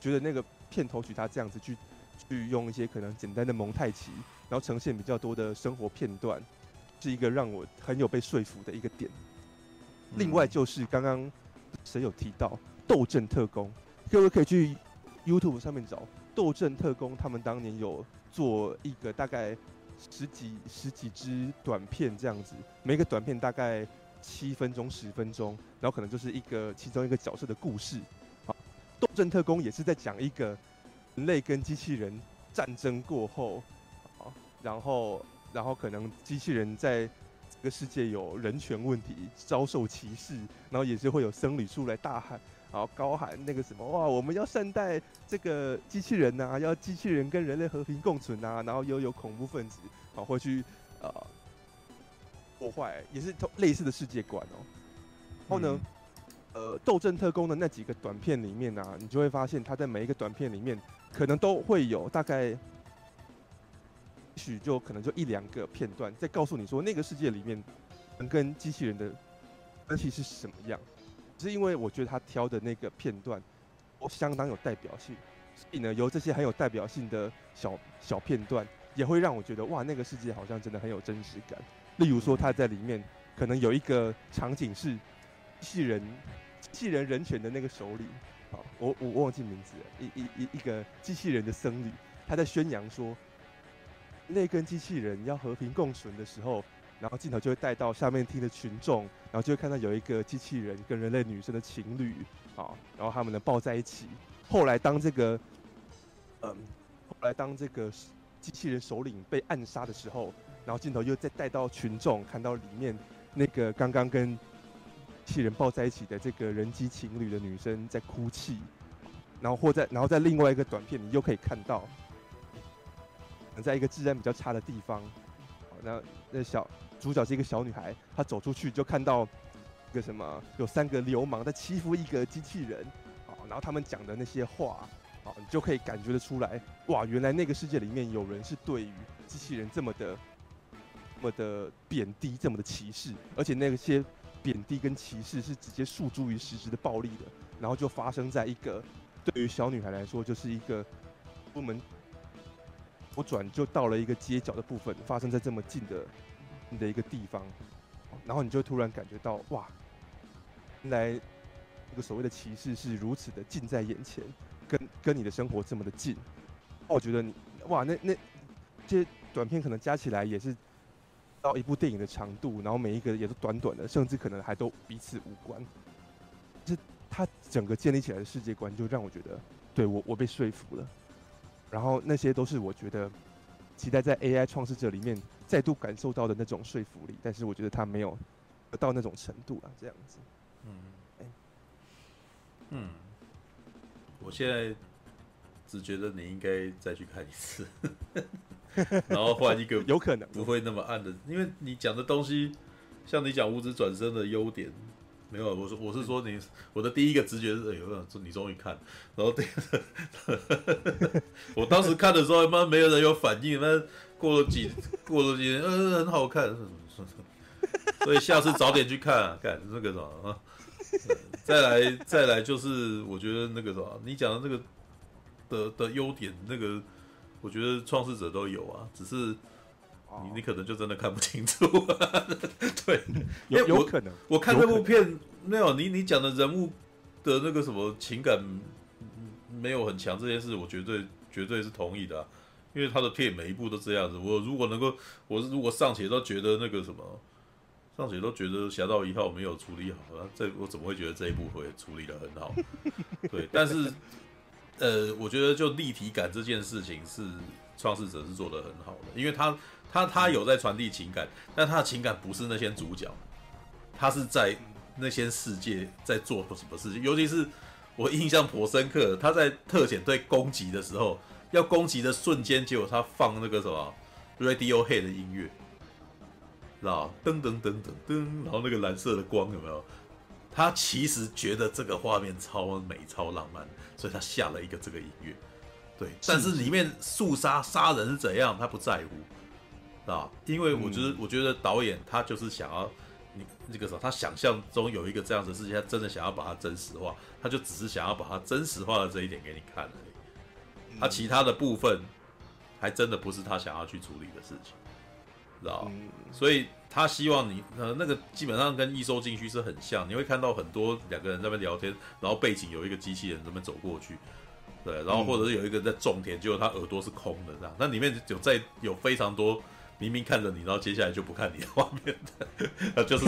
Speaker 3: 觉得那个片头曲它这样子去去用一些可能简单的蒙太奇，然后呈现比较多的生活片段，是一个让我很有被说服的一个点。另外就是刚刚谁有提到《斗阵特工》，各位可以去 YouTube 上面找《斗阵特工》，他们当年有做一个大概十几十几支短片这样子，每个短片大概七分钟十分钟，然后可能就是一个其中一个角色的故事。好，《斗阵特工》也是在讲一个人类跟机器人战争过后，好，然后然后可能机器人在。这个世界有人权问题，遭受歧视，然后也是会有僧侣出来大喊，然后高喊那个什么哇，我们要善待这个机器人呐、啊，要机器人跟人类和平共存呐、啊，然后又有恐怖分子啊会去呃破坏，也是同类似的世界观哦。然后呢，嗯、呃，斗阵特工的那几个短片里面呢、啊，你就会发现他在每一个短片里面可能都会有大概。许就可能就一两个片段，在告诉你说那个世界里面能跟机器人的关系是什么样。只是因为我觉得他挑的那个片段，我相当有代表性，所以呢，由这些很有代表性的小小片段，也会让我觉得哇，那个世界好像真的很有真实感。例如说他在里面可能有一个场景是机器人机器人人权的那个首领，好，我我忘记名字了，一一一一个机器人的僧侣，他在宣扬说。那跟机器人要和平共存的时候，然后镜头就会带到下面听的群众，然后就会看到有一个机器人跟人类女生的情侣，啊，然后他们能抱在一起。后来当这个，嗯，后来当这个机器人首领被暗杀的时候，然后镜头又再带到群众，看到里面那个刚刚跟机器人抱在一起的这个人机情侣的女生在哭泣，然后或在然后在另外一个短片，你又可以看到。在一个治安比较差的地方，那那小主角是一个小女孩，她走出去就看到一个什么，有三个流氓在欺负一个机器人，啊，然后他们讲的那些话，啊，你就可以感觉得出来，哇，原来那个世界里面有人是对于机器人这么的，这么的贬低，这么的歧视，而且那些贬低跟歧视是直接诉诸于实质的暴力的，然后就发生在一个对于小女孩来说就是一个出门。我转就到了一个街角的部分，发生在这么近的的一个地方，然后你就突然感觉到哇，原来这个所谓的歧视是如此的近在眼前，跟跟你的生活这么的近。我觉得你哇，那那这些短片可能加起来也是到一部电影的长度，然后每一个也都短短的，甚至可能还都彼此无关。这它整个建立起来的世界观，就让我觉得，对，我我被说服了。然后那些都是我觉得期待在 AI 创世者里面再度感受到的那种说服力，但是我觉得他没有到那种程度啊，这样子。嗯，哎，
Speaker 1: 嗯，我现在只觉得你应该再去看一次，然后换一个
Speaker 3: 有可能
Speaker 1: 不会那么暗的，因为你讲的东西，像你讲五指转身的优点。没有，我说我是说你，我的第一个直觉是，哎呦，你终于看，然后第二个，我当时看的时候他，妈没有人有反应，那过了几过了几年，嗯、很好看，所以下次早点去看，啊，看那个什么啊，再来再来就是，我觉得那个什么，你讲的那个的的优点，那个我觉得创世者都有啊，只是。你你可能就真的看不清楚，对，
Speaker 3: 有有可能。
Speaker 1: 我看这部片没有你你讲的人物的那个什么情感没有很强这件事，我绝对绝对是同意的啊，因为他的片每一部都这样子。我如果能够，我如果尚且都觉得那个什么，尚且都觉得《侠盗一号》没有处理好，这我怎么会觉得这一部会处理的很好？对，但是呃，我觉得就立体感这件事情是创世者是做得很好的，因为他。他他有在传递情感，但他的情感不是那些主角，他是在那些世界在做什么事情。尤其是我印象颇深刻，他在特遣队攻击的时候，要攻击的瞬间，结果他放那个什么 Radiohead 的音乐，知道噔噔噔噔噔，然后那个蓝色的光有没有？他其实觉得这个画面超美、超浪漫，所以他下了一个这个音乐。对，但是里面肃杀杀人是怎样，他不在乎。啊，因为我觉得，我觉得导演他就是想要你那个时候，他想象中有一个这样的事情，他真的想要把它真实化，他就只是想要把它真实化的这一点给你看而已。他其他的部分还真的不是他想要去处理的事情，知道？所以他希望你呃那个基本上跟异收禁区是很像，你会看到很多两个人在那边聊天，然后背景有一个机器人在那边走过去，对，然后或者是有一个在种田，结果他耳朵是空的这样，那里面有在有非常多。明明看着你，然后接下来就不看你的画面的，就是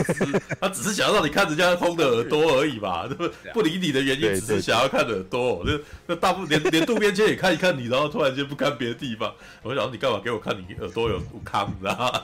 Speaker 1: 他只是想要让你看人家空的耳朵而已吧？不不理你的原因，只是想要看耳朵。那那大部分连连渡边谦也看一看你，然后突然间不看别的地方。我想你干嘛给我看你耳朵有康，你知道吗？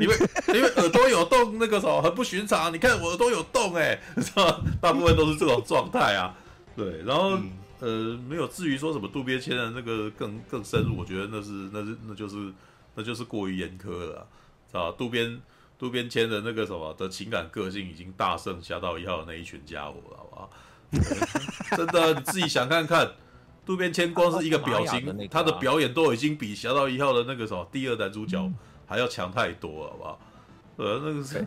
Speaker 1: 因为因为耳朵有洞，那个什么很不寻常。你看我耳朵有洞，哎，知 道大部分都是这种状态啊。对，然后呃，没有至于说什么渡边谦的那个更更深入，我觉得那是那是那就是。那就是过于严苛了，是吧？渡边渡边谦的那个什么的情感个性已经大胜侠盗一号的那一群家伙了，好不好？真的，你自己想看看，渡边谦光是一个表情，的他的表演都已经比侠盗一号的那个什么第二男主角还要强太多了，好不好？呃，那个是，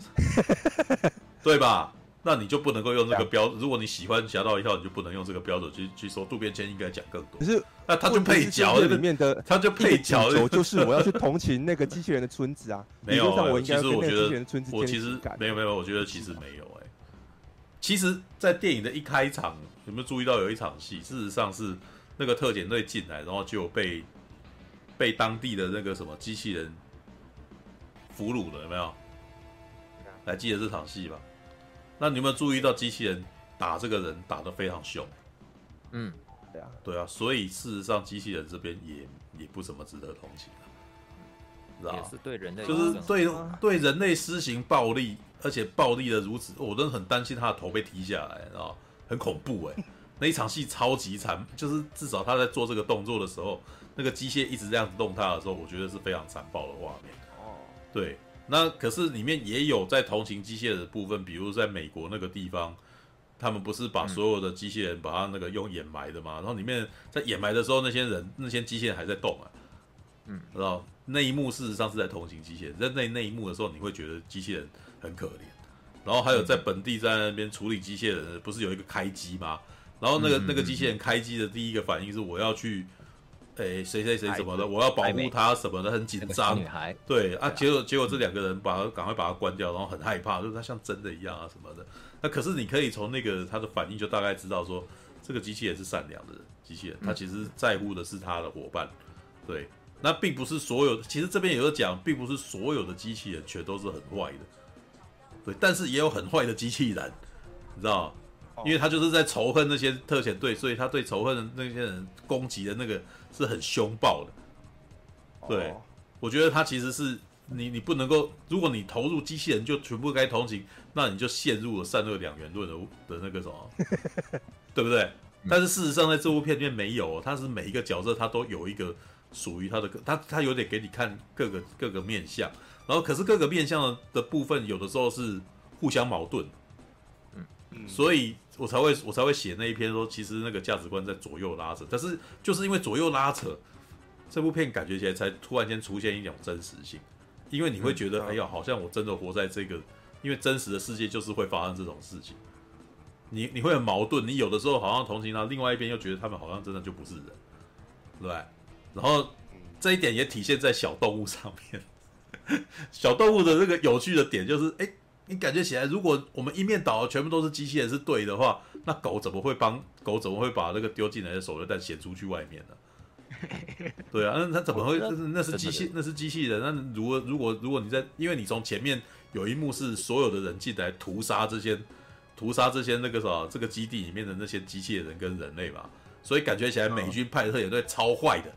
Speaker 1: 对吧？那你就不能够用这个标，如果你喜欢侠盗一号，你就不能用这个标准去去说渡边谦应该讲更多。
Speaker 3: 可是
Speaker 1: 那他就配角
Speaker 3: 里面的，
Speaker 1: 他就配角，
Speaker 3: 就是我要去同情那个机器人的村子啊。
Speaker 1: 没有，其实我觉得
Speaker 3: 我
Speaker 1: 其实没有没有，我觉得其实没有哎。其实，在电影的一开场，有没有注意到有一场戏？事实上是那个特遣队进来，然后就被被当地的那个什么机器人俘虏了，有没有？还记得这场戏吧？那你有没有注意到机器人打这个人打得非常凶？
Speaker 4: 嗯，
Speaker 1: 对啊，对啊，所以事实上机器人这边也也不怎么值得同情啊，知道
Speaker 4: 也是对人类，
Speaker 1: 就是对对人类施行暴力，而且暴力的如此，我真的很担心他的头被踢下来，知道很恐怖哎，那一场戏超级惨，就是至少他在做这个动作的时候，那个机械一直这样子动他的时候，我觉得是非常残暴的画面。哦，对。那可是里面也有在同情机械的部分，比如在美国那个地方，他们不是把所有的机器人把它那个用掩埋的嘛？然后里面在掩埋的时候，那些人那些机器人还在动啊，嗯，知道那一幕事实上是在同情机器人，在那那一幕的时候，你会觉得机器人很可怜。然后还有在本地在那边处理机械人，不是有一个开机吗？然后那个那个机器人开机的第一个反应是我要去。哎，谁谁谁什么的，我要保护他什么的，很紧张。女孩，对啊，结果结果这两个人把他赶快把他关掉，然后很害怕，就是他像真的一样啊什么的。那可是你可以从那个他的反应就大概知道说，这个机器人是善良的人，机器人他其实在乎的是他的伙伴。对，那并不是所有，其实这边也有讲，并不是所有的机器人全都是很坏的。对，但是也有很坏的机器人，你知道。因为他就是在仇恨那些特遣队，所以他对仇恨的那些人攻击的那个是很凶暴的。对，我觉得他其实是你，你不能够，如果你投入机器人就全部该同情，那你就陷入了善恶两元论的的那个什么，对不对？但是事实上在这部片里面没有，他是每一个角色他都有一个属于他的，他他有点给你看各个各个面相，然后可是各个面相的部分有的时候是互相矛盾。嗯所以我才会我才会写那一篇说，其实那个价值观在左右拉扯，但是就是因为左右拉扯，这部片感觉起来才突然间出现一种真实性，因为你会觉得，哎呀，好像我真的活在这个，因为真实的世界就是会发生这种事情，你你会很矛盾，你有的时候好像同情他，另外一边又觉得他们好像真的就不是人，对，然后这一点也体现在小动物上面，小动物的那个有趣的点就是，哎。你感觉起来，如果我们一面倒全部都是机器人是对的话，那狗怎么会帮狗怎么会把那个丢进来的手榴弹衔出去外面呢？对啊，那它怎么会？那是机器，那是机器人。那如果如果如果你在，因为你从前面有一幕是所有的人进来屠杀这些屠杀这些那个啥这个基地里面的那些机器人跟人类嘛，所以感觉起来美军派的特遣队超坏的。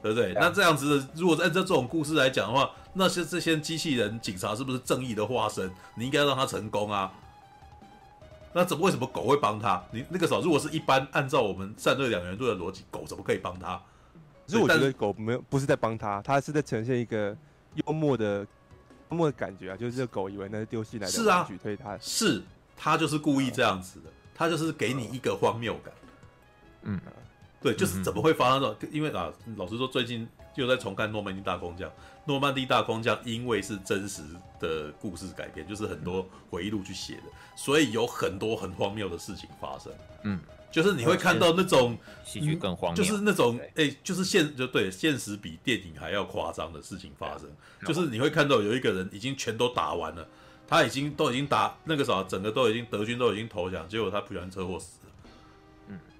Speaker 1: 对不对？那这样子的，如果按照这种故事来讲的话，那些这些机器人警察是不是正义的化身？你应该让他成功啊。那怎么为什么狗会帮他？你那个时候如果是一般按照我们战队两元论的逻辑，狗怎么可以帮他？
Speaker 3: 所以我觉得狗没有不是在帮他，他是在呈现一个幽默的幽默的感觉啊，就是这个狗以为那是丢进来的是啊，举推他
Speaker 1: 是他就是故意这样子的，他就是给你一个荒谬感，嗯。对，就是怎么会发生这种？因为啊，老实说，最近又在重看《诺曼底大空降》。《诺曼底大空降》因为是真实的故事改编，就是很多回忆录去写的，所以有很多很荒谬的事情发生。嗯，就是你会看到那种
Speaker 4: 戏剧更荒谬，
Speaker 1: 就是那种哎、欸，就是现就对现实比电影还要夸张的事情发生，就是你会看到有一个人已经全都打完了，他已经都已经打那个啥，整个都已经德军都已经投降，结果他不小心车祸死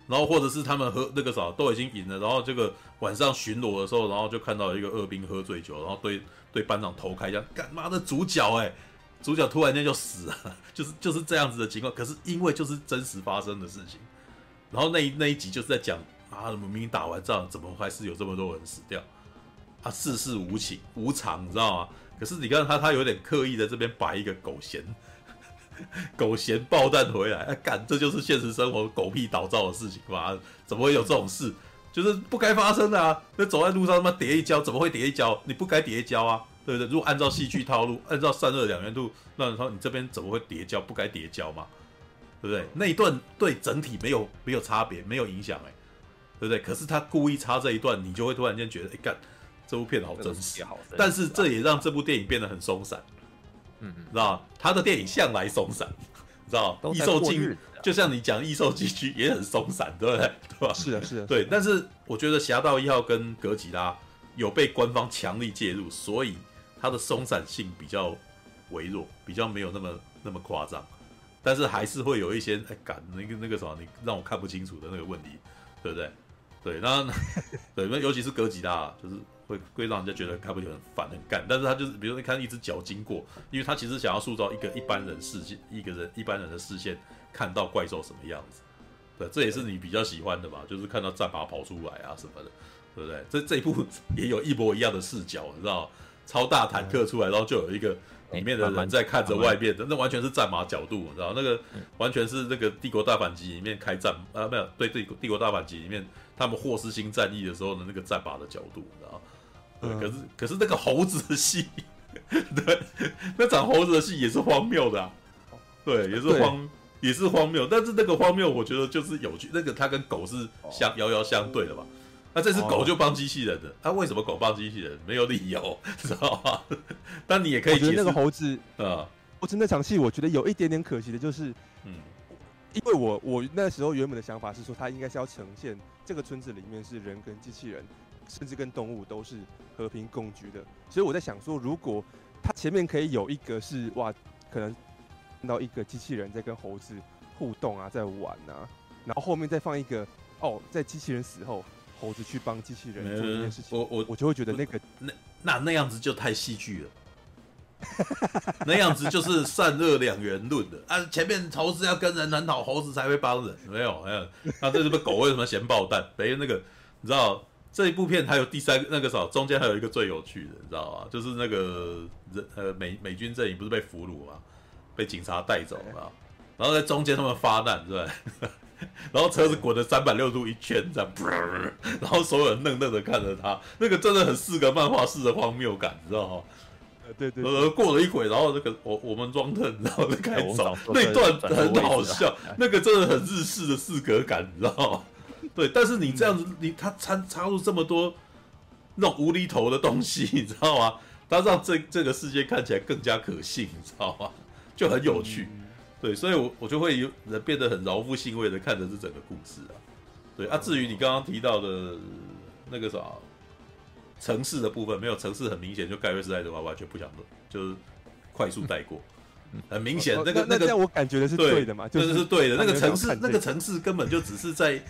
Speaker 1: 然后或者是他们喝那个啥都已经赢了，然后这个晚上巡逻的时候，然后就看到一个二兵喝醉酒，然后对对班长头开枪，干妈的主角哎、主角突然间就死了，就是就是这样子的情况，可是因为就是真实发生的事情。然后那一那一集就是在讲啊，明明打完仗，怎么还是有这么多人死掉？啊，世事无情无常，你知道吗？可是你看他，他有点刻意在这边摆一个狗嫌 狗嫌爆弹回来，哎、啊，干，这就是现实生活狗屁倒灶的事情嘛？怎么会有这种事？就是不该发生的啊！那走在路上他妈跌一跤，怎么会跌一跤？你不该跌一跤啊，对不对？如果按照戏剧套路，按照散热两元度，那你说你这边怎么会跌跤？不该跌跤嘛？对不对？那一段对整体没有没有差别，没有影响，哎，对不对？可是他故意插这一段，你就会突然间觉得，哎，干，这部片好真实。但是这也让这部电影变得很松散，嗯嗯，知道他的电影向来松散，知道异兽进，就像你讲异兽进军也很松散，对不对？对吧？
Speaker 3: 是的，是的。
Speaker 1: 对，但是我觉得《侠盗一号》跟《哥吉拉》有被官方强力介入，所以它的松散性比较微弱，比较没有那么那么夸张。但是还是会有一些哎，感那个那个什么，你让我看不清楚的那个问题，对不对？对，那 对，那尤其是哥吉拉，就是会会让人家觉得看不清很烦很干。但是他就是，比如说你看一只脚经过，因为他其实想要塑造一个一般人视线，一个人一般人的视线看到怪兽什么样子。对，这也是你比较喜欢的嘛，就是看到战马跑出来啊什么的，对不对？这这一部也有一模一样的视角，你知道，超大坦克出来，然后就有一个。里面的人在看着外面的，那完全是战马角度，你知道？那个完全是那个《帝国大反击》里面开战啊，没有对对，《帝国大反击》里面他们霍斯星战役的时候的那个战马的角度，你知道？对，可是可是那个猴子的戏，对，那场猴子的戏也是荒谬的，啊对，也是荒也是荒谬，但是那个荒谬我觉得就是有趣，那个它跟狗是相遥遥相对的嘛。那这只狗就帮机器人的，他、哦啊、为什么狗帮机器人？没有理由，知道吗？但你也可以觉得
Speaker 3: 那个猴子啊，我真那场戏，我觉得有一点点可惜的，就是，嗯，因为我我那时候原本的想法是说，它应该是要呈现这个村子里面是人跟机器人，甚至跟动物都是和平共居的，所以我在想说，如果他前面可以有一个是哇，可能看到一个机器人在跟猴子互动啊，在玩啊，然后后面再放一个哦，在机器人死后。猴子去帮机器人做这件事情，我我我就会觉得那个
Speaker 1: 那那那样子就太戏剧了，那样子就是善恶两元论的啊！前面猴子要跟人很好，猴子才会帮人，没有没有。那这是不是狗为什么嫌爆蛋？等于那个你知道这一部片还有第三个那个啥，中间还有一个最有趣的，你知道吗？就是那个人呃美美军阵营不是被俘虏吗？被警察带走了，然后在中间他们发难，对不对？然后车子滚了三百六十度一圈，这样，然后所有人愣愣的看着他，那个真的很四格漫画式的荒谬感，你知道吗？
Speaker 3: 对对，
Speaker 1: 呃，过了一会，然后那个我我们装特，然后就开始走，那段很好笑，那个真的很日式的四格感，你知道吗？对，但是你这样子，你他掺插入这么多那种无厘头的东西，你知道吗？他让这这个世界看起来更加可信，你知道吗？就很有趣。对，所以我，我我就会有人变得很饶富兴味的看着这整个故事啊。对啊，至于你刚刚提到的那个啥城市的部分，没有城市很明显就盖瑞斯莱德的话，完全不想就是快速带过。很明显，那个那个
Speaker 3: 让我感觉的是对的嘛，就是
Speaker 1: 是对的。那个城市那个城市根本就只是在，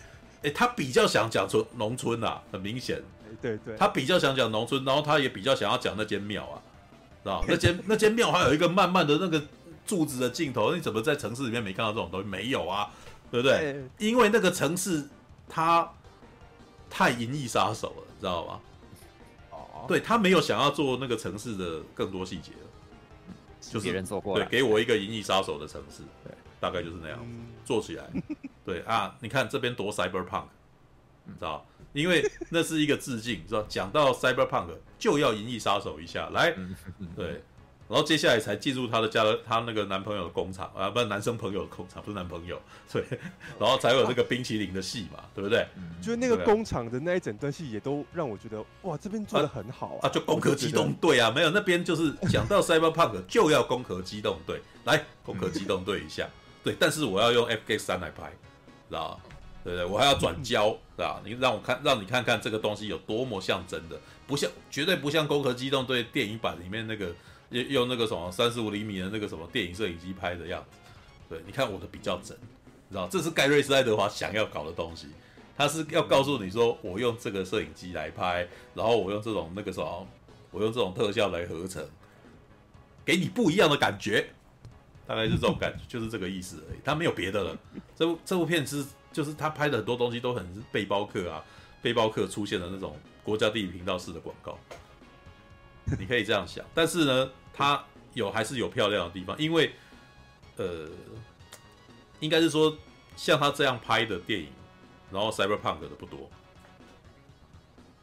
Speaker 1: 哎，他比较想讲出农村啊，很明显。
Speaker 3: 对对，
Speaker 1: 他比较想讲农村，然后他也比较想要讲那间庙啊，知道 那间那间庙还有一个慢慢的那个。柱子的镜头，你怎么在城市里面没看到这种东西？没有啊，对不对？对，因为那个城市它太银翼杀手了，知道吗？哦，对，他没有想要做那个城市的更多细节了，就是别人做过，对，给我一个银翼杀手的城市，对，大概就是那样子，嗯、做起来。对啊，你看这边多 cyberpunk，你知道？因为那是一个致敬，知道？讲到 cyberpunk 就要银翼杀手一下，来，对。然后接下来才进入他的家，他那个男朋友的工厂啊，不是男生朋友的工厂，不是男朋友，对，然后才有那个冰淇淋的戏嘛，对不对？
Speaker 3: 就是那个工厂的那一整段戏也都让我觉得，哇，这边做的很好啊，
Speaker 1: 啊，就攻壳机动队啊，没有那边就是讲到 Cyberpunk 就要攻壳机动队，来攻壳机动队一下，对，但是我要用 FK 三来拍，知道对不对？我还要转焦，对吧？你让我看，让你看看这个东西有多么像真的，不像，绝对不像《攻壳机动队》电影版里面那个用用那个什么三十五厘米的那个什么电影摄影机拍的样子。对，你看我的比较真，你知道，这是盖瑞斯爱德华想要搞的东西，他是要告诉你说，我用这个摄影机来拍，然后我用这种那个什么，我用这种特效来合成，给你不一样的感觉，大概是这种感觉，就是这个意思而已，他没有别的了。这部这部片是就是他拍的很多东西都很是背包客啊，背包客出现的那种国家地理频道式的广告，你可以这样想，但是呢，他有还是有漂亮的地方，因为。呃，应该是说像他这样拍的电影，然后 Cyberpunk 的不多。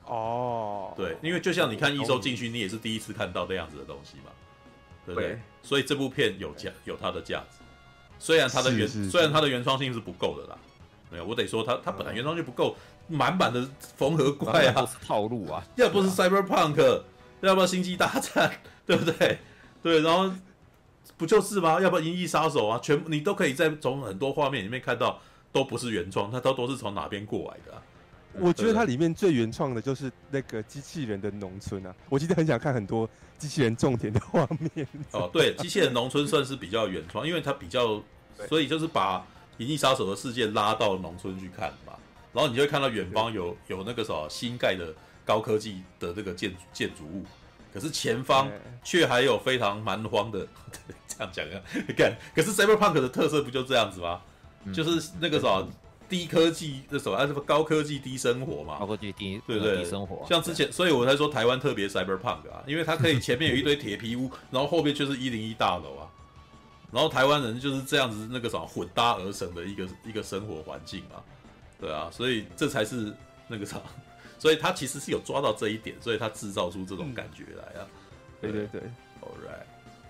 Speaker 3: 哦，
Speaker 1: 对，因为就像你看《异兽进去》，你也是第一次看到这样子的东西嘛，对不
Speaker 3: 对？
Speaker 1: 所以这部片有价，有它的价值。虽然它的原，虽然它的原创性是不够的啦，没有，我得说它，它本来原创性不够，满满的缝合怪啊，
Speaker 4: 套路啊，
Speaker 1: 要不是 Cyberpunk，要不要星际大战，对不对？对，然后。不就是吗？要不要《银翼杀手》啊，全部你都可以在从很多画面里面看到，都不是原创，它都都是从哪边过来的、啊。
Speaker 3: 我觉得它里面最原创的就是那个机器人的农村啊，我记得很想看很多机器人种田的画面。
Speaker 1: 哦，对，机器人农村算是比较原创，因为它比较，所以就是把《银翼杀手》的世界拉到农村去看嘛，然后你就会看到远方有有那个什么新盖的高科技的这个建建筑物。可是前方却还有非常蛮荒的，这样讲啊，你看，可是 Cyberpunk 的特色不就这样子吗？嗯、就是那个什么低科技这什么啊，什么高科技低生活嘛，
Speaker 4: 高科技低
Speaker 1: 对不对，
Speaker 4: 低生活。
Speaker 1: 像之前，所以我才说台湾特别 Cyberpunk 啊，因为它可以前面有一堆铁皮屋，然后后面就是一零一大楼啊，然后台湾人就是这样子那个什么混搭而成的一个一个生活环境嘛，对啊，所以这才是那个啥。所以他其实是有抓到这一点，所以他制造出这种感觉来啊。
Speaker 3: 对对对
Speaker 1: ，All right，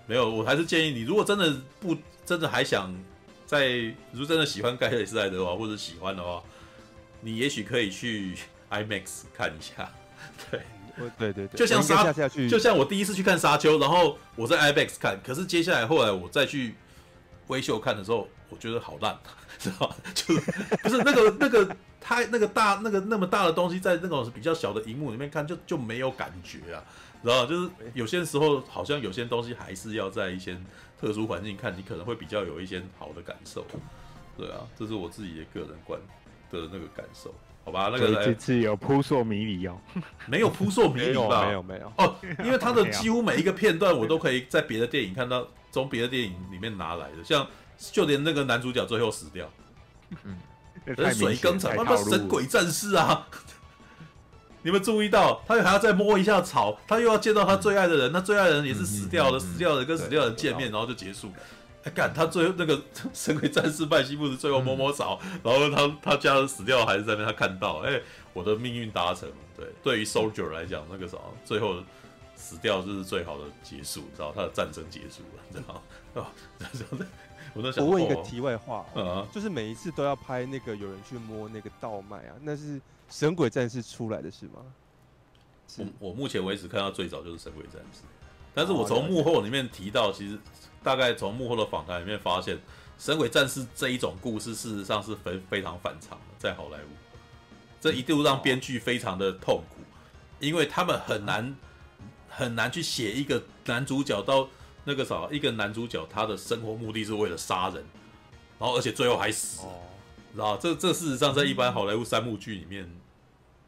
Speaker 1: 没有，我还是建议你，如果真的不真的还想在，如果真的喜欢盖瑞斯莱德的话或者喜欢的话，你也许可以去 IMAX 看一下。对，
Speaker 3: 对对对，
Speaker 1: 就像沙，就像我第一次去看沙丘，然后我在 IMAX 看，可是接下来后来我再去微秀看的时候，我觉得好烂，知道吧？就是不是那个 那个。太那个大那个那么大的东西，在那种比较小的荧幕里面看，就就没有感觉啊，然后就是有些时候，好像有些东西还是要在一些特殊环境看，你可能会比较有一些好的感受。对啊，这是我自己的个人观的那个感受，好吧？那个
Speaker 9: 这次有扑朔迷离哦，
Speaker 1: 没有扑朔迷离吧？
Speaker 3: 没有没有
Speaker 1: 哦，因为他的几乎每一个片段，我都可以在别的电影看到，从别的电影里面拿来的，像就连那个男主角最后死掉，嗯。水耕场，他妈神鬼战士啊！你们注意到，他还要再摸一下草，他又要见到他最爱的人，他最爱的人也是死掉了，死掉的人跟死掉的人见面，然后就结束。哎，干他最后那个神鬼战士麦西布斯最后摸摸草，然后他他家人死掉还是在那，他看到，哎，我的命运达成。对，对于 Soldier 来讲，那个啥，最后死掉就是最好的结束，知道他的战争结束了，知道 哦，我，
Speaker 3: 我问一个题外话，哦，就是每一次都要拍那个有人去摸那个稻麦啊，那是神鬼战士出来的是吗？
Speaker 1: 我我目前为止看到最早就是神鬼战士，但是我从幕后里面提到，其实大概从幕后的访谈里面发现，神鬼战士这一种故事事实上是非非常反常的，在好莱坞，这一度让编剧非常的痛苦，因为他们很难很难去写一个男主角到。那个啥，一个男主角，他的生活目的是为了杀人，然后而且最后还死，知道这这事实上在一般好莱坞三幕剧里面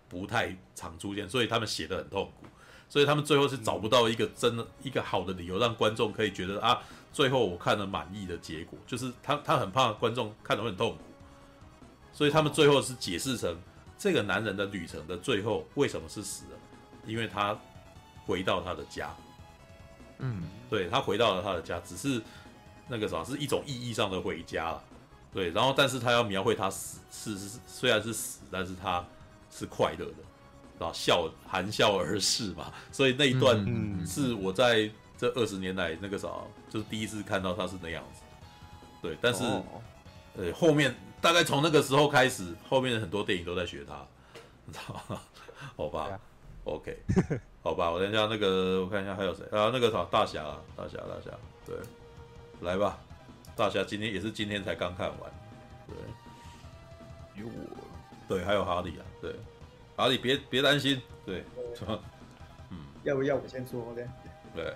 Speaker 1: 不太常出现，所以他们写的很痛苦，所以他们最后是找不到一个真的一个好的理由让观众可以觉得啊，最后我看了满意的结果，就是他他很怕观众看得很痛苦，所以他们最后是解释成这个男人的旅程的最后为什么是死了，因为他回到他的家。嗯，对，他回到了他的家，只是那个啥，是一种意义上的回家了。对，然后但是他要描绘他死，是是虽然是死，但是他是快乐的，然后笑含笑而逝嘛。所以那一段是我在这二十年来那个啥，就是第一次看到他是那样子。对，但是呃后面大概从那个时候开始，后面的很多电影都在学他，你知道吗？好吧。OK，好吧，我等一下那个，我看一下还有谁啊？那个啥，大侠，大侠，大侠，对，来吧，大侠今天也是今天才刚看完，对，
Speaker 4: 有我，
Speaker 1: 对，还有哈利啊，对，哈利别别担心，对，
Speaker 2: 嗯，要不要我先说呢？
Speaker 1: 对，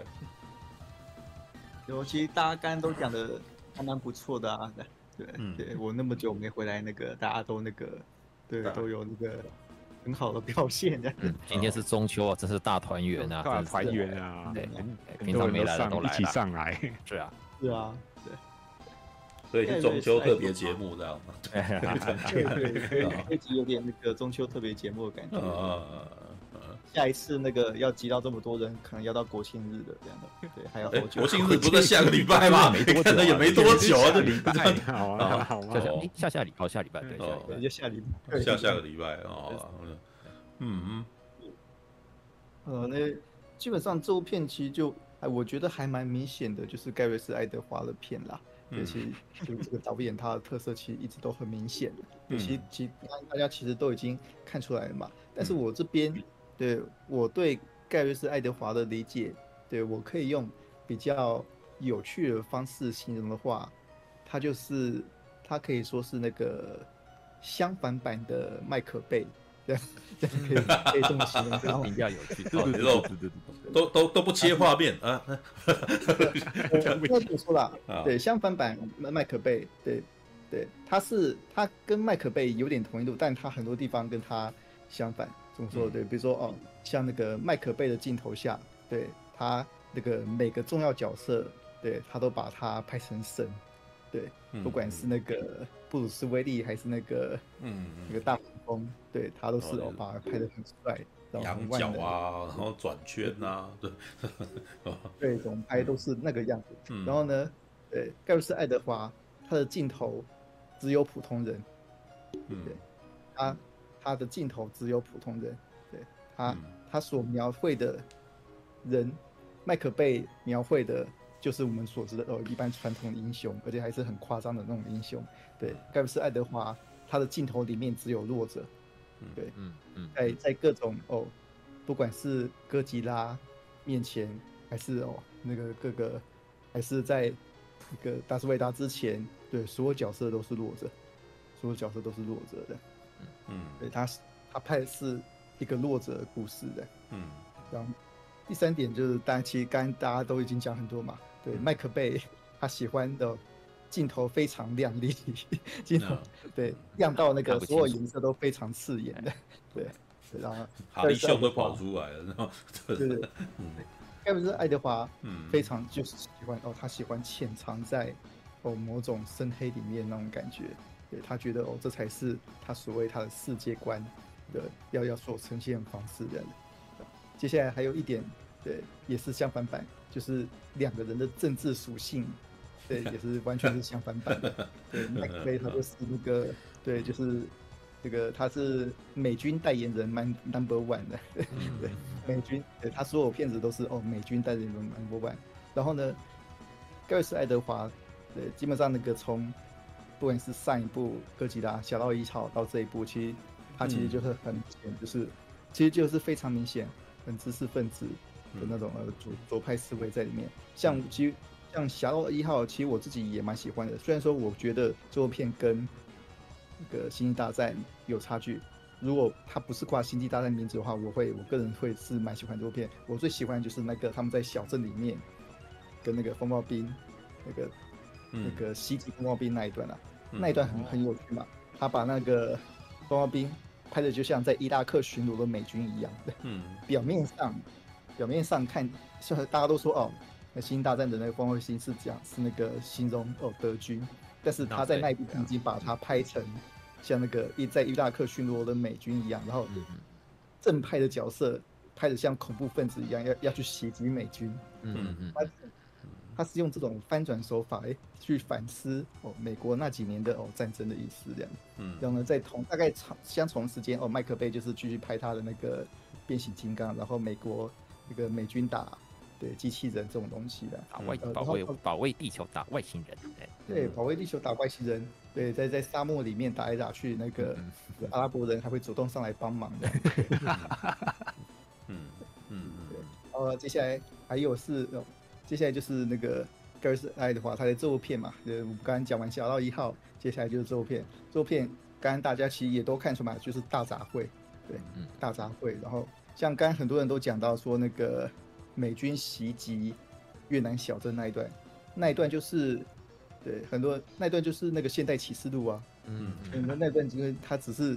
Speaker 2: 尤其大家刚刚都讲的还蛮不错的啊，对，嗯、对我那么久没回来，那个大家都那个，对，都有那个很好的表现的。
Speaker 4: 嗯，今天是中秋啊，真是大团圆啊，
Speaker 9: 大团圆啊，
Speaker 4: 对，平常没来的都来了，
Speaker 9: 一起上来，
Speaker 4: 是啊，
Speaker 2: 是啊。
Speaker 1: 所以是中秋特别节目这样吗？
Speaker 2: 对对对，这集有点那个中秋特别节目的感觉。嗯嗯下一次那个要集到这么多人，可能要到国庆日的这样的。对，还要多久？
Speaker 1: 国庆日不是下个礼拜吗？没多久，也没多久啊，这礼拜。
Speaker 9: 好啊，好啊。
Speaker 4: 下下礼拜，下礼拜对，
Speaker 2: 对，就下礼拜。
Speaker 1: 下下个礼拜啊，嗯嗯。
Speaker 2: 呃，那基本上这部片其实就，哎，我觉得还蛮明显的，就是盖瑞斯·爱德华的片啦。尤其就这个导演，他的特色其实一直都很明显的。尤其其大家其实都已经看出来了嘛。但是我这边对我对盖瑞斯·爱德华的理解，对我可以用比较有趣的方式形容的话，他就是他可以说是那个相反版的麦克贝。对，可以可以这么形容，然后
Speaker 4: 比较有趣。
Speaker 1: 对对对，都都都不切画面啊。
Speaker 2: 那不 说了，对，相反版麦克贝，对对，他是他跟麦克贝有点同一度，但他很多地方跟他相反。怎么说？对，比如说哦，像那个麦克贝的镜头下，对他那个每个重要角色，对他都把他拍成神。对，不管是那个布鲁斯威利还是那个嗯那个大黄蜂，对他都是哦，把他拍的很帅，
Speaker 1: 仰角啊，然后转圈呐，对，
Speaker 2: 对，怎么拍都是那个样子。然后呢，对，盖瑞斯爱德华他的镜头只有普通人，对，他他的镜头只有普通人，对他他所描绘的人，麦克贝描绘的。就是我们所知的哦，一般传统的英雄，而且还是很夸张的那种英雄。对，盖瑞斯爱德华，他的镜头里面只有弱者。对，嗯嗯，在在各种哦，不管是哥吉拉面前，还是哦那个各个，还是在那个达斯维达之前，对，所有角色都是弱者，所有角色都是弱者的。嗯嗯，对，他他拍的是一个弱者的故事的。嗯，然后第三点就是，大家其实刚刚大家都已经讲很多嘛。对，麦克贝 他喜欢的镜头非常亮丽，镜头对亮到那个所有颜色都非常刺眼的，对，然后
Speaker 1: 哈利秀都跑出来了，然后
Speaker 2: 对对对，嗯，该不是爱德华，嗯，非常就是喜欢哦，他喜欢潜藏在哦某种深黑里面那种感觉，对他觉得哦这才是他所谓他的世界观的要要所呈现的方式的。接下来还有一点，对，也是相反版。就是两个人的政治属性，对，也是完全是相反版的。对，麦可贝他就是那个，对，就是这个他是美军代言人，man number one 的，对，美军，对，他所有片子都是哦，美军代言人 number one。然后呢，盖瑞斯爱德华，对，基本上那个从不管是上一部哥吉拉、小到一号到这一部，其实他其实就是很明显，就是其实就是非常明显，很知识分子。的那种呃左左派思维在里面，像其实像《侠盗一号》，其实我自己也蛮喜欢的。虽然说我觉得这部片跟那个《星际大战》有差距，如果它不是挂《星际大战》名字的话，我会我个人会是蛮喜欢这部片。我最喜欢的就是那个他们在小镇里面跟那个风暴兵那个那个袭击风暴兵那一段啊，那一段很很有趣嘛。他把那个风暴兵拍的就像在伊拉克巡逻的美军一样的，嗯，表面上。表面上看，是大家都说哦，那《星大战》的那个光辉星是讲是那个形容哦德军，但是他在那一部已经把它拍成像那个一在伊拉克巡逻的美军一样，然后正派的角色拍的像恐怖分子一样，要要去袭击美军。嗯嗯，他他是用这种翻转手法哎去反思哦美国那几年的哦战争的意思这样。嗯，然后呢，在同大概长相同时间哦，麦克贝就是继续拍他的那个变形金刚，然后美国。那个美军打对机器人这种东西的，
Speaker 4: 打外保卫保卫地球打外星人，
Speaker 2: 对对，保卫地球打外星人，对，在在沙漠里面打来打去，那个 阿拉伯人还会主动上来帮忙的。嗯嗯对。呃，接下来还有是，接下来就是那个盖瑞斯爱德华，他的这部片嘛，呃，我们刚刚讲完《小到一号》，接下来就是这部片，这部片刚刚大家其实也都看出来，就是大杂烩，对，嗯，大杂烩。然后像刚刚很多人都讲到说那个美军袭击越南小镇那一段，那一段就是对很多那一段就是那个现代启示录啊，嗯，嗯，那那段因为他只是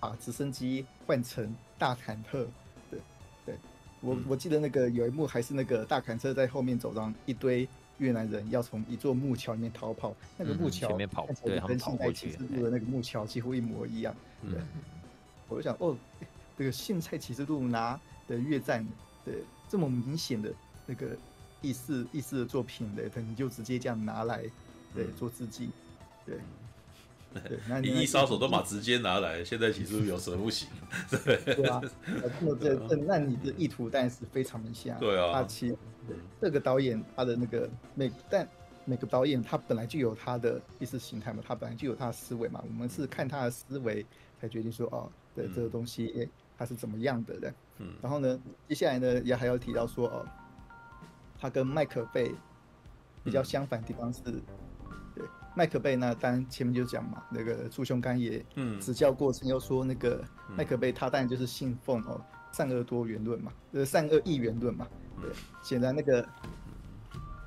Speaker 2: 把直升机换成大坦克，对，对。我我记得那个有一幕还是那个大坦克在后面走上一堆。越南人要从一座木桥里面逃跑，那个木桥、
Speaker 4: 嗯、前面跑，对，跟现代启示录的那个木桥几乎一模一样。对，嗯、我就想，哦，这个现代启示录拿的越战，对，这么明显的那个意思意思的作品的，你就直接这样拿来，对，做致敬，对。
Speaker 1: 对，那 你一杀手都把直接拿来，现在其实有什么不行？对
Speaker 2: 对啊，那这这那你的意图当然是非常明显。
Speaker 1: 对啊，
Speaker 2: 他其实这个导演他的那个每但每个导演他本来就有他的意识形态嘛，他本来就有他的思维嘛。我们是看他的思维才决定说哦，对这个东西他是怎么样的人。嗯，然后呢，接下来呢也还要提到说哦，他跟麦克贝比较相反的地方是。对麦克贝那当然前面就讲嘛，那个朱兄刚也指教过程，又说那个麦克贝他当然就是信奉哦善恶多元论嘛，呃善恶一元论嘛。对，显然那个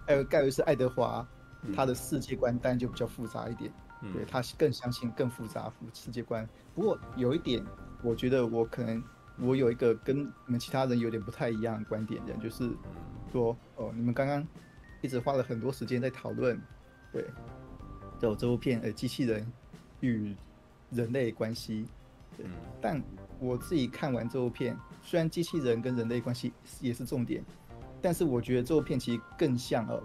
Speaker 2: 还有盖维斯爱德华他的世界观当然就比较复杂一点，对他更相信更复杂世界观。不过有一点，我觉得我可能我有一个跟你们其他人有点不太一样的观点，就是说哦，你们刚刚一直花了很多时间在讨论，对。有这部片，呃，机器人与人类关系，对。但我自己看完这部片，虽然机器人跟人类关系也是重点，但是我觉得这部片其实更像哦，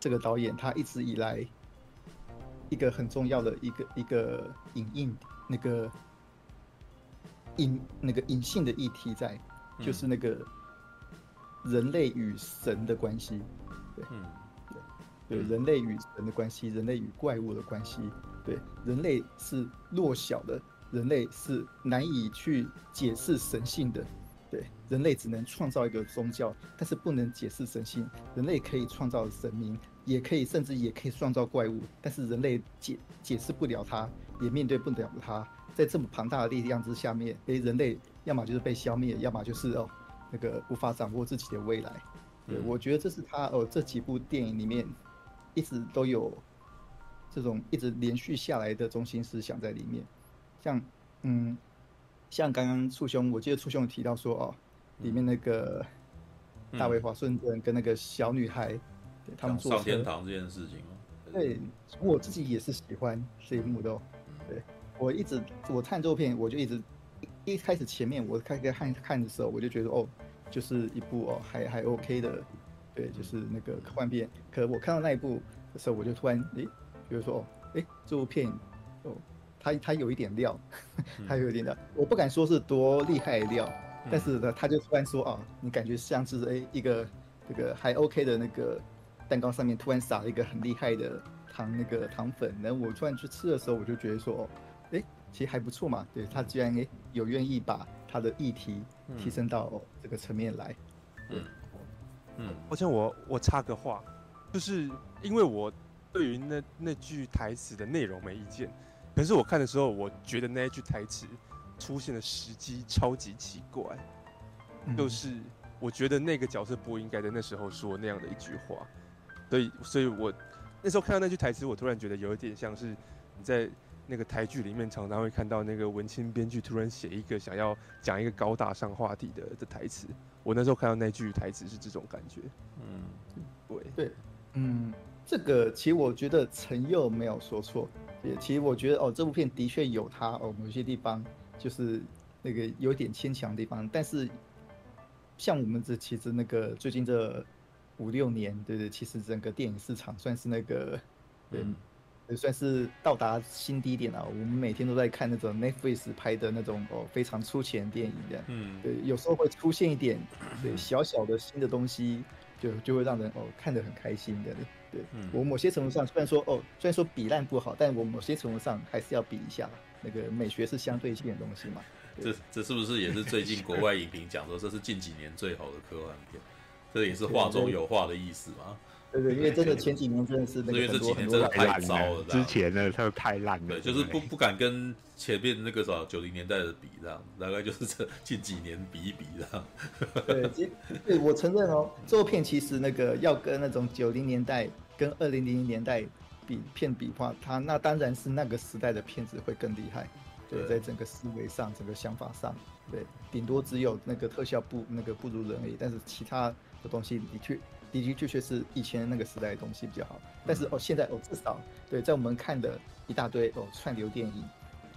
Speaker 2: 这个导演他一直以来一个很重要的一个一个影印那个隐那个隐性的议题在，就是那个人类与神的关系，对。对对人类与神的关系，人类与怪物的关系，对人类是弱小的，人类是难以去解释神性的，对人类只能创造一个宗教，但是不能解释神性。人类可以创造神明，也可以甚至也可以创造怪物，但是人类解解释不了它，也面对不了它。在这么庞大的力量之下面，诶，人类要么就是被消灭，要么就是哦那个无法掌握自己的未来。对，我觉得这是他哦这几部电影里面。一直都有这种一直连续下来的中心思想在里面，像嗯，像刚刚簇兄，我记得簇兄提到说哦，里面那个大卫华盛顿跟那个小女孩，对他们做
Speaker 1: 上天堂这件事情哦，
Speaker 2: 对，我自己也是喜欢这一幕的，对我一直我看这部片，我就一直一开始前面我开始看看的时候，我就觉得哦，就是一部哦还还 OK 的。对，就是那个科幻片。可我看到那一部的时候，我就突然诶，比如说哦，诶，这部片哦，它它有一点料，它有一点料。我不敢说是多厉害的料，但是呢，他就突然说啊，你感觉像是诶一个这个还 OK 的那个蛋糕上面突然撒了一个很厉害的糖那个糖粉。然后我突然去吃的时候，我就觉得说哦，诶，其实还不错嘛。对，他居然诶有愿意把他的议题提升到、哦、这个层面来。嗯。
Speaker 3: 嗯，好像我我插个话，就是因为我对于那那句台词的内容没意见，可是我看的时候，我觉得那一句台词出现的时机超级奇怪，就是我觉得那个角色不应该在那时候说那样的一句话，所以所以我那时候看到那句台词，我突然觉得有一点像是你在那个台剧里面常常会看到那个文青编剧突然写一个想要讲一个高大上话题的的台词。我那时候看到那句台词是这种感觉，嗯，对。
Speaker 2: 对，嗯，这个其实我觉得陈佑没有说错，也其实我觉得哦，这部片的确有他哦某些地方就是那个有点牵强的地方，但是像我们这其实那个最近这五六年，对对，其实整个电影市场算是那个对。嗯。也算是到达新低点了。我们每天都在看那种 Netflix 拍的那种哦非常出钱的电影这样，嗯，对，有时候会出现一点对小小的新的东西，就就会让人哦看得很开心的。对，我某些程度上虽然说哦虽然说比烂不好，但我某些程度上还是要比一下。那个美学是相对性的东西嘛。
Speaker 1: 这这是不是也是最近国外影评讲说这是近几年最好的科幻片？这也是话中有话的意思吗？
Speaker 2: 对对，因为真的前几年真的是那个
Speaker 1: 因为这几年
Speaker 2: 很多
Speaker 1: 真的太糟了，
Speaker 9: 之前的它太烂了，
Speaker 1: 对，就是不不敢跟前面那个啥九零年代的比，这样大概就是这近几年比一比这样。
Speaker 2: 对，其实我承认哦，做片其实那个要跟那种九零年代跟二零零零年代比片比的话，它那当然是那个时代的片子会更厉害。对，在整个思维上，整个想法上，对，顶多只有那个特效不那个不如人而已。但是其他的东西的确的的确确是以前那个时代的东西比较好。但是哦，现在哦，至少对，在我们看的一大堆哦串流电影，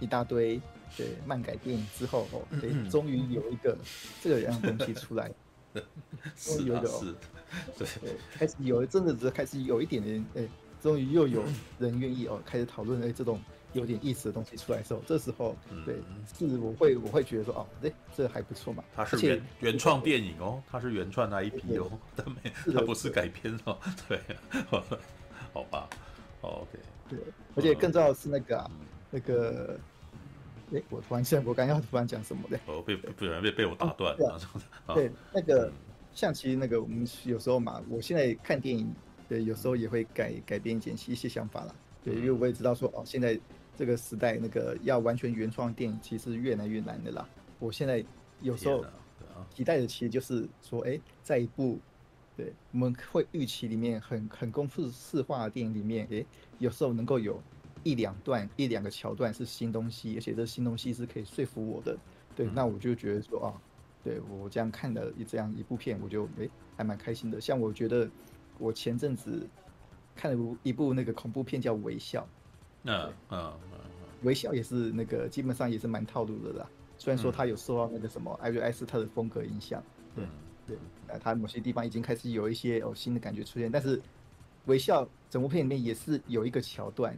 Speaker 2: 一大堆对漫改电影之后哦，对，终于有一个这个样东西出来，终于有一个哦，对对，开始有真的只是开始有一点点哎，终于又有 人愿意哦开始讨论哎这种。有点意思的东西出来的时候，这时候，对，是我会我会觉得说，哦，对，这还不错嘛。
Speaker 1: 它是原原创电影哦，它是原创 IP 哦，它没，它不是改编哦，对，好吧，OK，
Speaker 2: 对，而且更重要的是那个啊，那个，哎，我突然想，我刚刚要突然讲什么的？
Speaker 1: 哦，被不然被被我打断
Speaker 2: 了。对，那个像其实那个我们有时候嘛，我现在看电影，对，有时候也会改改编剪辑一些想法啦。对，因为我也知道说，哦，现在。这个时代，那个要完全原创电影，其实越来越难的啦。我现在有时候期待的，其实就是说，哎，在一部对我们会预期里面很很公式化的电影里面，哎，有时候能够有一两段、一两个桥段是新东西，而且这新东西是可以说服我的。对，那我就觉得说啊，对我这样看的这样一部片，我就哎还蛮开心的。像我觉得我前阵子看了一部那个恐怖片叫《微笑》。
Speaker 1: 嗯嗯嗯，
Speaker 2: 微笑也是那个基本上也是蛮套路的啦。虽然说他有受到那个什么艾瑞艾斯特的风格影响，对对，呃，他某些地方已经开始有一些哦新的感觉出现。但是微笑整部片里面也是有一个桥段，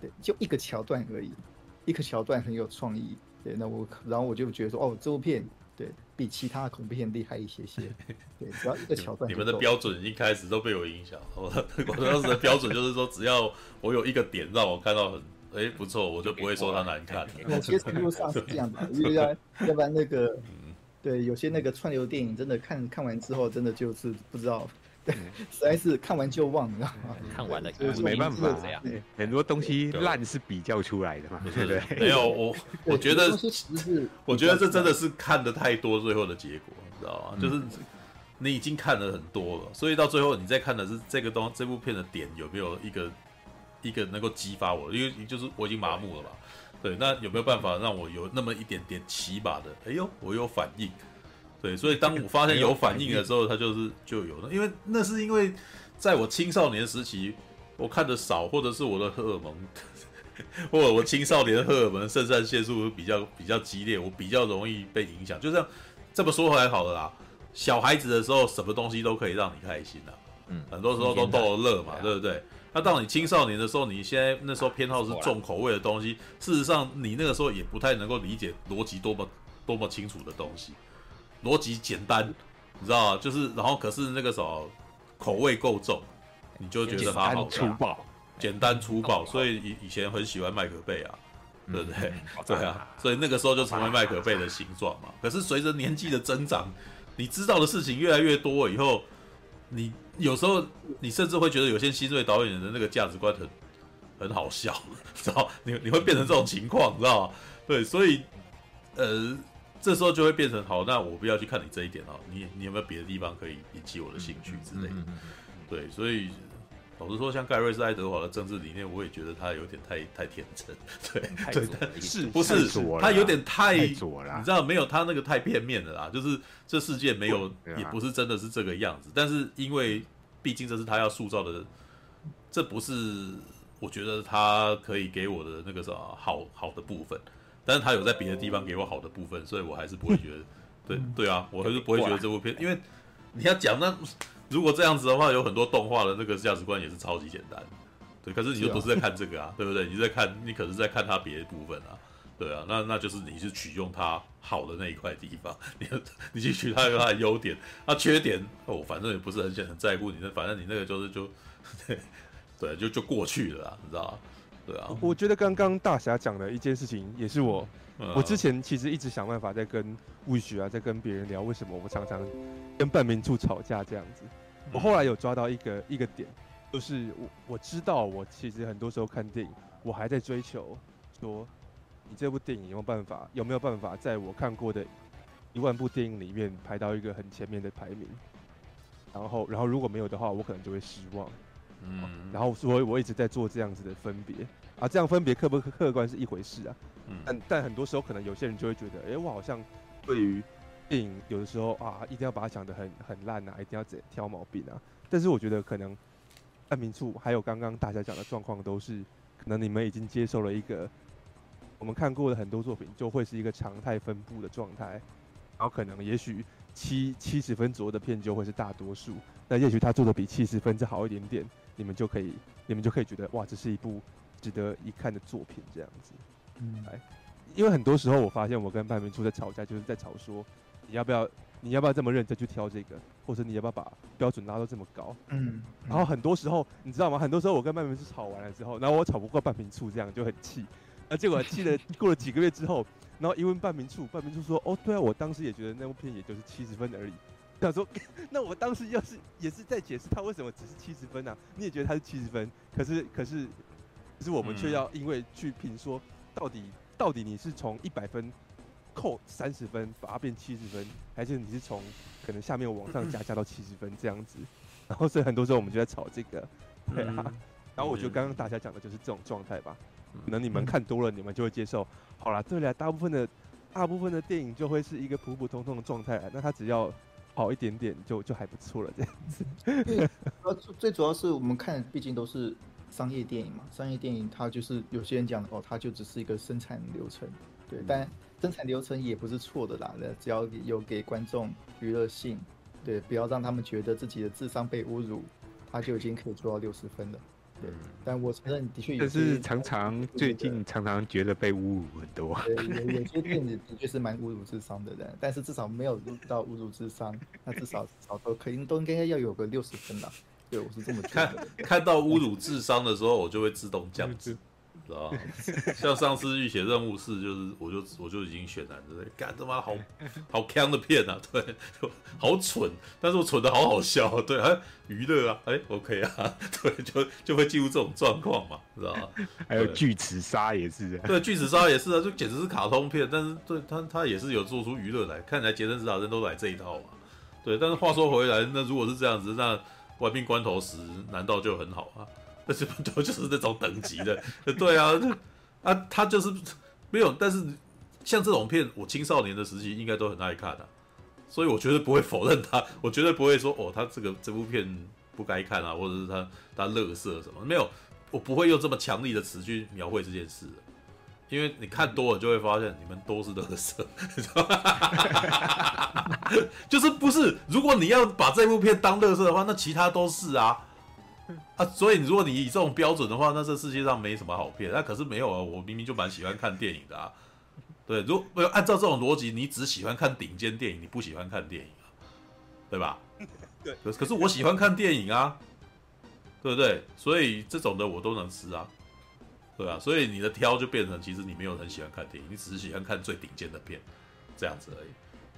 Speaker 2: 对，就一个桥段而已，一个桥段很有创意。对，那我然后我就觉得说，哦，这部片对比其他的恐怖片厉害一些些。对，只要一个桥段，
Speaker 1: 你们的标准一开始都被我影响。我我当时的标准就是说，只要我有一个点让我看到很哎不错，我就不会说它难看。
Speaker 2: 某些程度上是这样的，因为要要不然那个，对，有些那个串流电影真的看看完之后，真的就是不知道，对，实在是看完就忘，你知道吗？
Speaker 4: 看完了
Speaker 9: 就是没办法这样。很多东西烂是比较出来的嘛，对不对？
Speaker 1: 没有我，我觉得我觉得这真的是看的太多，最后的结果，你知道吗？就是。你已经看了很多了，所以到最后你再看的是这个东这部片的点有没有一个一个能够激发我？因为就是我已经麻木了嘛，对，那有没有办法让我有那么一点点起码的？哎呦，我有反应，对，所以当我发现有反应的时候，它就是就有了，因为那是因为在我青少年时期我看的少，或者是我的荷尔蒙，或者我青少年荷尔蒙肾上腺素比较比较激烈，我比较容易被影响。就这样这么说回来好了啦。小孩子的时候，什么东西都可以让你开心的，嗯，很多时候都逗乐嘛，对不对？那到你青少年的时候，你现在那时候偏好是重口味的东西，事实上你那个时候也不太能够理解逻辑多么多么清楚的东西，逻辑简单，你知道吗？就是然后可是那个时候口味够重，你就觉得它好
Speaker 9: 粗暴，
Speaker 1: 简单粗暴，所以以以前很喜欢麦克贝啊，对不对？对啊，所以那个时候就成为麦可贝的形状嘛。可是随着年纪的增长，你知道的事情越来越多以后，你有时候你甚至会觉得有些新锐导演的那个价值观很很好笑，知道？你你会变成这种情况，知道吗？对，所以呃，这时候就会变成好，那我不要去看你这一点哦，你你有没有别的地方可以引起我的兴趣之类的？对，所以。老实说，像盖瑞斯·爱德华的政治理念，我也觉得他有点太太天真，对对，但是不是他有点太，你知道没有他那个太片面的啦，就是这世界没有，也不是真的是这个样子。但是因为毕竟这是他要塑造的，这不是我觉得他可以给我的那个什么好好的部分，但是他有在别的地方给我好的部分，所以我还是不会觉得，对对啊，我还是不会觉得这部片，因为你要讲那。如果这样子的话，有很多动画的那个价值观也是超级简单，对。可是你就不是在看这个啊，对不对？你在看，你可是在看他别的部分啊，对啊。那那就是你是取用他好的那一块地方，你 你去取他有它的优点，那缺点哦，反正也不是很很在乎你，那反正你那个就是就对，对，就就过去了啦，你知道吗？对啊。
Speaker 3: 我觉得刚刚大侠讲的一件事情，也是我。我之前其实一直想办法在跟 Wish 啊，在跟别人聊为什么我常常跟半名处吵架这样子，我后来有抓到一个一个点，就是我我知道我其实很多时候看电影，我还在追求说，你这部电影有没有办法有没有办法在我看过的一万部电影里面排到一个很前面的排名，然后然后如果没有的话，我可能就会失望。嗯，然后所以我一直在做这样子的分别啊，这样分别客不客观是一回事啊。嗯，但但很多时候可能有些人就会觉得，哎、欸，我好像对于电影有的时候啊，一定要把它讲得很很烂啊，一定要怎挑毛病啊。但是我觉得可能半瓶醋还有刚刚大家讲的状况都是，可能你们已经接受了一个我们看过的很多作品就会是一个常态分布的状态，然后可能也许七七十分左右的片就会是大多数，那也许他做的比七十分再好一点点。你们就可以，你们就可以觉得哇，这是一部值得一看的作品，这样子。嗯，哎，因为很多时候我发现我跟半瓶醋在吵架，就是在吵说你要不要，你要不要这么认真去挑这个，或者你要不要把标准拉到这么高。嗯。然后很多时候，你知道吗？很多时候我跟半瓶醋吵完了之后，然后我吵不过半瓶醋，这样就很气。那结果气了，过了几个月之后，然后一问半明处，半明处说：“哦，对啊，我当时也觉得那部片也就是七十分而已。”想说，那我当时要是也是在解释他为什么只是七十分呢、啊？你也觉得他是七十分，可是可是可是我们却要因为去评说，到底到底你是从一百分扣三十分把它变七十分，还是你是从可能下面往上加加到七十分这样子？然后所以很多时候我们就在吵这个，对啊。然后我觉得刚刚大家讲的就是这种状态吧。可能你们看多了，你们就会接受。好了，对了，大部分的大部分的电影就会是一个普普通通的状态。那他只要好一点点就就还不错了，这样子。对，
Speaker 2: 呃，最主要是我们看，毕竟都是商业电影嘛。商业电影它就是有些人讲的哦，它就只是一个生产流程，对。但生产流程也不是错的啦，那只要有给观众娱乐性，对，不要让他们觉得自己的智商被侮辱，他就已经可以做到六十分了。对，但我承认的确有，
Speaker 9: 但是常常 最近常常觉得被侮辱很多。
Speaker 2: 对，有有些电子的确是蛮侮辱智商的人，但是至少没有录到侮辱智商，那至少至少都肯定都应该要有个六十分啦。对，我是这么觉得。
Speaker 1: 看看到侮辱智商的时候，我就会自动降智。知道 像上次预写任务四，就是我就我就已经选了，对不对？干他妈好好坑的片啊，对，好蠢，但是我蠢的好好笑，对，还娱乐啊，哎、欸、，OK 啊，对，就就会进入这种状况嘛，知道吗？
Speaker 9: 还有巨齿鲨也是，
Speaker 1: 对，巨齿鲨也是啊，就简直是卡通片，但是对他他也是有做出娱乐来，看起来杰森·斯坦森都来这一套嘛，对，但是话说回来，那如果是这样子，那玩命关头时难道就很好啊？那是不都就是那种等级的？对啊，啊，他就是没有。但是像这种片，我青少年的时期应该都很爱看的，所以我绝对不会否认他，我绝对不会说哦，他这个这部片不该看啊，或者是他他乐色什么没有，我不会用这么强力的词去描绘这件事，因为你看多了就会发现你们都是乐色，就是不是？如果你要把这部片当乐色的话，那其他都是啊。啊，所以如果你以这种标准的话，那这世界上没什么好片。那可是没有啊，我明明就蛮喜欢看电影的啊。对，如果按照这种逻辑，你只喜欢看顶尖电影，你不喜欢看电影啊，对吧？对。可可是我喜欢看电影啊，对不对？所以这种的我都能吃啊，对啊？所以你的挑就变成，其实你没有很喜欢看电影，你只是喜欢看最顶尖的片，这样子而已。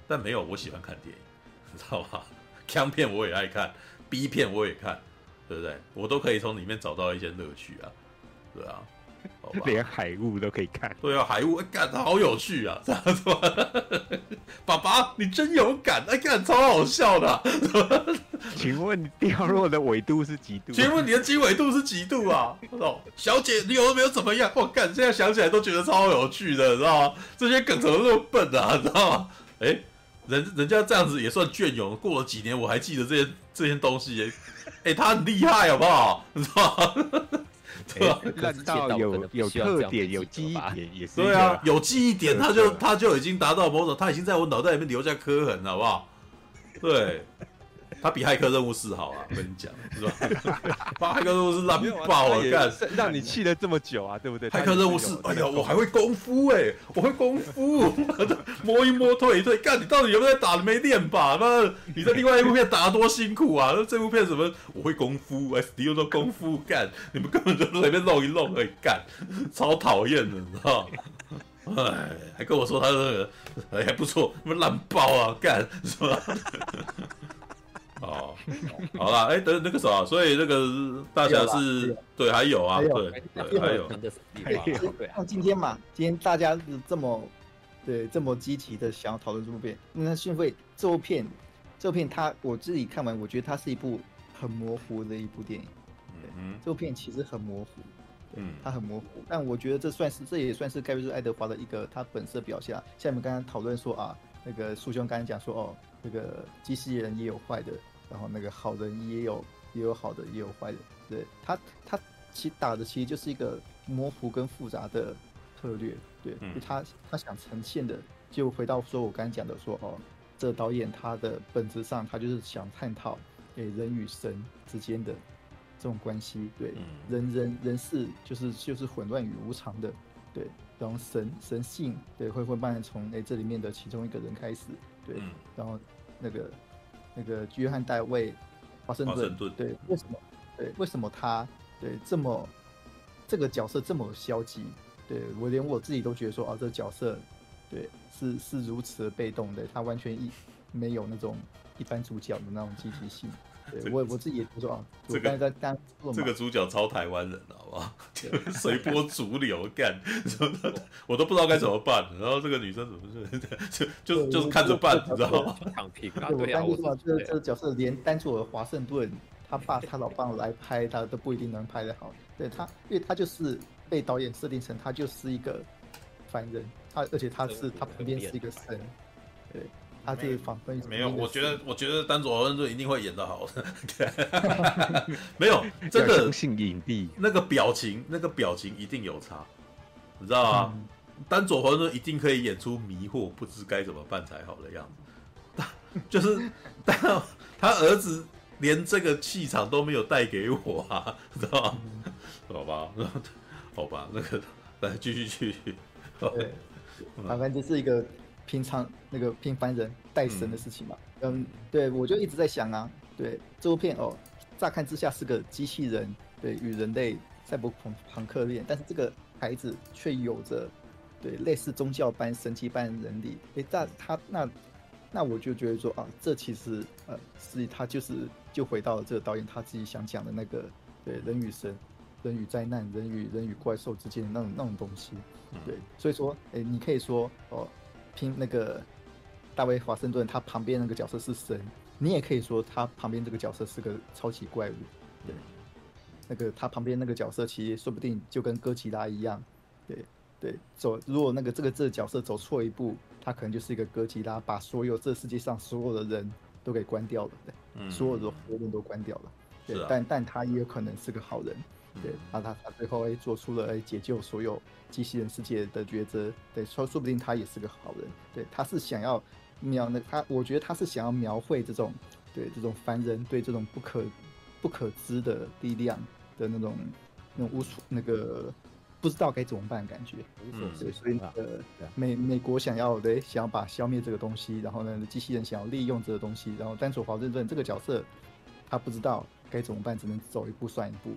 Speaker 1: 但没有，我喜欢看电影，你知道吗？枪片我也爱看，B 片我也看。对不对？我都可以从里面找到一些乐趣啊，对啊，
Speaker 9: 连海雾都可以看。
Speaker 1: 对啊，海雾，干，好有趣啊，这样子。爸爸，你真勇敢，哎，干，超好笑的啊。
Speaker 9: 请问你掉落的纬度是几度？
Speaker 1: 请问你的经纬度是几度啊？哦，小姐，你有没有怎么样？我干，现在想起来都觉得超有趣的，你知道吗？这些梗怎么那么笨啊？你知道吗？哎，人人家这样子也算隽永，过了几年我还记得这些这些东西。哎、欸，他很厉害，好不好？你知道吗？对吧？
Speaker 9: 看到有有特点、有记忆点也是。
Speaker 1: 对啊，有记忆点，他就 他就已经达到某种，他已经在我脑袋里面留下刻痕，好不好？对。他比骇客任务四好啊，我跟你讲，是吧？把骇客任务是烂爆了，干，
Speaker 3: 让你气了这么久啊，对不对？
Speaker 1: 骇客任务四，哎呀，我还会功夫哎、欸，我会功夫，摸一摸，退一退，干，你到底有没有在打？没练吧？那，你在另外一部片打得多辛苦啊？那这部片什么？我会功夫，SD 又说功夫，干，你们根本就随便弄一弄而已，干，超讨厌的，你知道？哎，还跟我说他这个还不错，什么烂爆啊，干，是吧？哦，好啦，哎，等那个啥，所以那个大侠是，对，还有啊，对，对，还有，
Speaker 2: 像今天嘛，今天大家是这么，对，这么积极的想要讨论这部片，那是因为这部片，这部片它我自己看完，我觉得它是一部很模糊的一部电影，嗯，这部片其实很模糊，嗯，它很模糊，但我觉得这算是，这也算是盖瑞斯爱德华的一个他本色表现。像你们刚刚讨论说啊，那个苏兄刚才讲说哦，那个机器人也有坏的。然后那个好人也有，也有好的，也有坏的。对他，他其实打的其实就是一个模糊跟复杂的策略。对，嗯、他他想呈现的，就回到说我刚才讲的说哦，这个导演他的本质上他就是想探讨诶人与神之间的这种关系。对，嗯、人人人事就是就是混乱与无常的。对，然后神神性对会会慢慢从诶这里面的其中一个人开始。对，嗯、然后那个。那个约翰·戴维·华盛顿，对，为什么？对，为什么他对这么这个角色这么消极？对我连我自己都觉得说，啊，这个角色对是是如此的被动的，他完全一没有那种一般主角的那种积极性。对我我自己也不说啊，这个在当
Speaker 1: 这个主角超台湾人，好不好？随波逐流干，我都不知道该怎么办。然后这个女生怎么就就就是看着办，你知道吗？
Speaker 2: 躺平啊！对啊，这这个角色连丹佐尔华盛顿他爸他老爸来拍他都不一定能拍得好。对他，因为他就是被导演设定成他就是一个凡人，他而且他是他旁边是一个神，对。他这个访问
Speaker 1: 没有，我觉得我觉得丹佐华盛顿一定会演得好。的，没有这个
Speaker 9: 影帝
Speaker 1: 那个表情，那个表情一定有差，你知道吗？嗯、丹佐华盛顿一定可以演出迷惑，不知该怎么办才好的样子，就是但他儿子连这个气场都没有带给我啊，知道吗？好吧，好吧，那个来继续继续，
Speaker 2: 对，反正就是一个。平常那个平凡人带神的事情嘛，嗯，嗯，对，我就一直在想啊，对，这部片哦，乍看之下是个机器人，对，与人类赛博朋朋克恋，但是这个孩子却有着对类似宗教般神奇般的能力，诶，但他那那我就觉得说啊，这其实呃，是他就是就回到了这个导演他自己想讲的那个对人与神、人与灾难、人与人与怪兽之间的那种那种东西，对，所以说，诶，你可以说哦。拼那个大卫华盛顿，他旁边那个角色是神，你也可以说他旁边这个角色是个超级怪物，对，那个他旁边那个角色其实说不定就跟哥吉拉一样，对。对，走如果那个这个这个角色走错一步，他可能就是一个哥吉拉，把所有这世界上所有的人都给关掉了，对，嗯、所有的活人都关掉了，对，啊、但但他也有可能是个好人。对，那他他最后哎做出了哎解救所有机器人世界的抉择，对，说说不定他也是个好人，对，他是想要描那他，我觉得他是想要描绘这种对这种凡人对这种不可不可知的力量的那种那种无处那个不知道该怎么办的感觉，嗯，对，所以呃美美国想要对想要把消灭这个东西，然后呢机器人想要利用这个东西，然后丹佐华盛顿这个角色他不知道该怎么办，只能走一步算一步。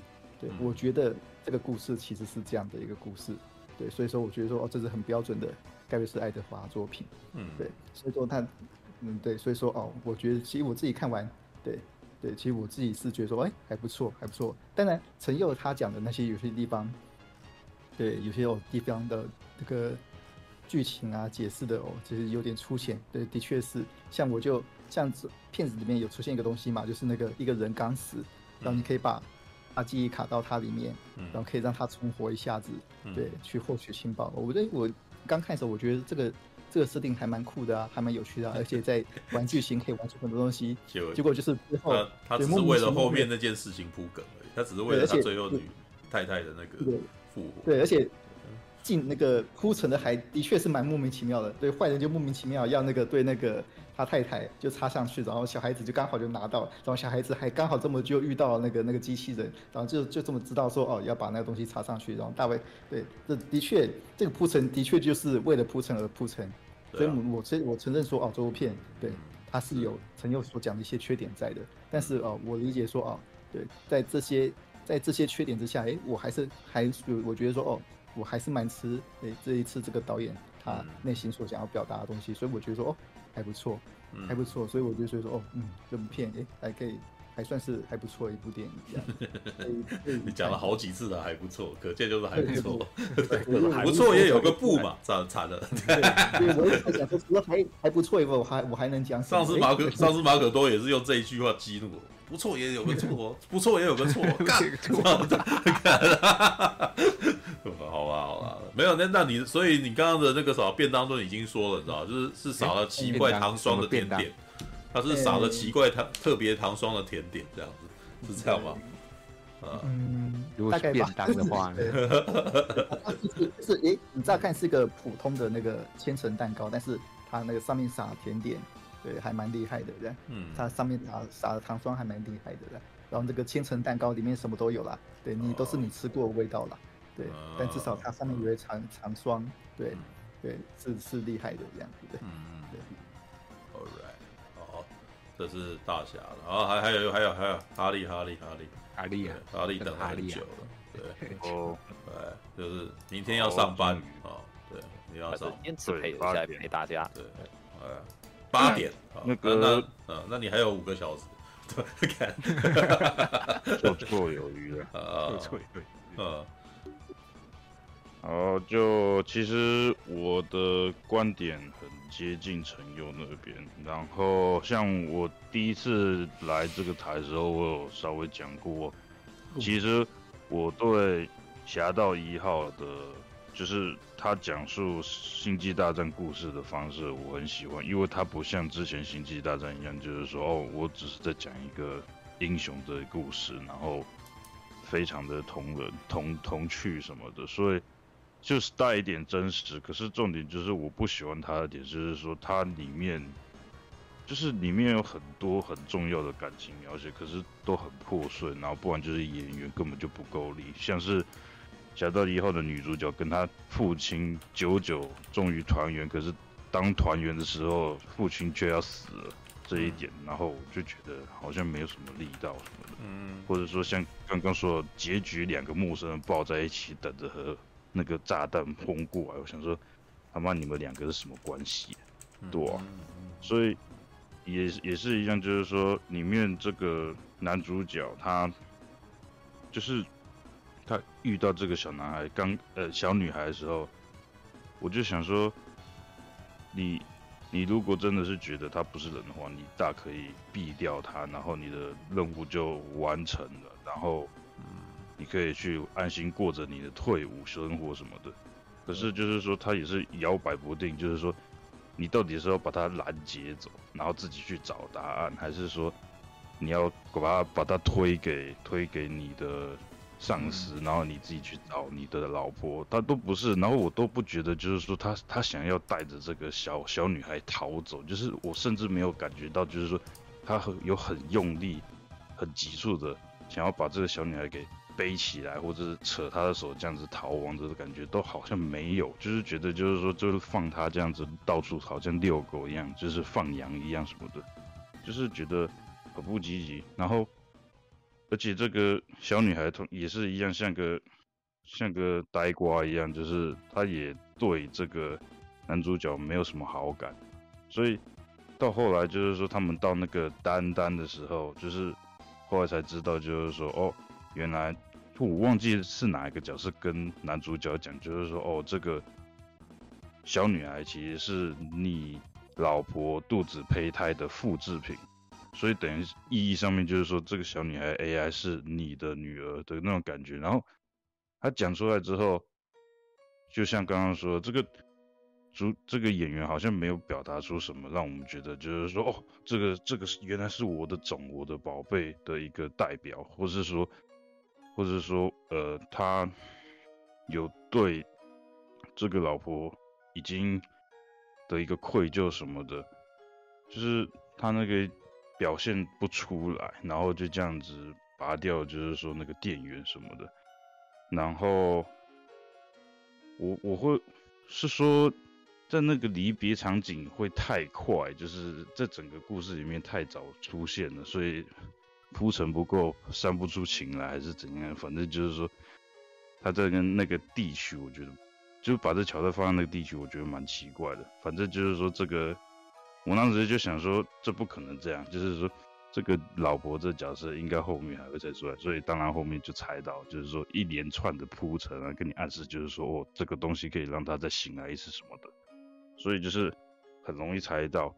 Speaker 2: 对，我觉得这个故事其实是这样的一个故事，对，所以说我觉得说哦，这是很标准的盖瑞斯爱德华作品，嗯，对，所以说他，嗯，对，所以说哦，我觉得其实我自己看完，对，对，其实我自己是觉得说，哎，还不错，还不错。当然，陈佑他讲的那些有些地方，对，有些有地方的这个剧情啊解释的哦，其实有点粗浅，对，的确是，像我就像片子里面有出现一个东西嘛，就是那个一个人刚死，然后你可以把。把记忆卡到它里面，然后可以让它存活一下子，嗯、对，去获取情报。我觉得我刚看的时候，我觉得这个这个设定还蛮酷的啊，还蛮有趣的，啊，而且在玩剧情可以玩出很多东西。结果就是之后
Speaker 1: 他，他只是为了后面那件事情铺梗而已，他只是为了他最后女太太的那个复活。
Speaker 2: 对，而且。进那个铺陈的还的确是蛮莫名其妙的，对，坏人就莫名其妙要那个对那个他太太就插上去，然后小孩子就刚好就拿到，然后小孩子还刚好这么就遇到那个那个机器人，然后就就这么知道说哦要把那个东西插上去，然后大卫对，这的确这个铺陈的确就是为了铺陈而铺陈，所以我所以我承认说哦这部片对它是有陈佑所讲的一些缺点在的，但是哦我理解说哦对在这些在这些缺点之下，哎我还是还是我觉得说哦。我还是蛮吃诶这一次这个导演他内心所想要表达的东西，所以我觉得说哦，还不错，还不错，所以我就觉得说，哦，嗯，这部片哎还可以。还算是还不错一部电影，这样。
Speaker 1: 你讲了好几次了，还不错，可见就是还不错。不错也有个不嘛，惨惨了。
Speaker 2: 对，我也在想说，除了还还不错以外，我还我还能讲。
Speaker 1: 上次马可上次马可多也是用这一句话激怒我。不错也有个错，不错也有个错，干。好吧，好吧，没有那那你所以你刚刚的那个啥便当都已经说了，你知道，就是是撒了奇怪糖霜的甜点。它是撒了奇怪糖特别糖霜的甜点，这样子是这样吗？
Speaker 2: 嗯，
Speaker 9: 如果是便当的话，
Speaker 2: 呢？是就是诶，你乍看是个普通的那个千层蛋糕，但是它那个上面撒甜点，对，还蛮厉害的，这样。嗯，它上面撒撒的糖霜还蛮厉害的，对然后这个千层蛋糕里面什么都有啦，对你都是你吃过的味道啦，对，但至少它上面有一长长霜，对对，是是厉害的这样子的。嗯，对。
Speaker 1: All right，好这是大侠了，然后还还有还有还有哈利哈利哈利。
Speaker 9: 哈利啊，
Speaker 1: 哈利等很久了，对。哦，对，就是明天要上班啊，对，你要上，
Speaker 4: 坚持陪下来陪大家，
Speaker 1: 对，哎，八点，那个，嗯，那你还有五个小时，对，看，
Speaker 6: 绰绰有余了，
Speaker 1: 啊，绰绰有余，嗯。
Speaker 6: 好，就其实我的观点很接近陈佑那边。然后像我第一次来这个台的时候，我有稍微讲过，其实我对《侠盗一号》的，就是他讲述星际大战故事的方式，我很喜欢，因为他不像之前星际大战一样，就是说哦，我只是在讲一个英雄的故事，然后非常的同人同童趣什么的，所以。就是带一点真实，可是重点就是我不喜欢它的点，就是说它里面，就是里面有很多很重要的感情描写，可是都很破碎，然后不然就是演员根本就不够力，像是《侠盗一号》的女主角跟她父亲久久终于团圆，可是当团圆的时候，父亲却要死了这一点，然后我就觉得好像没有什么力道什么的，嗯，或者说像刚刚说的结局，两个陌生人抱在一起等着和。那个炸弹轰过来，我想说，他妈你们两个是什么关系？对啊，所以也也是一样，就是说里面这个男主角他就是他遇到这个小男孩刚呃小女孩的时候，我就想说，你你如果真的是觉得他不是人的话，你大可以毙掉他，然后你的任务就完成了，然后。你可以去安心过着你的退伍生活什么的，可是就是说他也是摇摆不定，就是说你到底是要把他拦截走，然后自己去找答案，还是说你要把他把他推给推给你的上司，然后你自己去找你的老婆，他都不是，然后我都不觉得就是说他他想要带着这个小小女孩逃走，就是我甚至没有感觉到就是说他很有很用力、很急促的想要把这个小女孩给。背起来，或者是扯他的手这样子逃亡的感觉都好像没有，就是觉得就是说就是放他这样子到处好像遛狗一样，就是放羊一样什么的，就是觉得很不积极。然后，而且这个小女孩同也是一样，像个像个呆瓜一样，就是她也对这个男主角没有什么好感。所以到后来就是说他们到那个丹丹的时候，就是后来才知道就是说哦。原来我忘记是哪一个角色跟男主角讲，就是说哦，这个小女孩其实是你老婆肚子胚胎的复制品，所以等于意义上面就是说，这个小女孩 AI 是你的女儿的那种感觉。然后他讲出来之后，就像刚刚说，这个主这个演员好像没有表达出什么，让我们觉得就是说哦，这个这个原来是我的种，我的宝贝的一个代表，或是说。或者说，呃，他有对这个老婆已经的一个愧疚什么的，就是他那个表现不出来，然后就这样子拔掉，就是说那个电源什么的，然后我我会是说，在那个离别场景会太快，就是在整个故事里面太早出现了，所以。铺陈不够，煽不出情来，还是怎样？反正就是说，他在跟那个地区，我觉得就把这桥段放在那个地区，我觉得蛮奇怪的。反正就是说，这个我当时就想说，这不可能这样，就是说这个老婆这角色应该后面还会再出来，所以当然后面就猜到，就是说一连串的铺陈啊，跟你暗示，就是说哦，这个东西可以让他再醒来一次什么的，所以就是很容易猜到，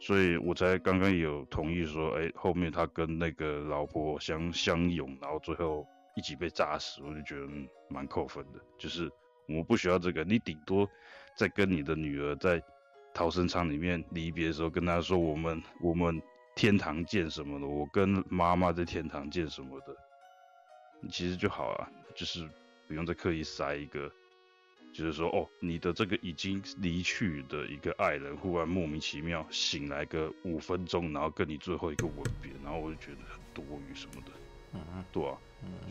Speaker 6: 所以我才刚刚有同意说，哎，后面他跟那个老婆相相拥，然后最后一起被炸死，我就觉得蛮扣分的，就是我不需要这个，你顶多再跟你的女儿在。逃生舱里面离别的时候，跟她说我们我们天堂见什么的，我跟妈妈在天堂见什么的，其实就好啊，就是不用再刻意塞一个，就是说哦，你的这个已经离去的一个爱人，忽然莫名其妙醒来个五分钟，然后跟你最后一个吻别，然后我就觉得很多余什么的，嗯，对啊，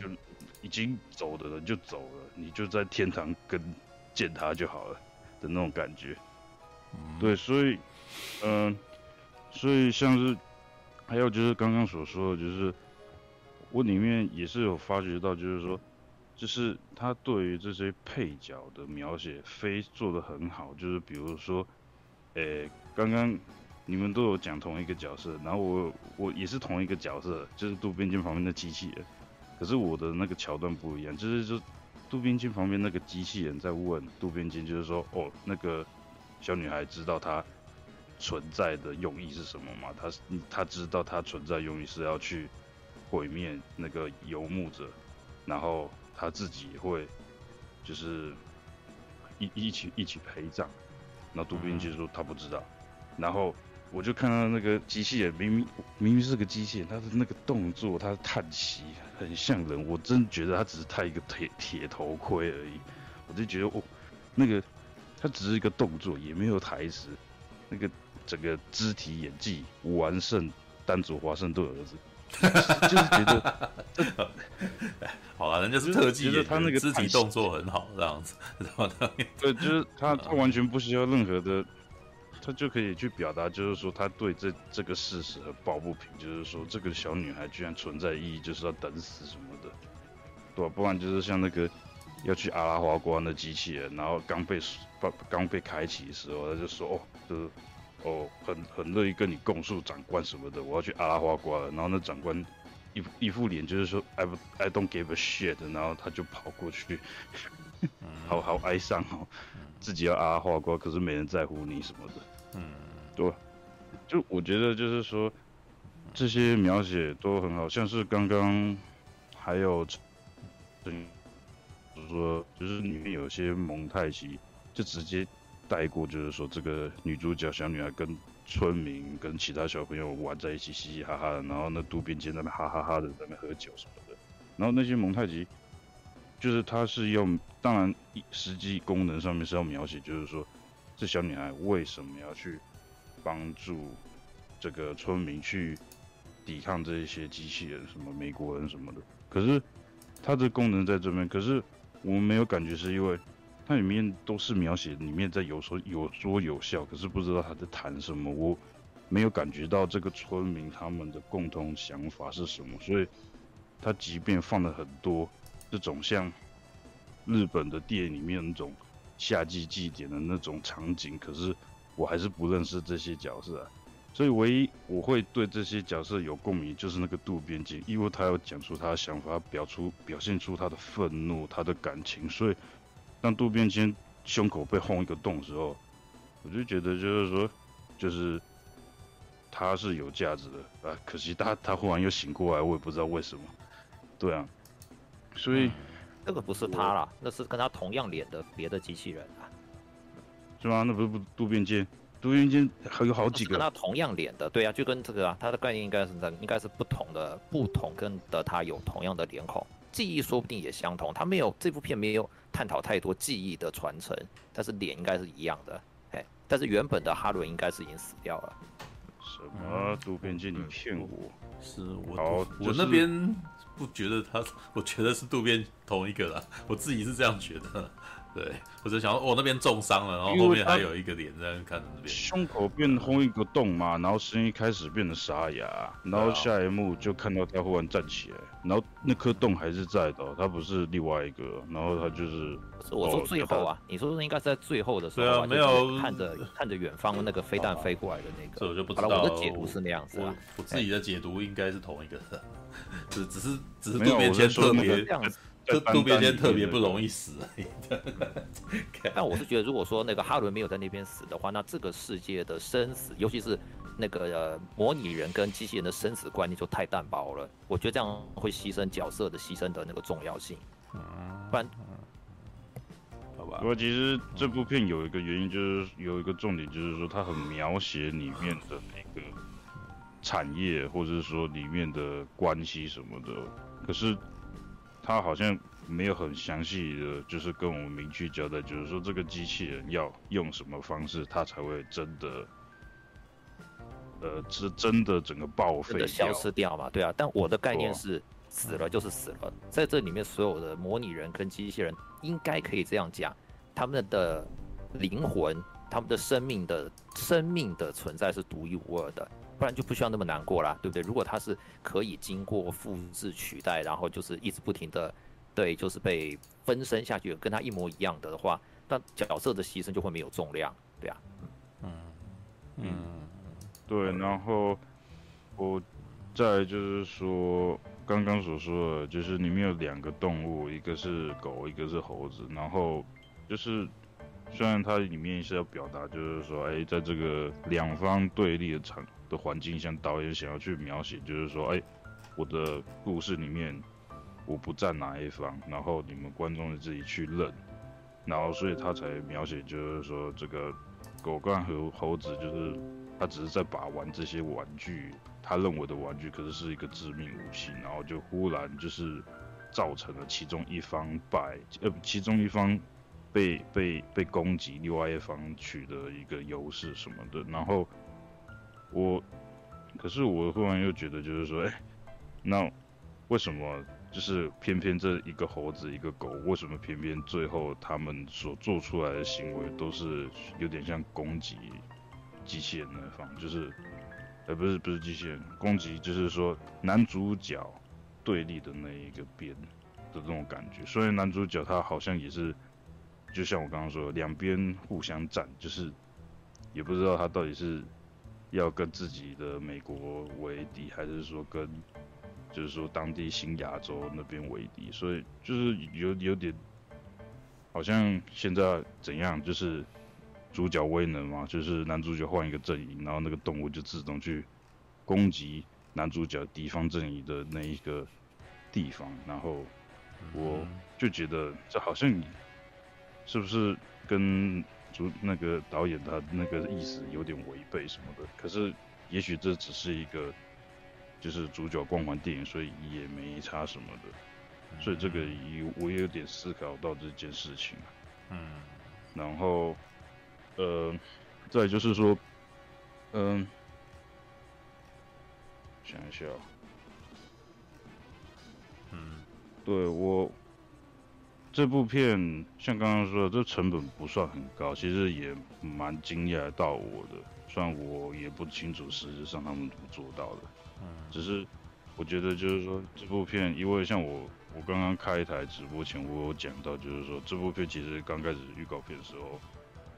Speaker 6: 就已经走的人就走了，你就在天堂跟见他就好了的那种感觉。对，所以，嗯、呃，所以像是，还有就是刚刚所说的，就是我里面也是有发觉到，就是说，就是他对于这些配角的描写非做的很好，就是比如说，诶，刚刚你们都有讲同一个角色，然后我我也是同一个角色，就是渡边君旁边的机器人，可是我的那个桥段不一样，就是就渡边君旁边那个机器人在问渡边君，就是说，哦，那个。小女孩知道她存在的用意是什么吗？她她知道她存在用意是要去毁灭那个游牧者，然后她自己也会就是一一起一起陪葬。然后渡边谦说他不知道，然后我就看到那个机器人明明明明是个机器人，他的那个动作，他的叹息很像人，我真觉得他只是戴一个铁铁头盔而已，我就觉得哦那个。他只是一个动作，也没有台词，那个整个肢体演技完胜丹佐华盛顿儿子，就是觉得，
Speaker 1: 好了，人家是特技，
Speaker 6: 就是他那个
Speaker 1: 肢体动作很好，这样子，
Speaker 6: 对，就是他他完全不需要任何的，他就可以去表达，就是说他对这这个事实和抱不平，就是说这个小女孩居然存在意义，就是要等死什么的，对吧？不然就是像那个。要去阿拉华关的机器人，然后刚被刚刚被开启的时候，他就说哦，就是哦，很很乐意跟你供述长官什么的，我要去阿拉花瓜了。然后那长官一一副脸就是说 I I don't give a shit，然后他就跑过去，好好哀伤哦，自己要阿拉花瓜，可是没人在乎你什么的，嗯，对，就我觉得就是说这些描写都很好，像是刚刚还有嗯。说就是里面有些蒙太奇，就直接带过，就是说这个女主角小女孩跟村民跟其他小朋友玩在一起，嘻嘻哈哈的，然后那渡边谦在那哈哈哈的在那喝酒什么的，然后那些蒙太奇，就是他是用，当然实际功能上面是要描写，就是说这小女孩为什么要去帮助这个村民去抵抗这些机器人，什么美国人什么的，可是它的功能在这边，可是。我们没有感觉，是因为它里面都是描写里面在有说有说有笑，可是不知道他在谈什么。我没有感觉到这个村民他们的共同想法是什么，所以他即便放了很多这种像日本的电影里面那种夏季祭典的那种场景，可是我还是不认识这些角色啊。所以唯一我会对这些角色有共鸣，就是那个渡边谦，因为他要讲出他的想法，表出表现出他的愤怒、他的感情。所以当渡边谦胸口被轰一个洞的时候，我就觉得就是说，就是他是有价值的啊。可惜他他忽然又醒过来，我也不知道为什么。对啊，所以
Speaker 4: 那个不是他啦，那是跟他同样脸的别的机器人啊，
Speaker 6: 是吗？那不是不渡边谦？渡边谦还有好几个，
Speaker 4: 跟他同样脸的，对啊，就跟这个啊，他的概念应该是在，应该是不同的，不同跟的他有同样的脸孔，记忆说不定也相同。他没有这部片没有探讨太多记忆的传承，但是脸应该是一样的，哎，但是原本的哈伦应该是已经死掉了。
Speaker 6: 什么？渡边谦，你骗我？
Speaker 1: 是我，好，我那边不觉得他，我觉得是渡边同一个啦，我自己是这样觉得。对，我就想说，我、哦、那边重伤了，然后后面还有一个脸在看着那边，
Speaker 6: 胸口变红一个洞嘛，然后声音开始变得沙哑，然后下一幕就看到他忽然站起来，然后那颗洞还是在的，他不是另外一个，然后他就是，
Speaker 4: 是我说最后啊，你说是应该是在最后的时候、
Speaker 1: 啊，对啊，没有
Speaker 4: 看着 看着远方那个飞弹飞过来的那个，
Speaker 1: 这我就不知道，
Speaker 4: 我的解读是那样子啊，
Speaker 1: 我，我自己的解读应该是同一个，只只是只是渡边谦特别这渡边谦特别不容易死而已。
Speaker 4: 但我是觉得，如果说那个哈伦没有在那边死的话，那这个世界的生死，尤其是那个、呃、模拟人跟机器人的生死观念就太淡薄了。我觉得这样会牺牲角色的牺牲的那个重要性。嗯，不然，
Speaker 6: 好吧。不过其实这部片有一个原因，就是有一个重点，就是说它很描写里面的那个产业，或者是说里面的关系什么的。可是。他好像没有很详细的，就是跟我们明确交代，就是说这个机器人要用什么方式，它才会真的，呃，是真的整个报废、
Speaker 4: 消失掉嘛？对啊。但我的概念是，死了就是死了，在这里面所有的模拟人跟机器人，应该可以这样讲，他们的灵魂、他们的生命的生命的存在是独一无二的。不然就不需要那么难过啦，对不对？如果它是可以经过复制取代，然后就是一直不停的，对，就是被分身下去，跟它一模一样的的话，那角色的牺牲就会没有重量，对啊。
Speaker 6: 嗯嗯，对。然后我再就是说，刚刚所说的，就是里面有两个动物，一个是狗，一个是猴子。然后就是虽然它里面是要表达，就是说，哎，在这个两方对立的场。的环境，像导演想要去描写，就是说，哎，我的故事里面我不站哪一方，然后你们观众就自己去认，然后所以他才描写，就是说这个狗干和猴子，就是他只是在把玩这些玩具，他认为的玩具，可是是一个致命武器，然后就忽然就是造成了其中一方败，呃，其中一方被被被攻击，另外一方取得一个优势什么的，然后。我，可是我忽然又觉得，就是说，哎、那为什么就是偏偏这一个猴子一个狗，为什么偏偏最后他们所做出来的行为都是有点像攻击机器人那方，就是，呃，不是不是机器人攻击，就是说男主角对立的那一个边的这种感觉。虽然男主角他好像也是，就像我刚刚说，两边互相战，就是也不知道他到底是。要跟自己的美国为敌，还是说跟，就是说当地新亚洲那边为敌？所以就是有有点，好像现在怎样，就是主角威能嘛，就是男主角换一个阵营，然后那个动物就自动去攻击男主角敌方阵营的那一个地方，然后我就觉得这好像是不是跟。主那个导演他那个意思有点违背什么的，可是也许这只是一个就是主角光环电影，所以也没差什么的，所以这个也我也有点思考到这件事情，嗯，然后呃，再就是说，嗯，想一下，嗯，对我。这部片像刚刚说的，这成本不算很高，其实也蛮惊讶到我的。虽然我也不清楚实质上他们怎么做到的，嗯，只是我觉得就是说这部片，因为像我我刚刚开一台直播前，我有讲到，就是说这部片其实刚开始预告片的时候，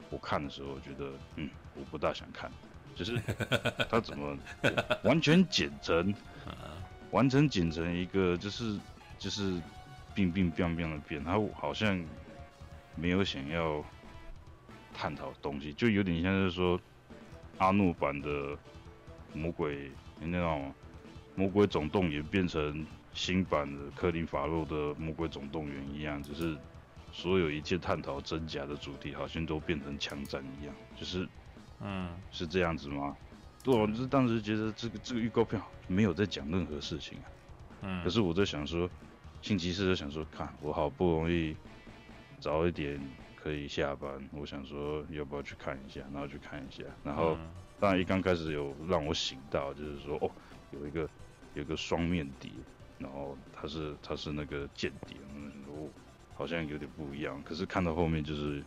Speaker 6: 我看的时候我觉得，嗯，我不大想看，就是 他怎么完全剪成，完全剪成一个就是就是。冰冰冰冰的变，他好像没有想要探讨东西，就有点像是说阿诺版的魔鬼那种魔鬼总动员变成新版的科林法洛的魔鬼总动员一样，只是所有一切探讨真假的主题，好像都变成枪战一样，就是嗯，是这样子吗？对，我就是当时觉得这个这个预告片没有在讲任何事情啊，嗯，可是我在想说。星期四就想说，看我好不容易早一点可以下班，我想说要不要去看一下，然后去看一下，然后当然一刚开始有让我醒到，就是说哦，有一个有一个双面谍，然后他是他是那个间谍，哦，好像有点不一样。可是看到后面就是，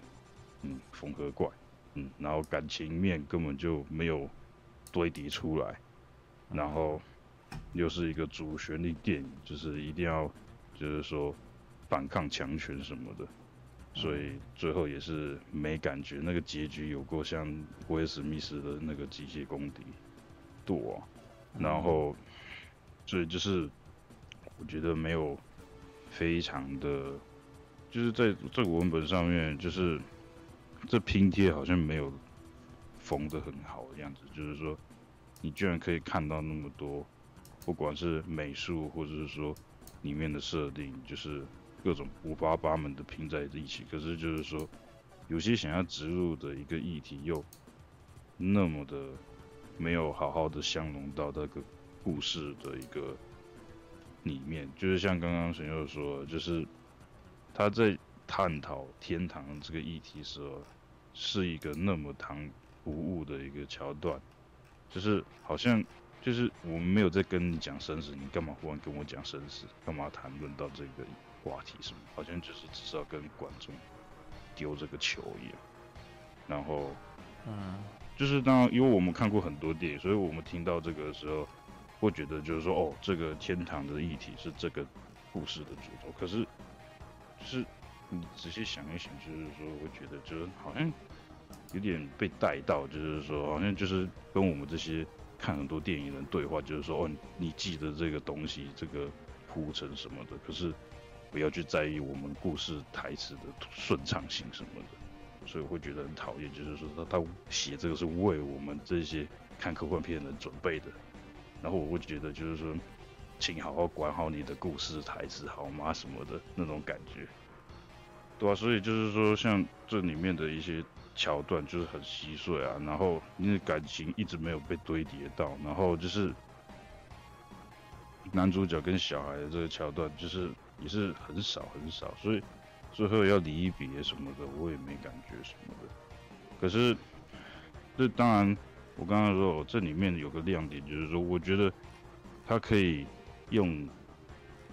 Speaker 6: 嗯，缝合怪，嗯，然后感情面根本就没有堆叠出来，然后又是一个主旋律电影，就是一定要就是说反抗强权什么的，所以最后也是没感觉。那个结局有过像威尔史密斯的那个机械公敌多，然后所以就是我觉得没有非常的，就是在这个文本上面，就是这拼贴好像没有缝的很好的样子，就是说你居然可以看到那么多，不管是美术或者是说里面的设定，就是各种五花八门的拼在一起，可是就是说有些想要植入的一个议题又那么的。没有好好的相融到那个故事的一个里面，就是像刚刚神佑说，就是他在探讨天堂这个议题时候，是一个那么唐突兀的一个桥段，就是好像就是我们没有在跟你讲生死，你干嘛忽然跟我讲生死？干嘛谈论到这个话题什么？好像就是只是要跟观众丢这个球一样，然后，嗯。就是当，因为我们看过很多电影，所以我们听到这个时候，会觉得就是说，哦，这个天堂的议题是这个故事的主轴。可是，就是你仔细想一想，就是说，会觉得就是好像有点被带到，就是说，好像就是跟我们这些看很多电影人对话，就是说，哦，你记得这个东西，这个铺陈什么的，可是不要去在意我们故事台词的顺畅性什么的。所以我会觉得很讨厌，就是说他他写这个是为我们这些看科幻片的人准备的，然后我会觉得就是说，请好好管好你的故事台词好吗？什么的那种感觉，对啊，所以就是说，像这里面的一些桥段就是很稀碎啊，然后你的感情一直没有被堆叠到，然后就是男主角跟小孩的这个桥段就是也是很少很少，所以。最后要离别什么的，我也没感觉什么的。可是，这当然，我刚刚说，这里面有个亮点，就是说，我觉得他可以用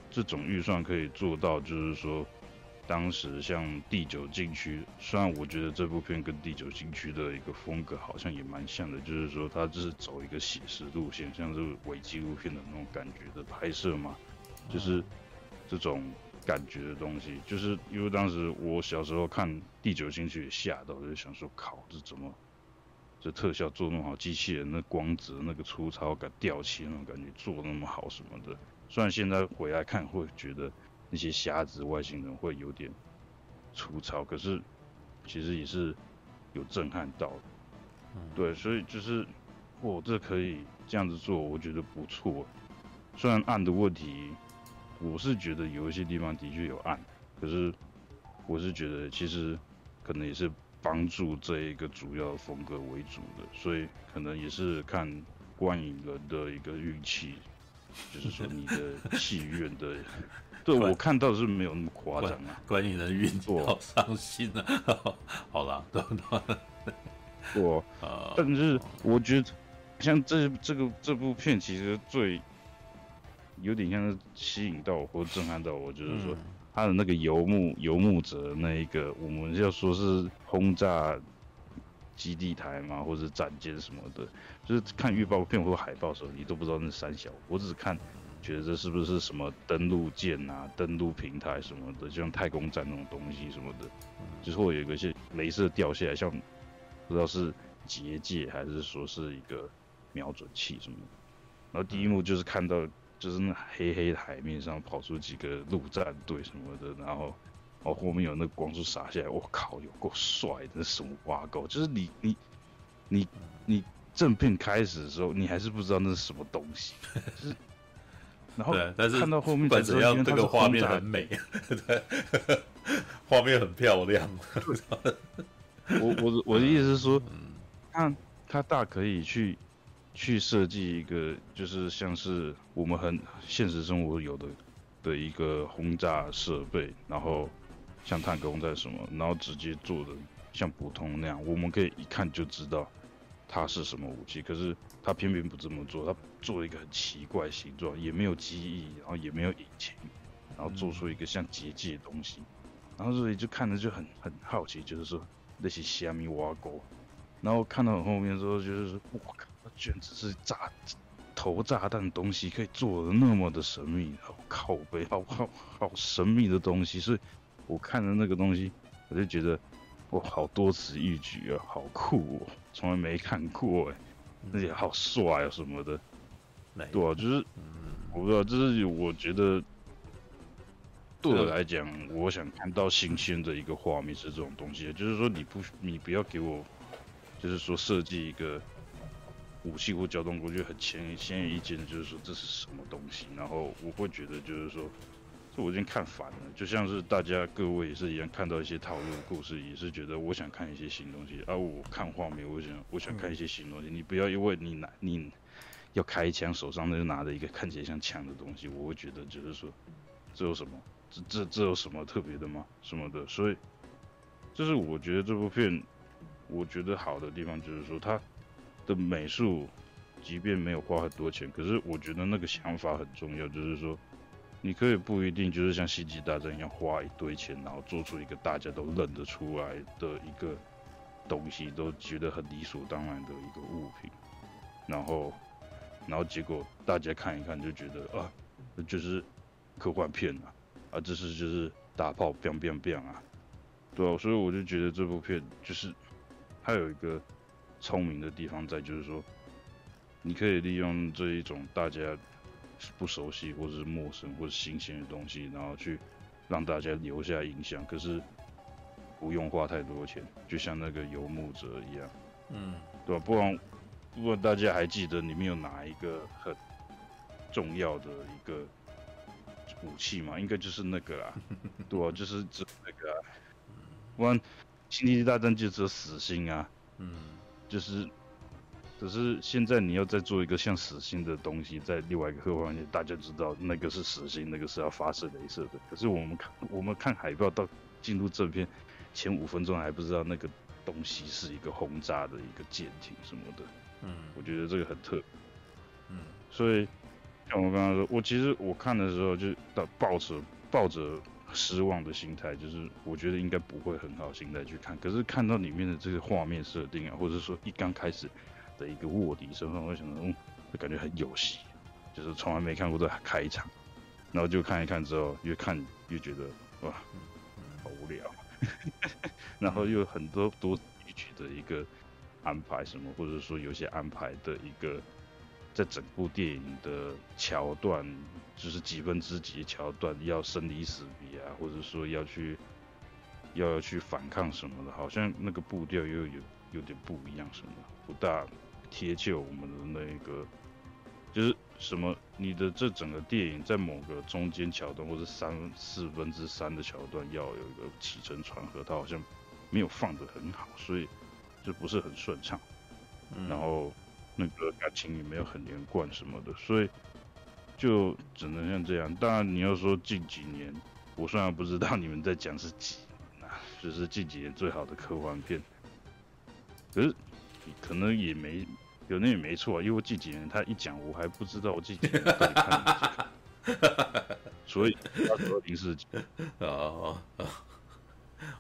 Speaker 6: 这种预算可以做到，就是说，当时像《第九禁区》，虽然我觉得这部片跟《第九禁区》的一个风格好像也蛮像的，就是说，它就是走一个写实路线，像是伪纪录片的那种感觉的拍摄嘛，就是这种。感觉的东西，就是因为当时我小时候看《第九禁区》也吓到，就想说靠，这怎么这特效做那么好，机器人那光泽、那个粗糙感、掉漆那种感觉做那么好什么的。虽然现在回来看会觉得那些瞎子外星人会有点粗糙，可是其实也是有震撼到的。对，所以就是我这可以这样子做，我觉得不错。虽然暗的问题。我是觉得有一些地方的确有暗，可是我是觉得其实可能也是帮助这一个主要风格为主的，所以可能也是看观影人的一个运气，就是说你的 戏院的，对我看到是没有那么夸张啊，
Speaker 1: 观影人运气好伤心啊，好啦，对
Speaker 6: 不我，但是我觉得像这这个这部片其实最。有点像是吸引到我或者震撼到我，就是说他的那个游牧游牧者那一个，我们要说是轰炸基地台嘛，或者是战舰什么的，就是看预告片或海报的时候，你都不知道那是三小，我只是看觉得这是不是什么登陆舰啊、登陆平台什么的，就像太空站那种东西什么的，就是会有一个些镭射掉下来，像不知道是结界还是说是一个瞄准器什么的，然后第一幕就是看到。就是那黑黑的海面上跑出几个陆战队什么的，然后，哦，后面有那个光束洒下来，我靠，有够帅的，那什么挖沟？就是你你你你正片开始的时候，你还是不知道那是什么东西，然后
Speaker 1: 但是
Speaker 6: 看到后面
Speaker 1: 才知道这个画面很美，对，画面很漂亮。
Speaker 6: 我我的我的意思是说，他他大可以去。去设计一个，就是像是我们很现实生活有的的一个轰炸设备，然后像坦克轰炸什么，然后直接做的像普通那样，我们可以一看就知道它是什么武器。可是他偏偏不这么做，他做了一个很奇怪形状，也没有机翼，然后也没有引擎，然后做出一个像结界的东西，然后所以就看着就很很好奇，就是说那些虾米挖沟，然后看到很后面之后，就是说我靠，居然只是炸投炸弹的东西可以做的那么的神秘，好靠背，好好好神秘的东西，所以我看着那个东西，我就觉得哇，好多此一举啊，好酷哦，从来没看过哎，而且好帅啊什么的，对啊，就是我不知道，就是我觉得。对我来讲，我想看到新鲜的一个画面是这种东西，就是说你不你不要给我，就是说设计一个武器或交通工具很显显而易见的，就是说这是什么东西，然后我会觉得就是说，这我已经看烦了，就像是大家各位也是一样，看到一些套路故事，也是觉得我想看一些新东西，而、啊、我看画面，我想我想看一些新东西，你不要因为你拿你要开枪，手上就拿着一个看起来像枪的东西，我会觉得就是说这有什么？这这这有什么特别的吗？什么的？所以，就是我觉得这部片，我觉得好的地方就是说，它的美术，即便没有花很多钱，可是我觉得那个想法很重要，就是说，你可以不一定就是像《星际大战》一样花一堆钱，然后做出一个大家都认得出来的一个东西，都觉得很理所当然的一个物品，然后，然后结果大家看一看就觉得啊，就是科幻片啊。啊，这是就是大炮，biang biang biang 啊，对啊，所以我就觉得这部片就是它有一个聪明的地方在，就是说你可以利用这一种大家不熟悉或者是陌生或者新鲜的东西，然后去让大家留下印象，可是不用花太多钱，就像那个游牧者一样，嗯，对吧？不然不然大家还记得里面有哪一个很重要的一个。武器嘛，应该就是那个啦，对啊，就是只那个、啊，不然星际大战就只有死星啊，嗯，就是，可是现在你要再做一个像死星的东西，在另外一个科幻界，大家知道那个是死星，那个是要发射镭射的，可是我们看我们看海报到进入正片前五分钟还不知道那个东西是一个轰炸的一个舰艇什么的，嗯，我觉得这个很特，嗯，所以。像我刚刚说，我其实我看的时候就抱着抱着失望的心态，就是我觉得应该不会很好心态去看。可是看到里面的这个画面设定啊，或者说一刚开始的一个卧底身份，我想说，嗯，就感觉很有戏，就是从来没看过这开场，然后就看一看之后，越看越觉得哇，好无聊，然后又很多多余的一个安排什么，或者说有些安排的一个。在整部电影的桥段，就是几分之几的桥段要生离死别啊，或者说要去要要去反抗什么的，好像那个步调又有有点不一样，什么不大贴切我们的那个，就是什么你的这整个电影在某个中间桥段或者三四分之三的桥段要有一个起承转合，它好像没有放的很好，所以就不是很顺畅，然后。那个感情也没有很连贯什么的，所以就只能像这样。当然，你要说近几年，我虽然不知道你们在讲是几年啊，就是近几年最好的科幻片，可是可能也没有那也没错，因为近几年他一讲，我还不知道我近几年到底看了几个，所以他说零四几
Speaker 1: 啊啊，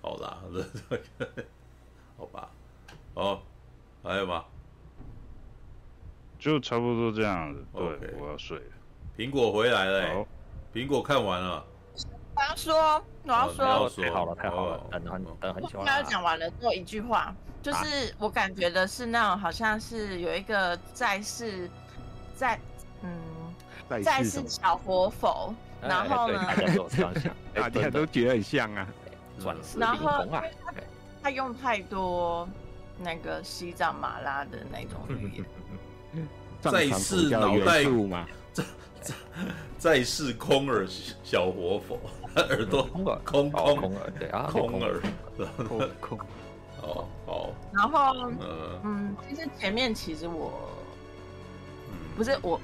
Speaker 1: 好啦，这 个好吧，哦，还有吗？
Speaker 6: 就差不多这样子，对，okay. 我要睡了。
Speaker 1: 苹果回来了、欸，苹果看完了。
Speaker 8: 我要说，我要说，
Speaker 1: 哦、
Speaker 4: 太好了，太好了，等很等很久了。
Speaker 8: 要讲完了，最后一句话，就是我感觉的是那种好像是有一个在世，在嗯，在世小活佛，然后呢，
Speaker 9: 大家都觉得很像啊。
Speaker 8: 然后他他用太多那个西藏马拉的那种语言。
Speaker 1: 在世脑袋在在在世空耳小活佛，耳朵空耳空空
Speaker 4: 空耳对啊
Speaker 1: 空耳。
Speaker 4: 空 空
Speaker 1: 哦好，
Speaker 8: 然后嗯，其实前面其实我不是我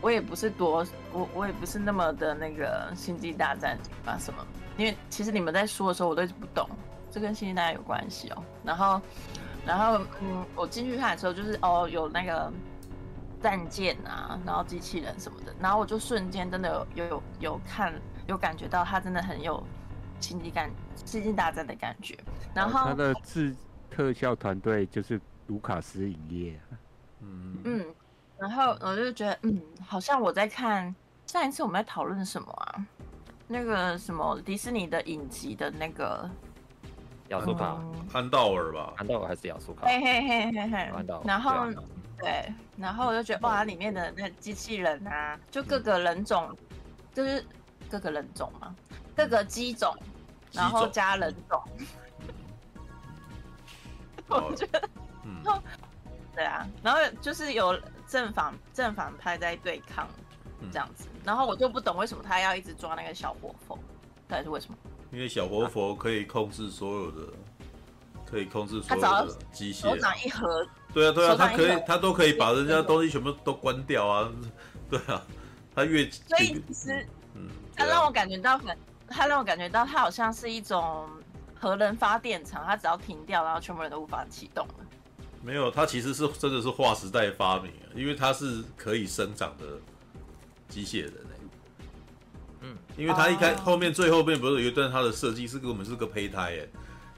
Speaker 8: 我也不是多我我也不是那么的那个星际大战啊什么，因为其实你们在说的时候我都一直不懂，这跟星际大战有关系哦。然后然后嗯，我进去看的时候就是哦有那个。战舰啊，然后机器人什么的，然后我就瞬间真的有有有有看有感觉到它真的很有星际感星际大战的感觉。然后
Speaker 9: 他的制特效团队就是卢卡斯影业。
Speaker 1: 嗯
Speaker 8: 嗯，然后我就觉得，嗯，好像我在看上一次我们在讨论什么啊？那个什么迪士尼的影集的那个
Speaker 4: 亚苏卡，
Speaker 1: 安道尔吧？
Speaker 4: 安道尔还是亚苏卡？
Speaker 8: 嘿嘿嘿嘿嘿，
Speaker 4: 安道尔。
Speaker 8: 然后对，然后我就觉得哇，它里面的那机器人啊，就各个人种，就是各个人种嘛，各个机种，然后加人种，我觉得，嗯。对啊，然后就是有正反正反派在对抗，这样子，嗯、然后我就不懂为什么他要一直抓那个小活佛，到底是为什么？
Speaker 1: 因为小活佛可以控制所有的，啊、可以控制所有的机械。
Speaker 8: 手掌一合。
Speaker 1: 对啊，对啊，他可以，他都可以把人家东西全部都关掉啊！对啊，他越
Speaker 8: 所以其实，嗯，他让我感觉到很，他让我感觉到他好像是一种核能发电厂，他只要停掉，然后全部人都无法启动了。
Speaker 1: 没有，它其实是真的是划时代发明，因为它是可以生长的机械人。嗯，因为它一开后面最后面不是有一段它的设计是给我们是个胚胎哎，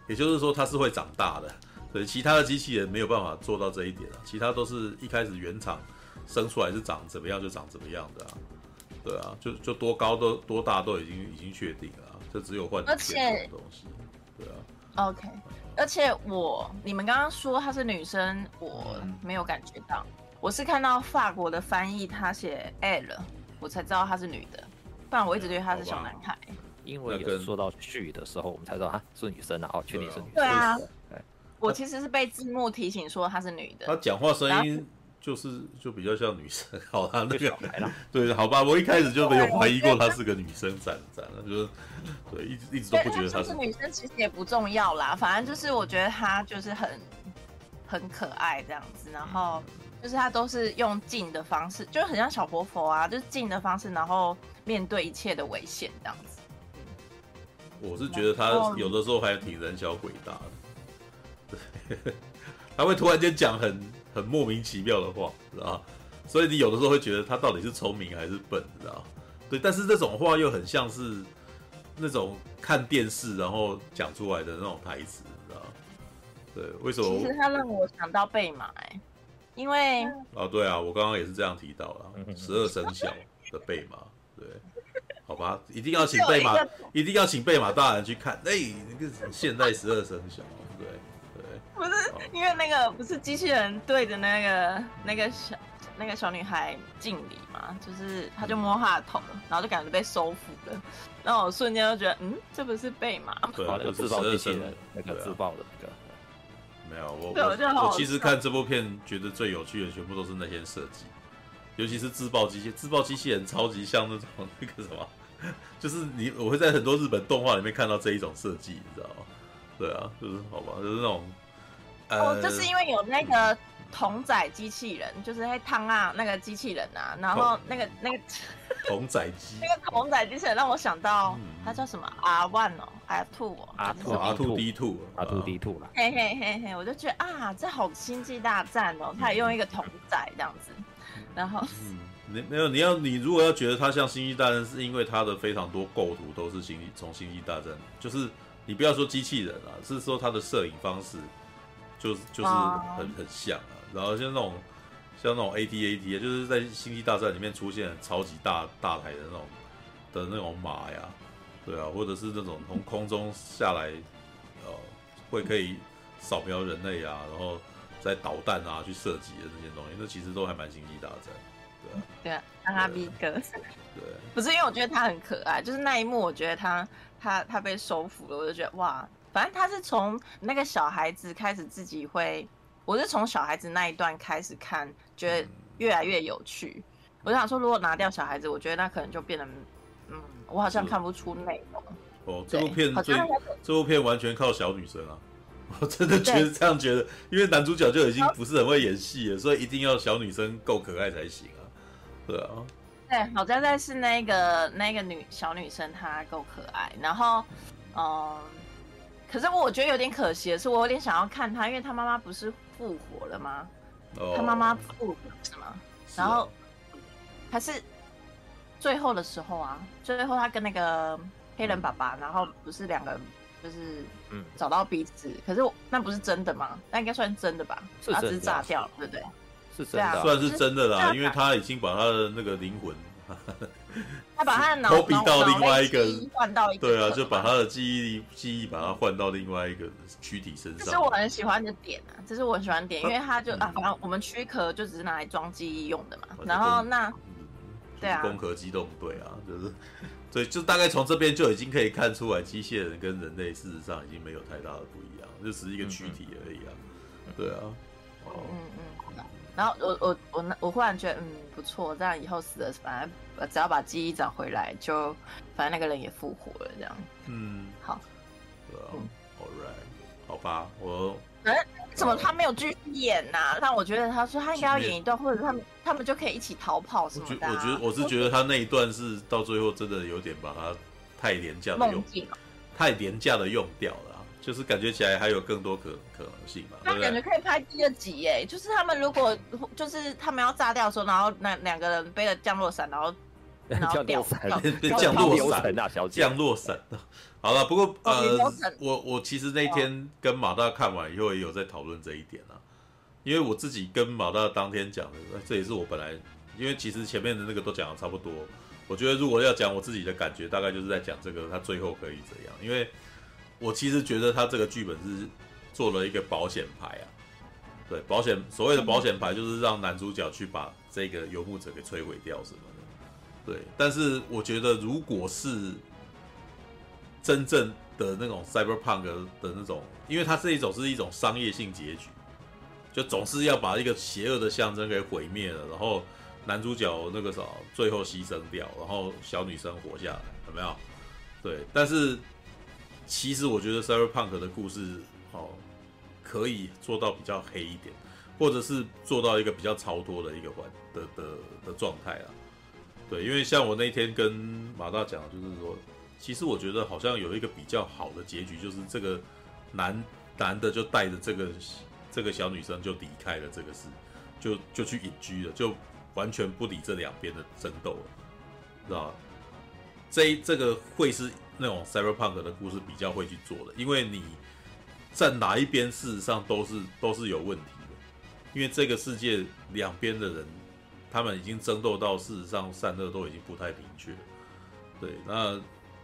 Speaker 1: 也就是说它是会长大的。所以，其他的机器人没有办法做到这一点啊，其他都是一开始原厂生出来是长怎么样就长怎么样的啊。对啊，就就多高都多大都已经已经确定了，这只有换而且东西。对啊
Speaker 8: ，OK。而且我，你们刚刚说她是女生，我没有感觉到。我是看到法国的翻译，他写 L，我才知道她是女的。不然我一直觉得她是小男孩。
Speaker 4: 因为有说到去的时候，我们才知道啊是女生啊，哦，确定是女生。
Speaker 8: 对啊，我其实是被字幕提醒说她是女的。
Speaker 1: 她讲话声音。就是就比较像女生，好啦，那 个对，好吧，我一开始就没有怀疑过她是个女生，展展了，就是对，一直一直都不觉得她是
Speaker 8: 女生，其实也不重要啦，反正就是我觉得她就是很很可爱这样子，然后就是她都是用静的方式，就是很像小活佛啊，就是静的方式，然后面对一切的危险这样子。
Speaker 1: 我是觉得她有的时候还挺人小鬼大的，对，她会突然间讲很。很莫名其妙的话，知道？所以你有的时候会觉得他到底是聪明还是笨，知道？对，但是这种话又很像是那种看电视然后讲出来的那种台词，知道？对，为什么？
Speaker 8: 其实他让我想到贝马，哎，因为
Speaker 1: 啊，对啊，我刚刚也是这样提到了，十二生肖的贝马，对，好吧，一定要请贝马，一定要请贝马大人去看，哎、欸，那个现代十二生肖，对。
Speaker 8: 不是因为那个不是机器人对着那个那个小那个小女孩敬礼嘛，就是他就摸她的头，然后就感觉被收服了，然后我瞬间就觉得，嗯，这不是贝玛吗？
Speaker 1: 对，就
Speaker 4: 自爆机器人那个自爆的那个。
Speaker 1: 没有，我我我其实看这部片觉得最有趣的全部都是那些设计，尤其是自爆机器，自爆机器人超级像那种 那个什么，就是你我会在很多日本动画里面看到这一种设计，你知道吗？对啊，就是好吧，就是那种。
Speaker 8: 哦，就是因为有那个桶仔机器人，就是在烫啊那个机器人啊，然后那个那个
Speaker 1: 桶仔机，
Speaker 8: 那个桶 仔机器人让我想到它叫什么 R One 哦，R Two 哦
Speaker 4: ，R Two
Speaker 1: R Two D Two，R
Speaker 4: Two D Two 啦，
Speaker 8: 嘿嘿嘿嘿，我就觉得啊，这好星际大战哦，他也用一个桶仔这样子，然后
Speaker 1: 嗯，你没有你要你如果要觉得它像星际大战，是因为它的非常多构图都是星际从星际大战，就是你不要说机器人啊，是说它的摄影方式。就是就是很很像啊，然后像那种像那种 AT-AT 啊，就是在《星际大战》里面出现超级大大台的那种的那种马呀，对啊，或者是那种从空中下来，呃，会可以扫描人类啊，然后在导弹啊去射击的那些东西，那其实都还蛮《星际大战》，对啊，
Speaker 8: 对啊，让他逼哥，
Speaker 1: 对，
Speaker 8: 不是因为我觉得他很可爱，就是那一幕我觉得他他他被收服了，我就觉得哇。反正他是从那个小孩子开始自己会，我是从小孩子那一段开始看，觉得越来越有趣。我想说，如果拿掉小孩子，我觉得那可能就变得，嗯，我好像看不出内容。
Speaker 1: 哦，这部片最这部片完全靠小女生啊！我真的觉得这样觉得，因为男主角就已经不是很会演戏了，所以一定要小女生够可爱才行啊。对啊，
Speaker 8: 对，好在在是那个那个女小女生她够可爱，然后，嗯。可是我觉得有点可惜的是，我有点想要看他，因为他妈妈不是复活了吗？哦、他妈妈复活是吗？然后还是最后的时候啊，最后他跟那个黑人爸爸，然后不是两个人就是嗯找到彼此，可是那不是真的吗？那应该算真的吧？
Speaker 4: 是真的，
Speaker 8: 只是炸掉了，对不对？
Speaker 4: 是真的，啊，
Speaker 1: 算是真的啦，因为他已经把他的那个灵魂。
Speaker 8: 他把他的脑
Speaker 1: 比到另外一个
Speaker 8: 换到一个，
Speaker 1: 对啊，就把他的记忆力记忆把它换到另外一个躯体身上。
Speaker 8: 这是我很喜欢的点啊，这是我很喜欢的点，因为他就啊，反正我们躯壳就只是拿来装记忆用的嘛。然后那，对啊，
Speaker 1: 攻壳机动队啊，就是，所以就大概从这边就已经可以看出来，机械人跟人类事实上已经没有太大的不一样，就只是一个躯体而已啊。对啊，哦。
Speaker 8: 然后我我我那我忽然觉得嗯不错，这样以后死了反正。只要把记忆找回来，就反正那个人也复活了，这样。
Speaker 1: 嗯，
Speaker 8: 好。
Speaker 1: 对啊，All right，好吧，我。
Speaker 8: 哎，怎么他没有继续演呐、啊？但我觉得他说他应该要演一段，或者他们他们就可以一起逃跑什么的、啊。
Speaker 1: 我觉得我是觉得他那一段是到最后真的有点把他太廉价的用，太廉价的用掉了。就是感觉起来还有更多可可能性嘛？
Speaker 8: 那感觉可以拍第二集耶！就是他们如果就是他们要炸掉的时候，然后那两个人背着降落伞，然后 然后掉
Speaker 1: 伞，降落伞啊，小姐，降落伞。好了，不过呃，我我其实那天跟马大看完以后也有在讨论这一点啊，因为我自己跟马大当天讲的，这也是我本来因为其实前面的那个都讲的差不多，我觉得如果要讲我自己的感觉，大概就是在讲这个他最后可以怎样，因为。我其实觉得他这个剧本是做了一个保险牌啊，对，保险所谓的保险牌就是让男主角去把这个游牧者给摧毁掉什么的，对。但是我觉得如果是真正的那种 cyberpunk 的那种，因为它这一种是一种商业性结局，就总是要把一个邪恶的象征给毁灭了，然后男主角那个啥最后牺牲掉，然后小女生活下来，有没有？对，但是。其实我觉得 Cyberpunk 的故事，哦，可以做到比较黑一点，或者是做到一个比较超脱的一个环的的的状态啊。对，因为像我那天跟马大讲，就是说，其实我觉得好像有一个比较好的结局，就是这个男男的就带着这个这个小女生就离开了这个事，就就去隐居了，就完全不理这两边的争斗了，知道？这这个会是。那种 cyberpunk 的故事比较会去做的，因为你站哪一边，事实上都是都是有问题的。因为这个世界两边的人，他们已经争斗到事实上善恶都已经不太明确。对，那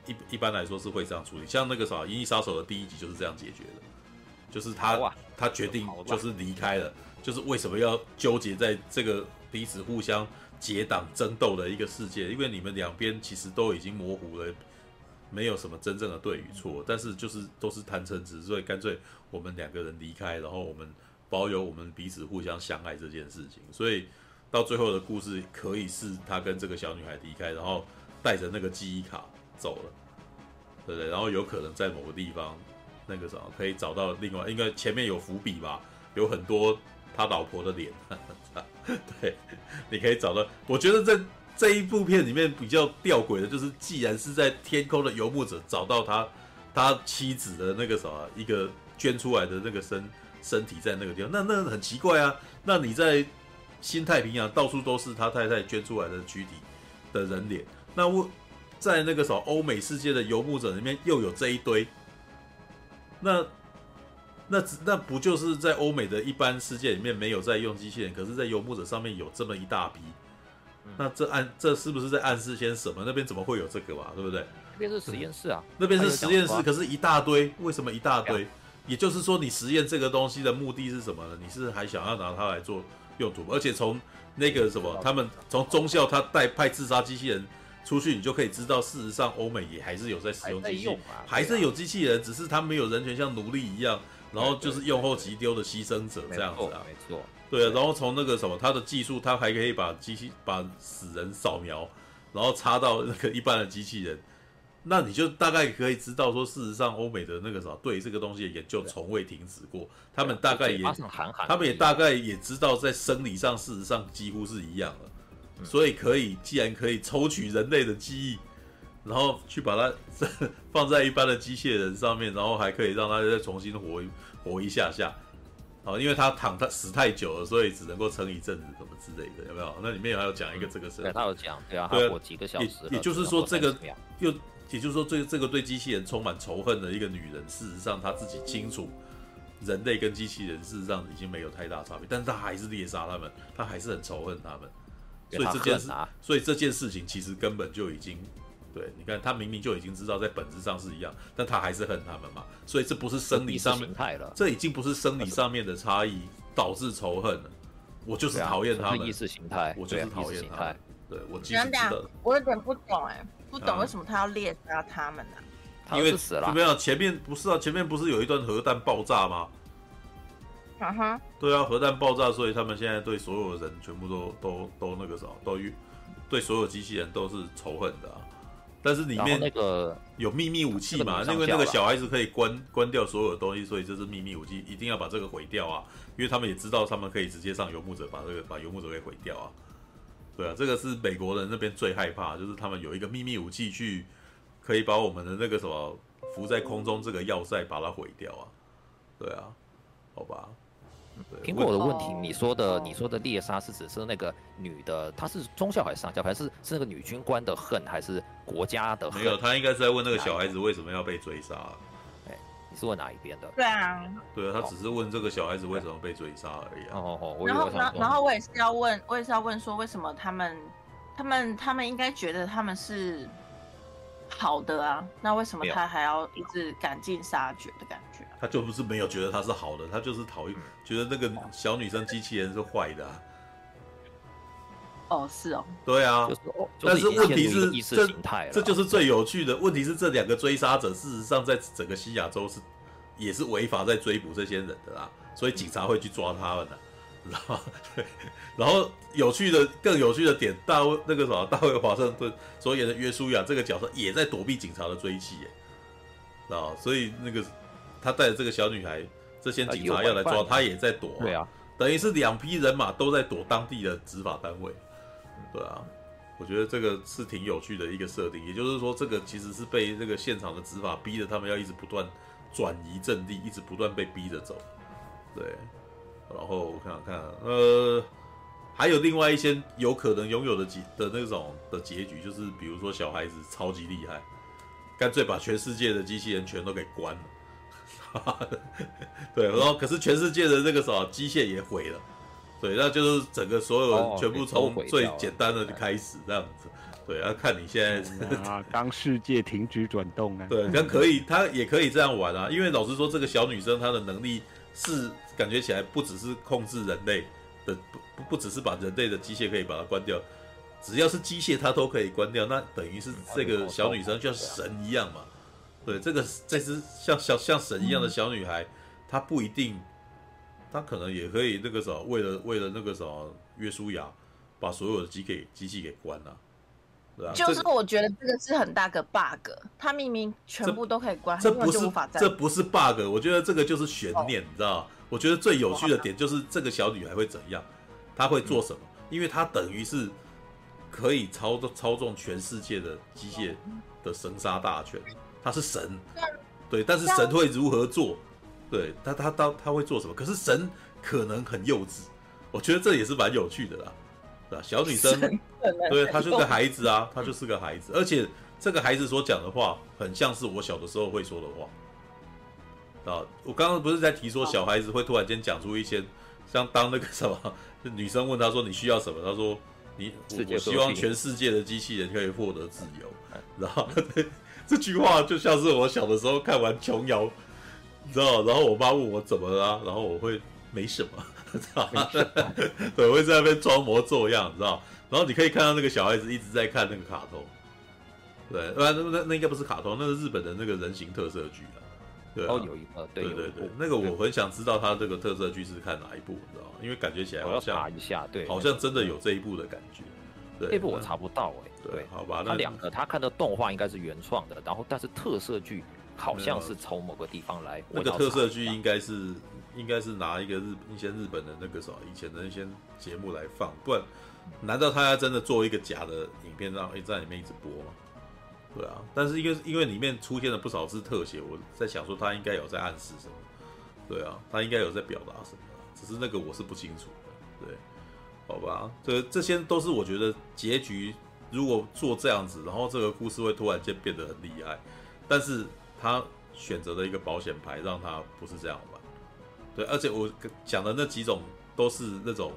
Speaker 1: 一一般来说是会这样处理。像那个啥《银翼杀手》的第一集就是这样解决的，就是他他决定就是离开了，就是为什么要纠结在这个彼此互相结党争斗的一个世界？因为你们两边其实都已经模糊了。没有什么真正的对与错，但是就是都是贪嗔痴，所以干脆我们两个人离开，然后我们保有我们彼此互相相爱这件事情。所以到最后的故事可以是他跟这个小女孩离开，然后带着那个记忆卡走了，对不对？然后有可能在某个地方那个什么可以找到另外，应该前面有伏笔吧，有很多他老婆的脸，对，你可以找到。我觉得这。这一部片里面比较吊诡的，就是既然是在天空的游牧者找到他他妻子的那个什么一个捐出来的那个身身体在那个地方，那那很奇怪啊。那你在新太平洋到处都是他太太捐出来的躯体的人脸，那我在那个什么欧美世界的游牧者里面又有这一堆，那那那不就是在欧美的一般世界里面没有在用机器人，可是在游牧者上面有这么一大批。那这暗这是不是在暗示些什么？那边怎么会有这个嘛？对不对？
Speaker 4: 那边是实验室啊，
Speaker 1: 那边是实验室，可是一大堆，为什么一大堆？也就是说，你实验这个东西的目的是什么呢？你是还想要拿它来做用途？而且从那个什么，他们从中校他带派自杀机器人出去，你就可以知道，事实上欧美也还是有在使用机器人，还是有机器人，只是他没有人权像奴隶一样，然后就是用后即丢的牺牲者这样子啊，
Speaker 4: 没错。
Speaker 1: 对啊，然后从那个什么，他的技术，他还可以把机器把死人扫描，然后插到那个一般的机器人，那你就大概可以知道说，事实上欧美的那个什么对这个东西的研究从未停止过，他们大概也，他们也大概也知道在生理上事实上几乎是一样的，所以可以既然可以抽取人类的记忆，然后去把它 放在一般的机械人上面，然后还可以让它再重新活活一下下。哦，因为他躺他死太久了，所以只能够撑一阵子什么之类的，有没有？那里面还有讲一个这个事，
Speaker 4: 对，他有讲，对啊，他活几个小时。
Speaker 1: 也就是说，这个又也就是说，这这个对机器人充满仇恨的一个女人，事实上她自己清楚，人类跟机器人事实上已经没有太大差别，但是她还是猎杀他们，她还是很仇恨他们。所以这件事，所以这件事情其实根本就已经，对，你看，他明明就已经知道在本质上是一样，但他还是恨他们嘛。所以这不是生理上面，这已经不是生理上面的差异导致仇恨了。我就是讨厌他们，
Speaker 4: 意识形态，
Speaker 1: 我就是讨厌他们。对，我记
Speaker 8: 得，我有点不懂哎，不懂为什么他要猎杀他们呢？
Speaker 1: 因为死了，没有前面不是啊，前面不是有一段核弹爆炸吗？
Speaker 8: 啊哈，
Speaker 1: 对啊，核弹爆炸，所以他们现在对所有人全部都都都那个啥，都对所有机器人都是仇恨的啊。但是里面那个有秘密武器嘛？因为那个小孩子可以关关掉所有的东西，所以这是秘密武器，一定要把这个毁掉啊！因为他们也知道，他们可以直接上游牧者把这个把游牧者给毁掉啊。对啊，这个是美国人那边最害怕，就是他们有一个秘密武器去可以把我们的那个什么浮在空中这个要塞把它毁掉啊。对啊，好吧。
Speaker 4: 苹果的问题，你说的你说的猎杀是指是那个女的，她是中校还是上校，还是是那个女军官的恨，还是国家的恨？
Speaker 1: 没有，他应该是在问那个小孩子为什么要被追杀。
Speaker 4: 哎，你是问哪一边的？
Speaker 8: 对啊，
Speaker 1: 对啊，他只是问这个小孩子为什么被追杀而已啊。
Speaker 4: 哦哦哦。
Speaker 8: 然后然后然后我也是要问，我也是要问说，为什么他们他们他们应该觉得他们是好的啊？那为什么他还要一直赶尽杀绝的感觉？
Speaker 1: 他就不是没有觉得他是好的，他就是讨厌，觉得那个小女生机器人是坏的、啊。
Speaker 8: 哦，是哦。
Speaker 1: 对啊，
Speaker 4: 就是哦、
Speaker 1: 但是问题是，这这就是最有趣的问题是，这两个追杀者事实上在整个西亚州是也是违法在追捕这些人的啦，所以警察会去抓他们的，知道吗？对。然后有趣的更有趣的点，大卫那个什么，大卫华盛顿所演的约书亚这个角色也在躲避警察的追击，耶，啊，所以那个。他带着这个小女孩，这些警察要来抓他，也在躲。
Speaker 4: 对啊，
Speaker 1: 等于是两批人马都在躲当地的执法单位。对啊，我觉得这个是挺有趣的一个设定。也就是说，这个其实是被这个现场的执法逼着他们要一直不断转移阵地，一直不断被逼着走。对，然后我看看，呃，还有另外一些有可能拥有的结的那种的结局，就是比如说小孩子超级厉害，干脆把全世界的机器人全都给关了。对，然后可是全世界的那个什么机械也毁了，对，那就是整个所有人全部从最简单的就开始这样子，对，要看你现在
Speaker 9: 啊，当世界停止转动啊，
Speaker 1: 对，那可以，他也可以这样玩啊，因为老实说，这个小女生她的能力是感觉起来不只是控制人类的，不不不只是把人类的机械可以把它关掉，只要是机械她都可以关掉，那等于是这个小女生就像神一样嘛。对，这个这只像像像神一样的小女孩，嗯、她不一定，她可能也可以那个什么，为了为了那个什么约书亚，把所有的机给机器给关了，对吧？
Speaker 8: 就是我觉得这个是很大个 bug，她明明全部都可以关，
Speaker 1: 这不是这不是 bug，我觉得这个就是悬念，哦、你知道？我觉得最有趣的点就是这个小女孩会怎样，她会做什么？嗯、因为她等于是可以操纵操纵全世界的机械的生杀大权。他是神，对，但是神会如何做？对他，他他他会做什么？可是神可能很幼稚，我觉得这也是蛮有趣的啦，对吧？小女生，对，她就是个孩子啊，她就是个孩子，而且这个孩子所讲的话，很像是我小的时候会说的话啊。我刚刚不是在提说小孩子会突然间讲出一些，像当那个什么，就女生问他说你需要什么，他说你我，我希望全世界的机器人可以获得自由，然后。这句话就像是我小的时候看完琼瑶，你知道，然后我妈问我怎么了，啊，然后我会没什么，知道吗？对，我会在那边装模作样，你知道。然后你可以看到那个小孩子一直在看那个卡通，对，那那那应该不是卡通，那是日本的那个人形特色剧啊。对啊，
Speaker 4: 哦，有一个，对
Speaker 1: 对对对，那个我很想知道他这个特色剧是看哪一部，你知道吗？因为感觉起来好像
Speaker 4: 一下，对，
Speaker 1: 好像真的有这一部的感觉。
Speaker 4: 对，这部我查不到哎。对，
Speaker 1: 好吧，
Speaker 4: 那两个他看的动画应该是原创的，然后但是特色剧好像是从某个地方来。
Speaker 1: 那个特色剧应该是应该是拿一个日一些日本的那个什么以前的一些节目来放，不然难道他要真的做一个假的影片让在里面一直播吗？对啊，但是因为因为里面出现了不少是特写，我在想说他应该有在暗示什么，对啊，他应该有在表达什么，只是那个我是不清楚的，对，好吧，这这些都是我觉得结局。如果做这样子，然后这个故事会突然间变得很厉害，但是他选择的一个保险牌，让他不是这样玩。对，而且我讲的那几种都是那种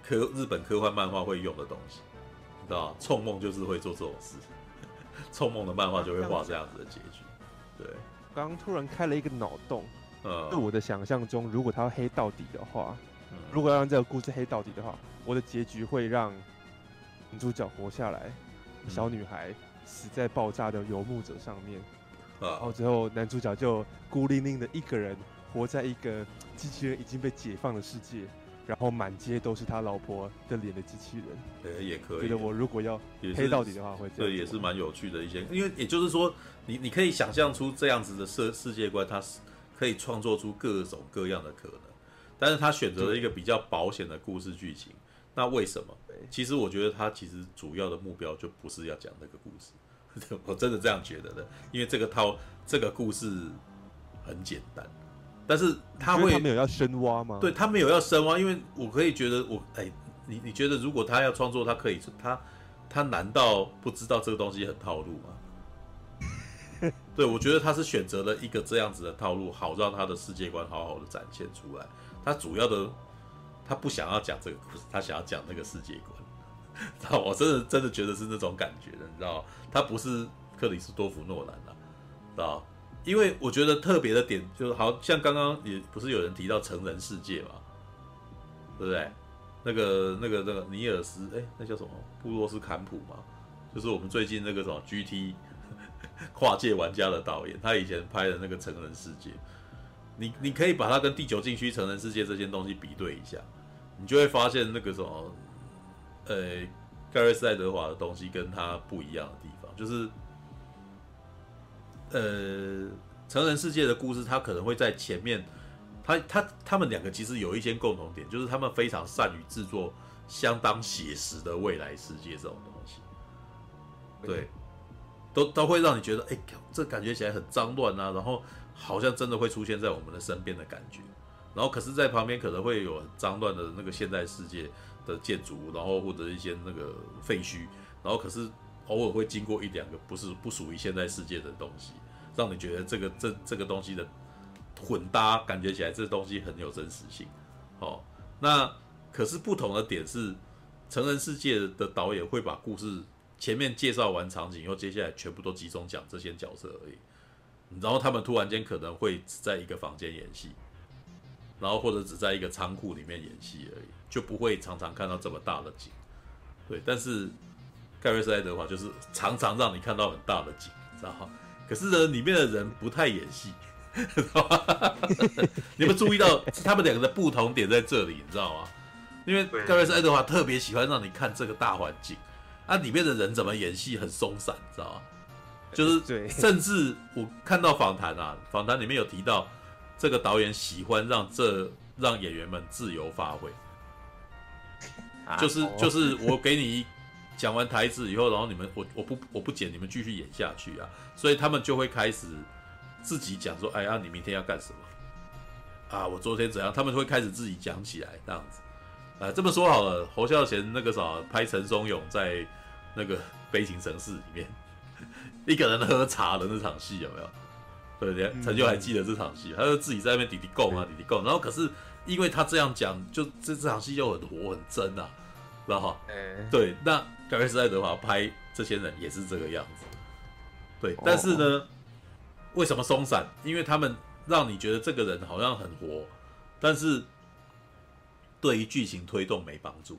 Speaker 1: 科日本科幻漫画会用的东西，你知道吗？冲梦就是会做这种事，冲梦的漫画就会画这样子的结局。对，
Speaker 3: 刚刚突然开了一个脑洞，
Speaker 1: 呃、嗯，
Speaker 3: 在我的想象中，如果他要黑到底的话，嗯、如果要让这个故事黑到底的话，我的结局会让女主角活下来，嗯、小女孩死在爆炸的游牧者上面，
Speaker 1: 啊、
Speaker 3: 然后最后男主角就孤零零的一个人。活在一个机器人已经被解放的世界，然后满街都是他老婆的脸的机器人。
Speaker 1: 呃，也可以。
Speaker 3: 觉得我如果要黑到底的话，会这样。
Speaker 1: 对，也是蛮有趣的一些。因为也就是说，你你可以想象出这样子的世世界观，它是可以创作出各种各样的可能。但是他选择了一个比较保险的故事剧情，那为什么？其实我觉得他其实主要的目标就不是要讲那个故事。我真的这样觉得的，因为这个套这个故事很简单。但是他会
Speaker 3: 他没有要深挖吗？
Speaker 1: 对，他没有要深挖，因为我可以觉得我哎，你你觉得如果他要创作，他可以他他难道不知道这个东西很套路吗？对，我觉得他是选择了一个这样子的套路，好让他的世界观好好的展现出来。他主要的他不想要讲这个故事，他想要讲那个世界观。知道我真的真的觉得是那种感觉的，你知道他不是克里斯多夫诺兰了，知道因为我觉得特别的点就是，好像刚刚也不是有人提到成人世界嘛，对不对？那个、那个、那个尼尔斯，哎，那叫什么？布洛斯坎普嘛，就是我们最近那个什么 GT 跨界玩家的导演，他以前拍的那个成人世界，你你可以把它跟第九禁区成人世界这些东西比对一下，你就会发现那个什么，呃，盖瑞斯爱德华的东西跟他不一样的地方，就是。呃，成人世界的故事，他可能会在前面，他他他们两个其实有一些共同点，就是他们非常善于制作相当写实的未来世界这种东西，对，都都会让你觉得，哎，这感觉起来很脏乱啊，然后好像真的会出现在我们的身边的感觉，然后可是，在旁边可能会有很脏乱的那个现代世界的建筑物，然后或者一些那个废墟，然后可是。偶尔会经过一两个不是不属于现在世界的东西，让你觉得这个这这个东西的混搭，感觉起来这东西很有真实性。哦，那可是不同的点是，成人世界的导演会把故事前面介绍完场景以后，接下来全部都集中讲这些角色而已。然后他们突然间可能会只在一个房间演戏，然后或者只在一个仓库里面演戏而已，就不会常常看到这么大的景。对，但是。盖瑞斯爱德华就是常常让你看到很大的景，知道吗？可是呢，里面的人不太演戏，知道吗？你们注意到他们两个的不同点在这里？你知道吗？因为盖瑞斯爱德华特别喜欢让你看这个大环境，啊，里面的人怎么演戏很松散，知道吗？就是 甚至我看到访谈啊，访谈里面有提到，这个导演喜欢让这让演员们自由发挥，就是就是我给你。讲完台词以后，然后你们我我不我不剪，你们继续演下去啊！所以他们就会开始自己讲说：“哎呀，你明天要干什么？啊，我昨天怎样？”他们会开始自己讲起来，这样子。啊，这么说好了，侯孝贤那个啥拍陈松勇在那个《悲情城市》里面一个人喝茶的那场戏有没有？对不对？陈就还记得这场戏，他就自己在那边滴滴供啊滴滴供，然后可是因为他这样讲，就这这场戏又很活很真啊，知道哈？对，那。盖瑞斯爱德华拍这些人也是这个样子，对，但是呢，哦、为什么松散？因为他们让你觉得这个人好像很活，但是对于剧情推动没帮助，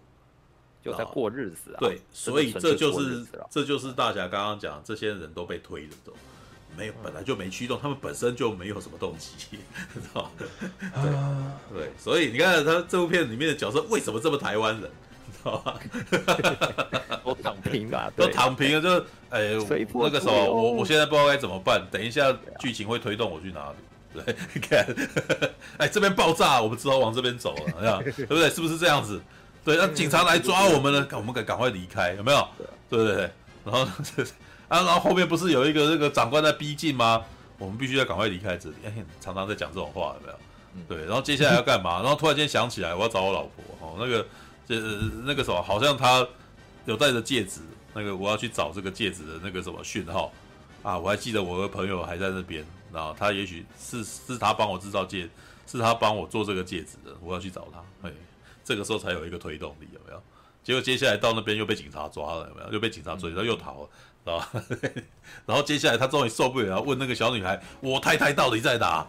Speaker 4: 就在过日子啊。
Speaker 1: 对，所以这就是这就是大侠刚刚讲，这些人都被推了，都没有本来就没驱动，他们本身就没有什么动机，知道对对，所以你看他这部片里面的角色为什么这么台湾人？
Speaker 4: 知道吧 都躺平了，
Speaker 1: 都躺平了，就是哎，那个时候我我现在不知道该怎么办。等一下剧情会推动我去哪里？对，看，哎，这边爆炸，我们只好往这边走了，对不对？是不是这样子？对，那警察来抓我们呢，我们赶赶快离开，有没有？对对对？然后 啊，然后后面不是有一个那个长官在逼近吗？我们必须要赶快离开这里。哎，常常在讲这种话，有没有？对，然后接下来要干嘛？然后突然间想起来，我要找我老婆。哦，那个。这那个时候好像他有戴着戒指，那个我要去找这个戒指的那个什么讯号啊！我还记得我的朋友还在那边，然后他也许是是他帮我制造戒，是他帮我做这个戒指的，我要去找他。哎，这个时候才有一个推动力，有没有？结果接下来到那边又被警察抓了，有没有？又被警察追，然后又逃了，知道吧？然后接下来他终于受不了，问那个小女孩：“我太太到底在哪？”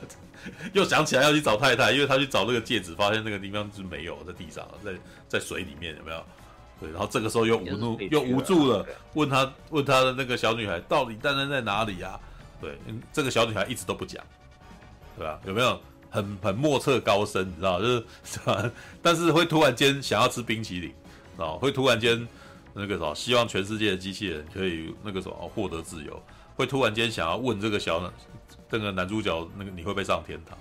Speaker 1: 又想起来要去找太太，因为他去找那个戒指，发现那个地方是没有，在地上，在在水里面，有没有？对，然后这个时候又无怒又无助了，问他问他的那个小女孩到底蛋蛋在哪里呀？对，这个小女孩一直都不讲，对吧？有没有很很莫测高深？你知道，就是 是吧？但是会突然间想要吃冰淇淋，啊，会突然间那个什么，希望全世界的机器人可以那个什么获得自由，会突然间想要问这个小这个男主角那个你会不会上天堂，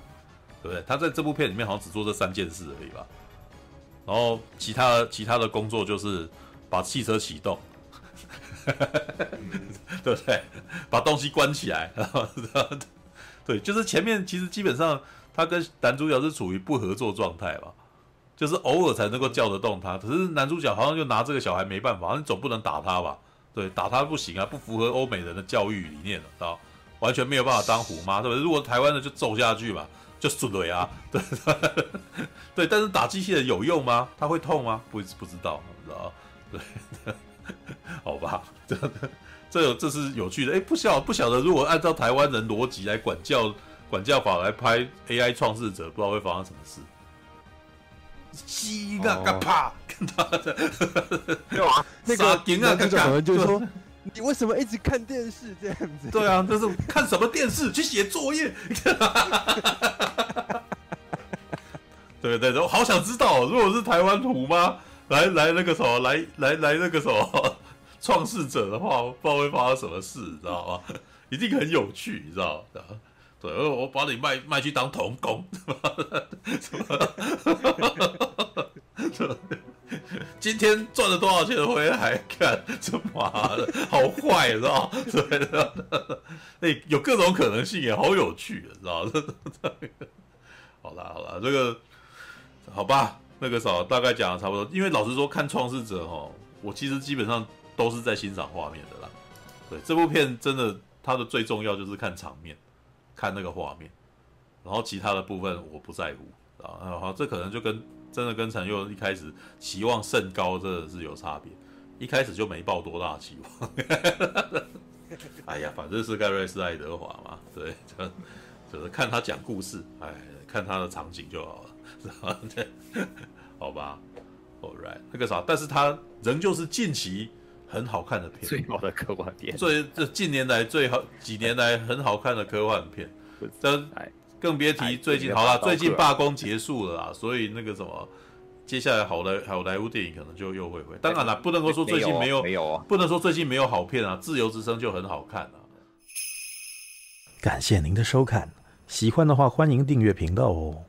Speaker 1: 对不对？他在这部片里面好像只做这三件事而已吧。然后其他其他的工作就是把汽车启动，对不对？把东西关起来，然后 对，就是前面其实基本上他跟男主角是处于不合作状态吧，就是偶尔才能够叫得动他。可是男主角好像就拿这个小孩没办法，你总不能打他吧？对，打他不行啊，不符合欧美人的教育理念了，知道？完全没有办法当虎妈，对不对？如果台湾的就揍下去嘛。就损了呀，对 对，但是打机器人有用吗？它会痛吗？不不知道，不知道，对，好吧，这这有这是有趣的，哎，不晓不晓得，如果按照台湾人逻辑来管教管教法来拍 AI 创世者，不知道会发生什么事。西嘎嘎啪，跟他的，
Speaker 3: 有啊，那个那个可能就是说。你为什么一直看电视这样子？
Speaker 1: 对啊，这是看什么电视？去写作业。对对对，我好想知道，如果是台湾虎妈来来那个什么，来来来那个什么创世者的话，不知道会发生什么事，你知道吗？一定很有趣，你知道吗？对，我把你卖卖去当童工。今天赚了多少钱回来？看，这妈的，好坏，知道吗？对的，哎，有各种可能性，也好有趣，知道吗？好啦，好啦，这个好吧，那个啥，大概讲的差不多。因为老实说，看《创世者》哈，我其实基本上都是在欣赏画面的啦。对，这部片真的，它的最重要就是看场面，看那个画面，然后其他的部分我不在乎啊。好，这可能就跟。真的跟陈佑一开始期望甚高，真的是有差别。一开始就没抱多大期望。哎呀，反正是盖瑞斯·爱德华嘛，对，就就是看他讲故事，哎，看他的场景就好了，是吧？好吧，All right，那个啥，但是他仍旧是近期很好看的片，
Speaker 4: 最好的科幻片，
Speaker 1: 最这近年来最好几年来很好看的科幻片，但。更别提最近好了，最近罢工结束了啦，所以那个什么，接下来好莱好莱坞电影可能就又会回。当然了，不能够说最近没有，没有啊，不能说最近没有好片啊，《自由之声》就很好看啊。
Speaker 10: 感谢您的收看，喜欢的话欢迎订阅频道哦。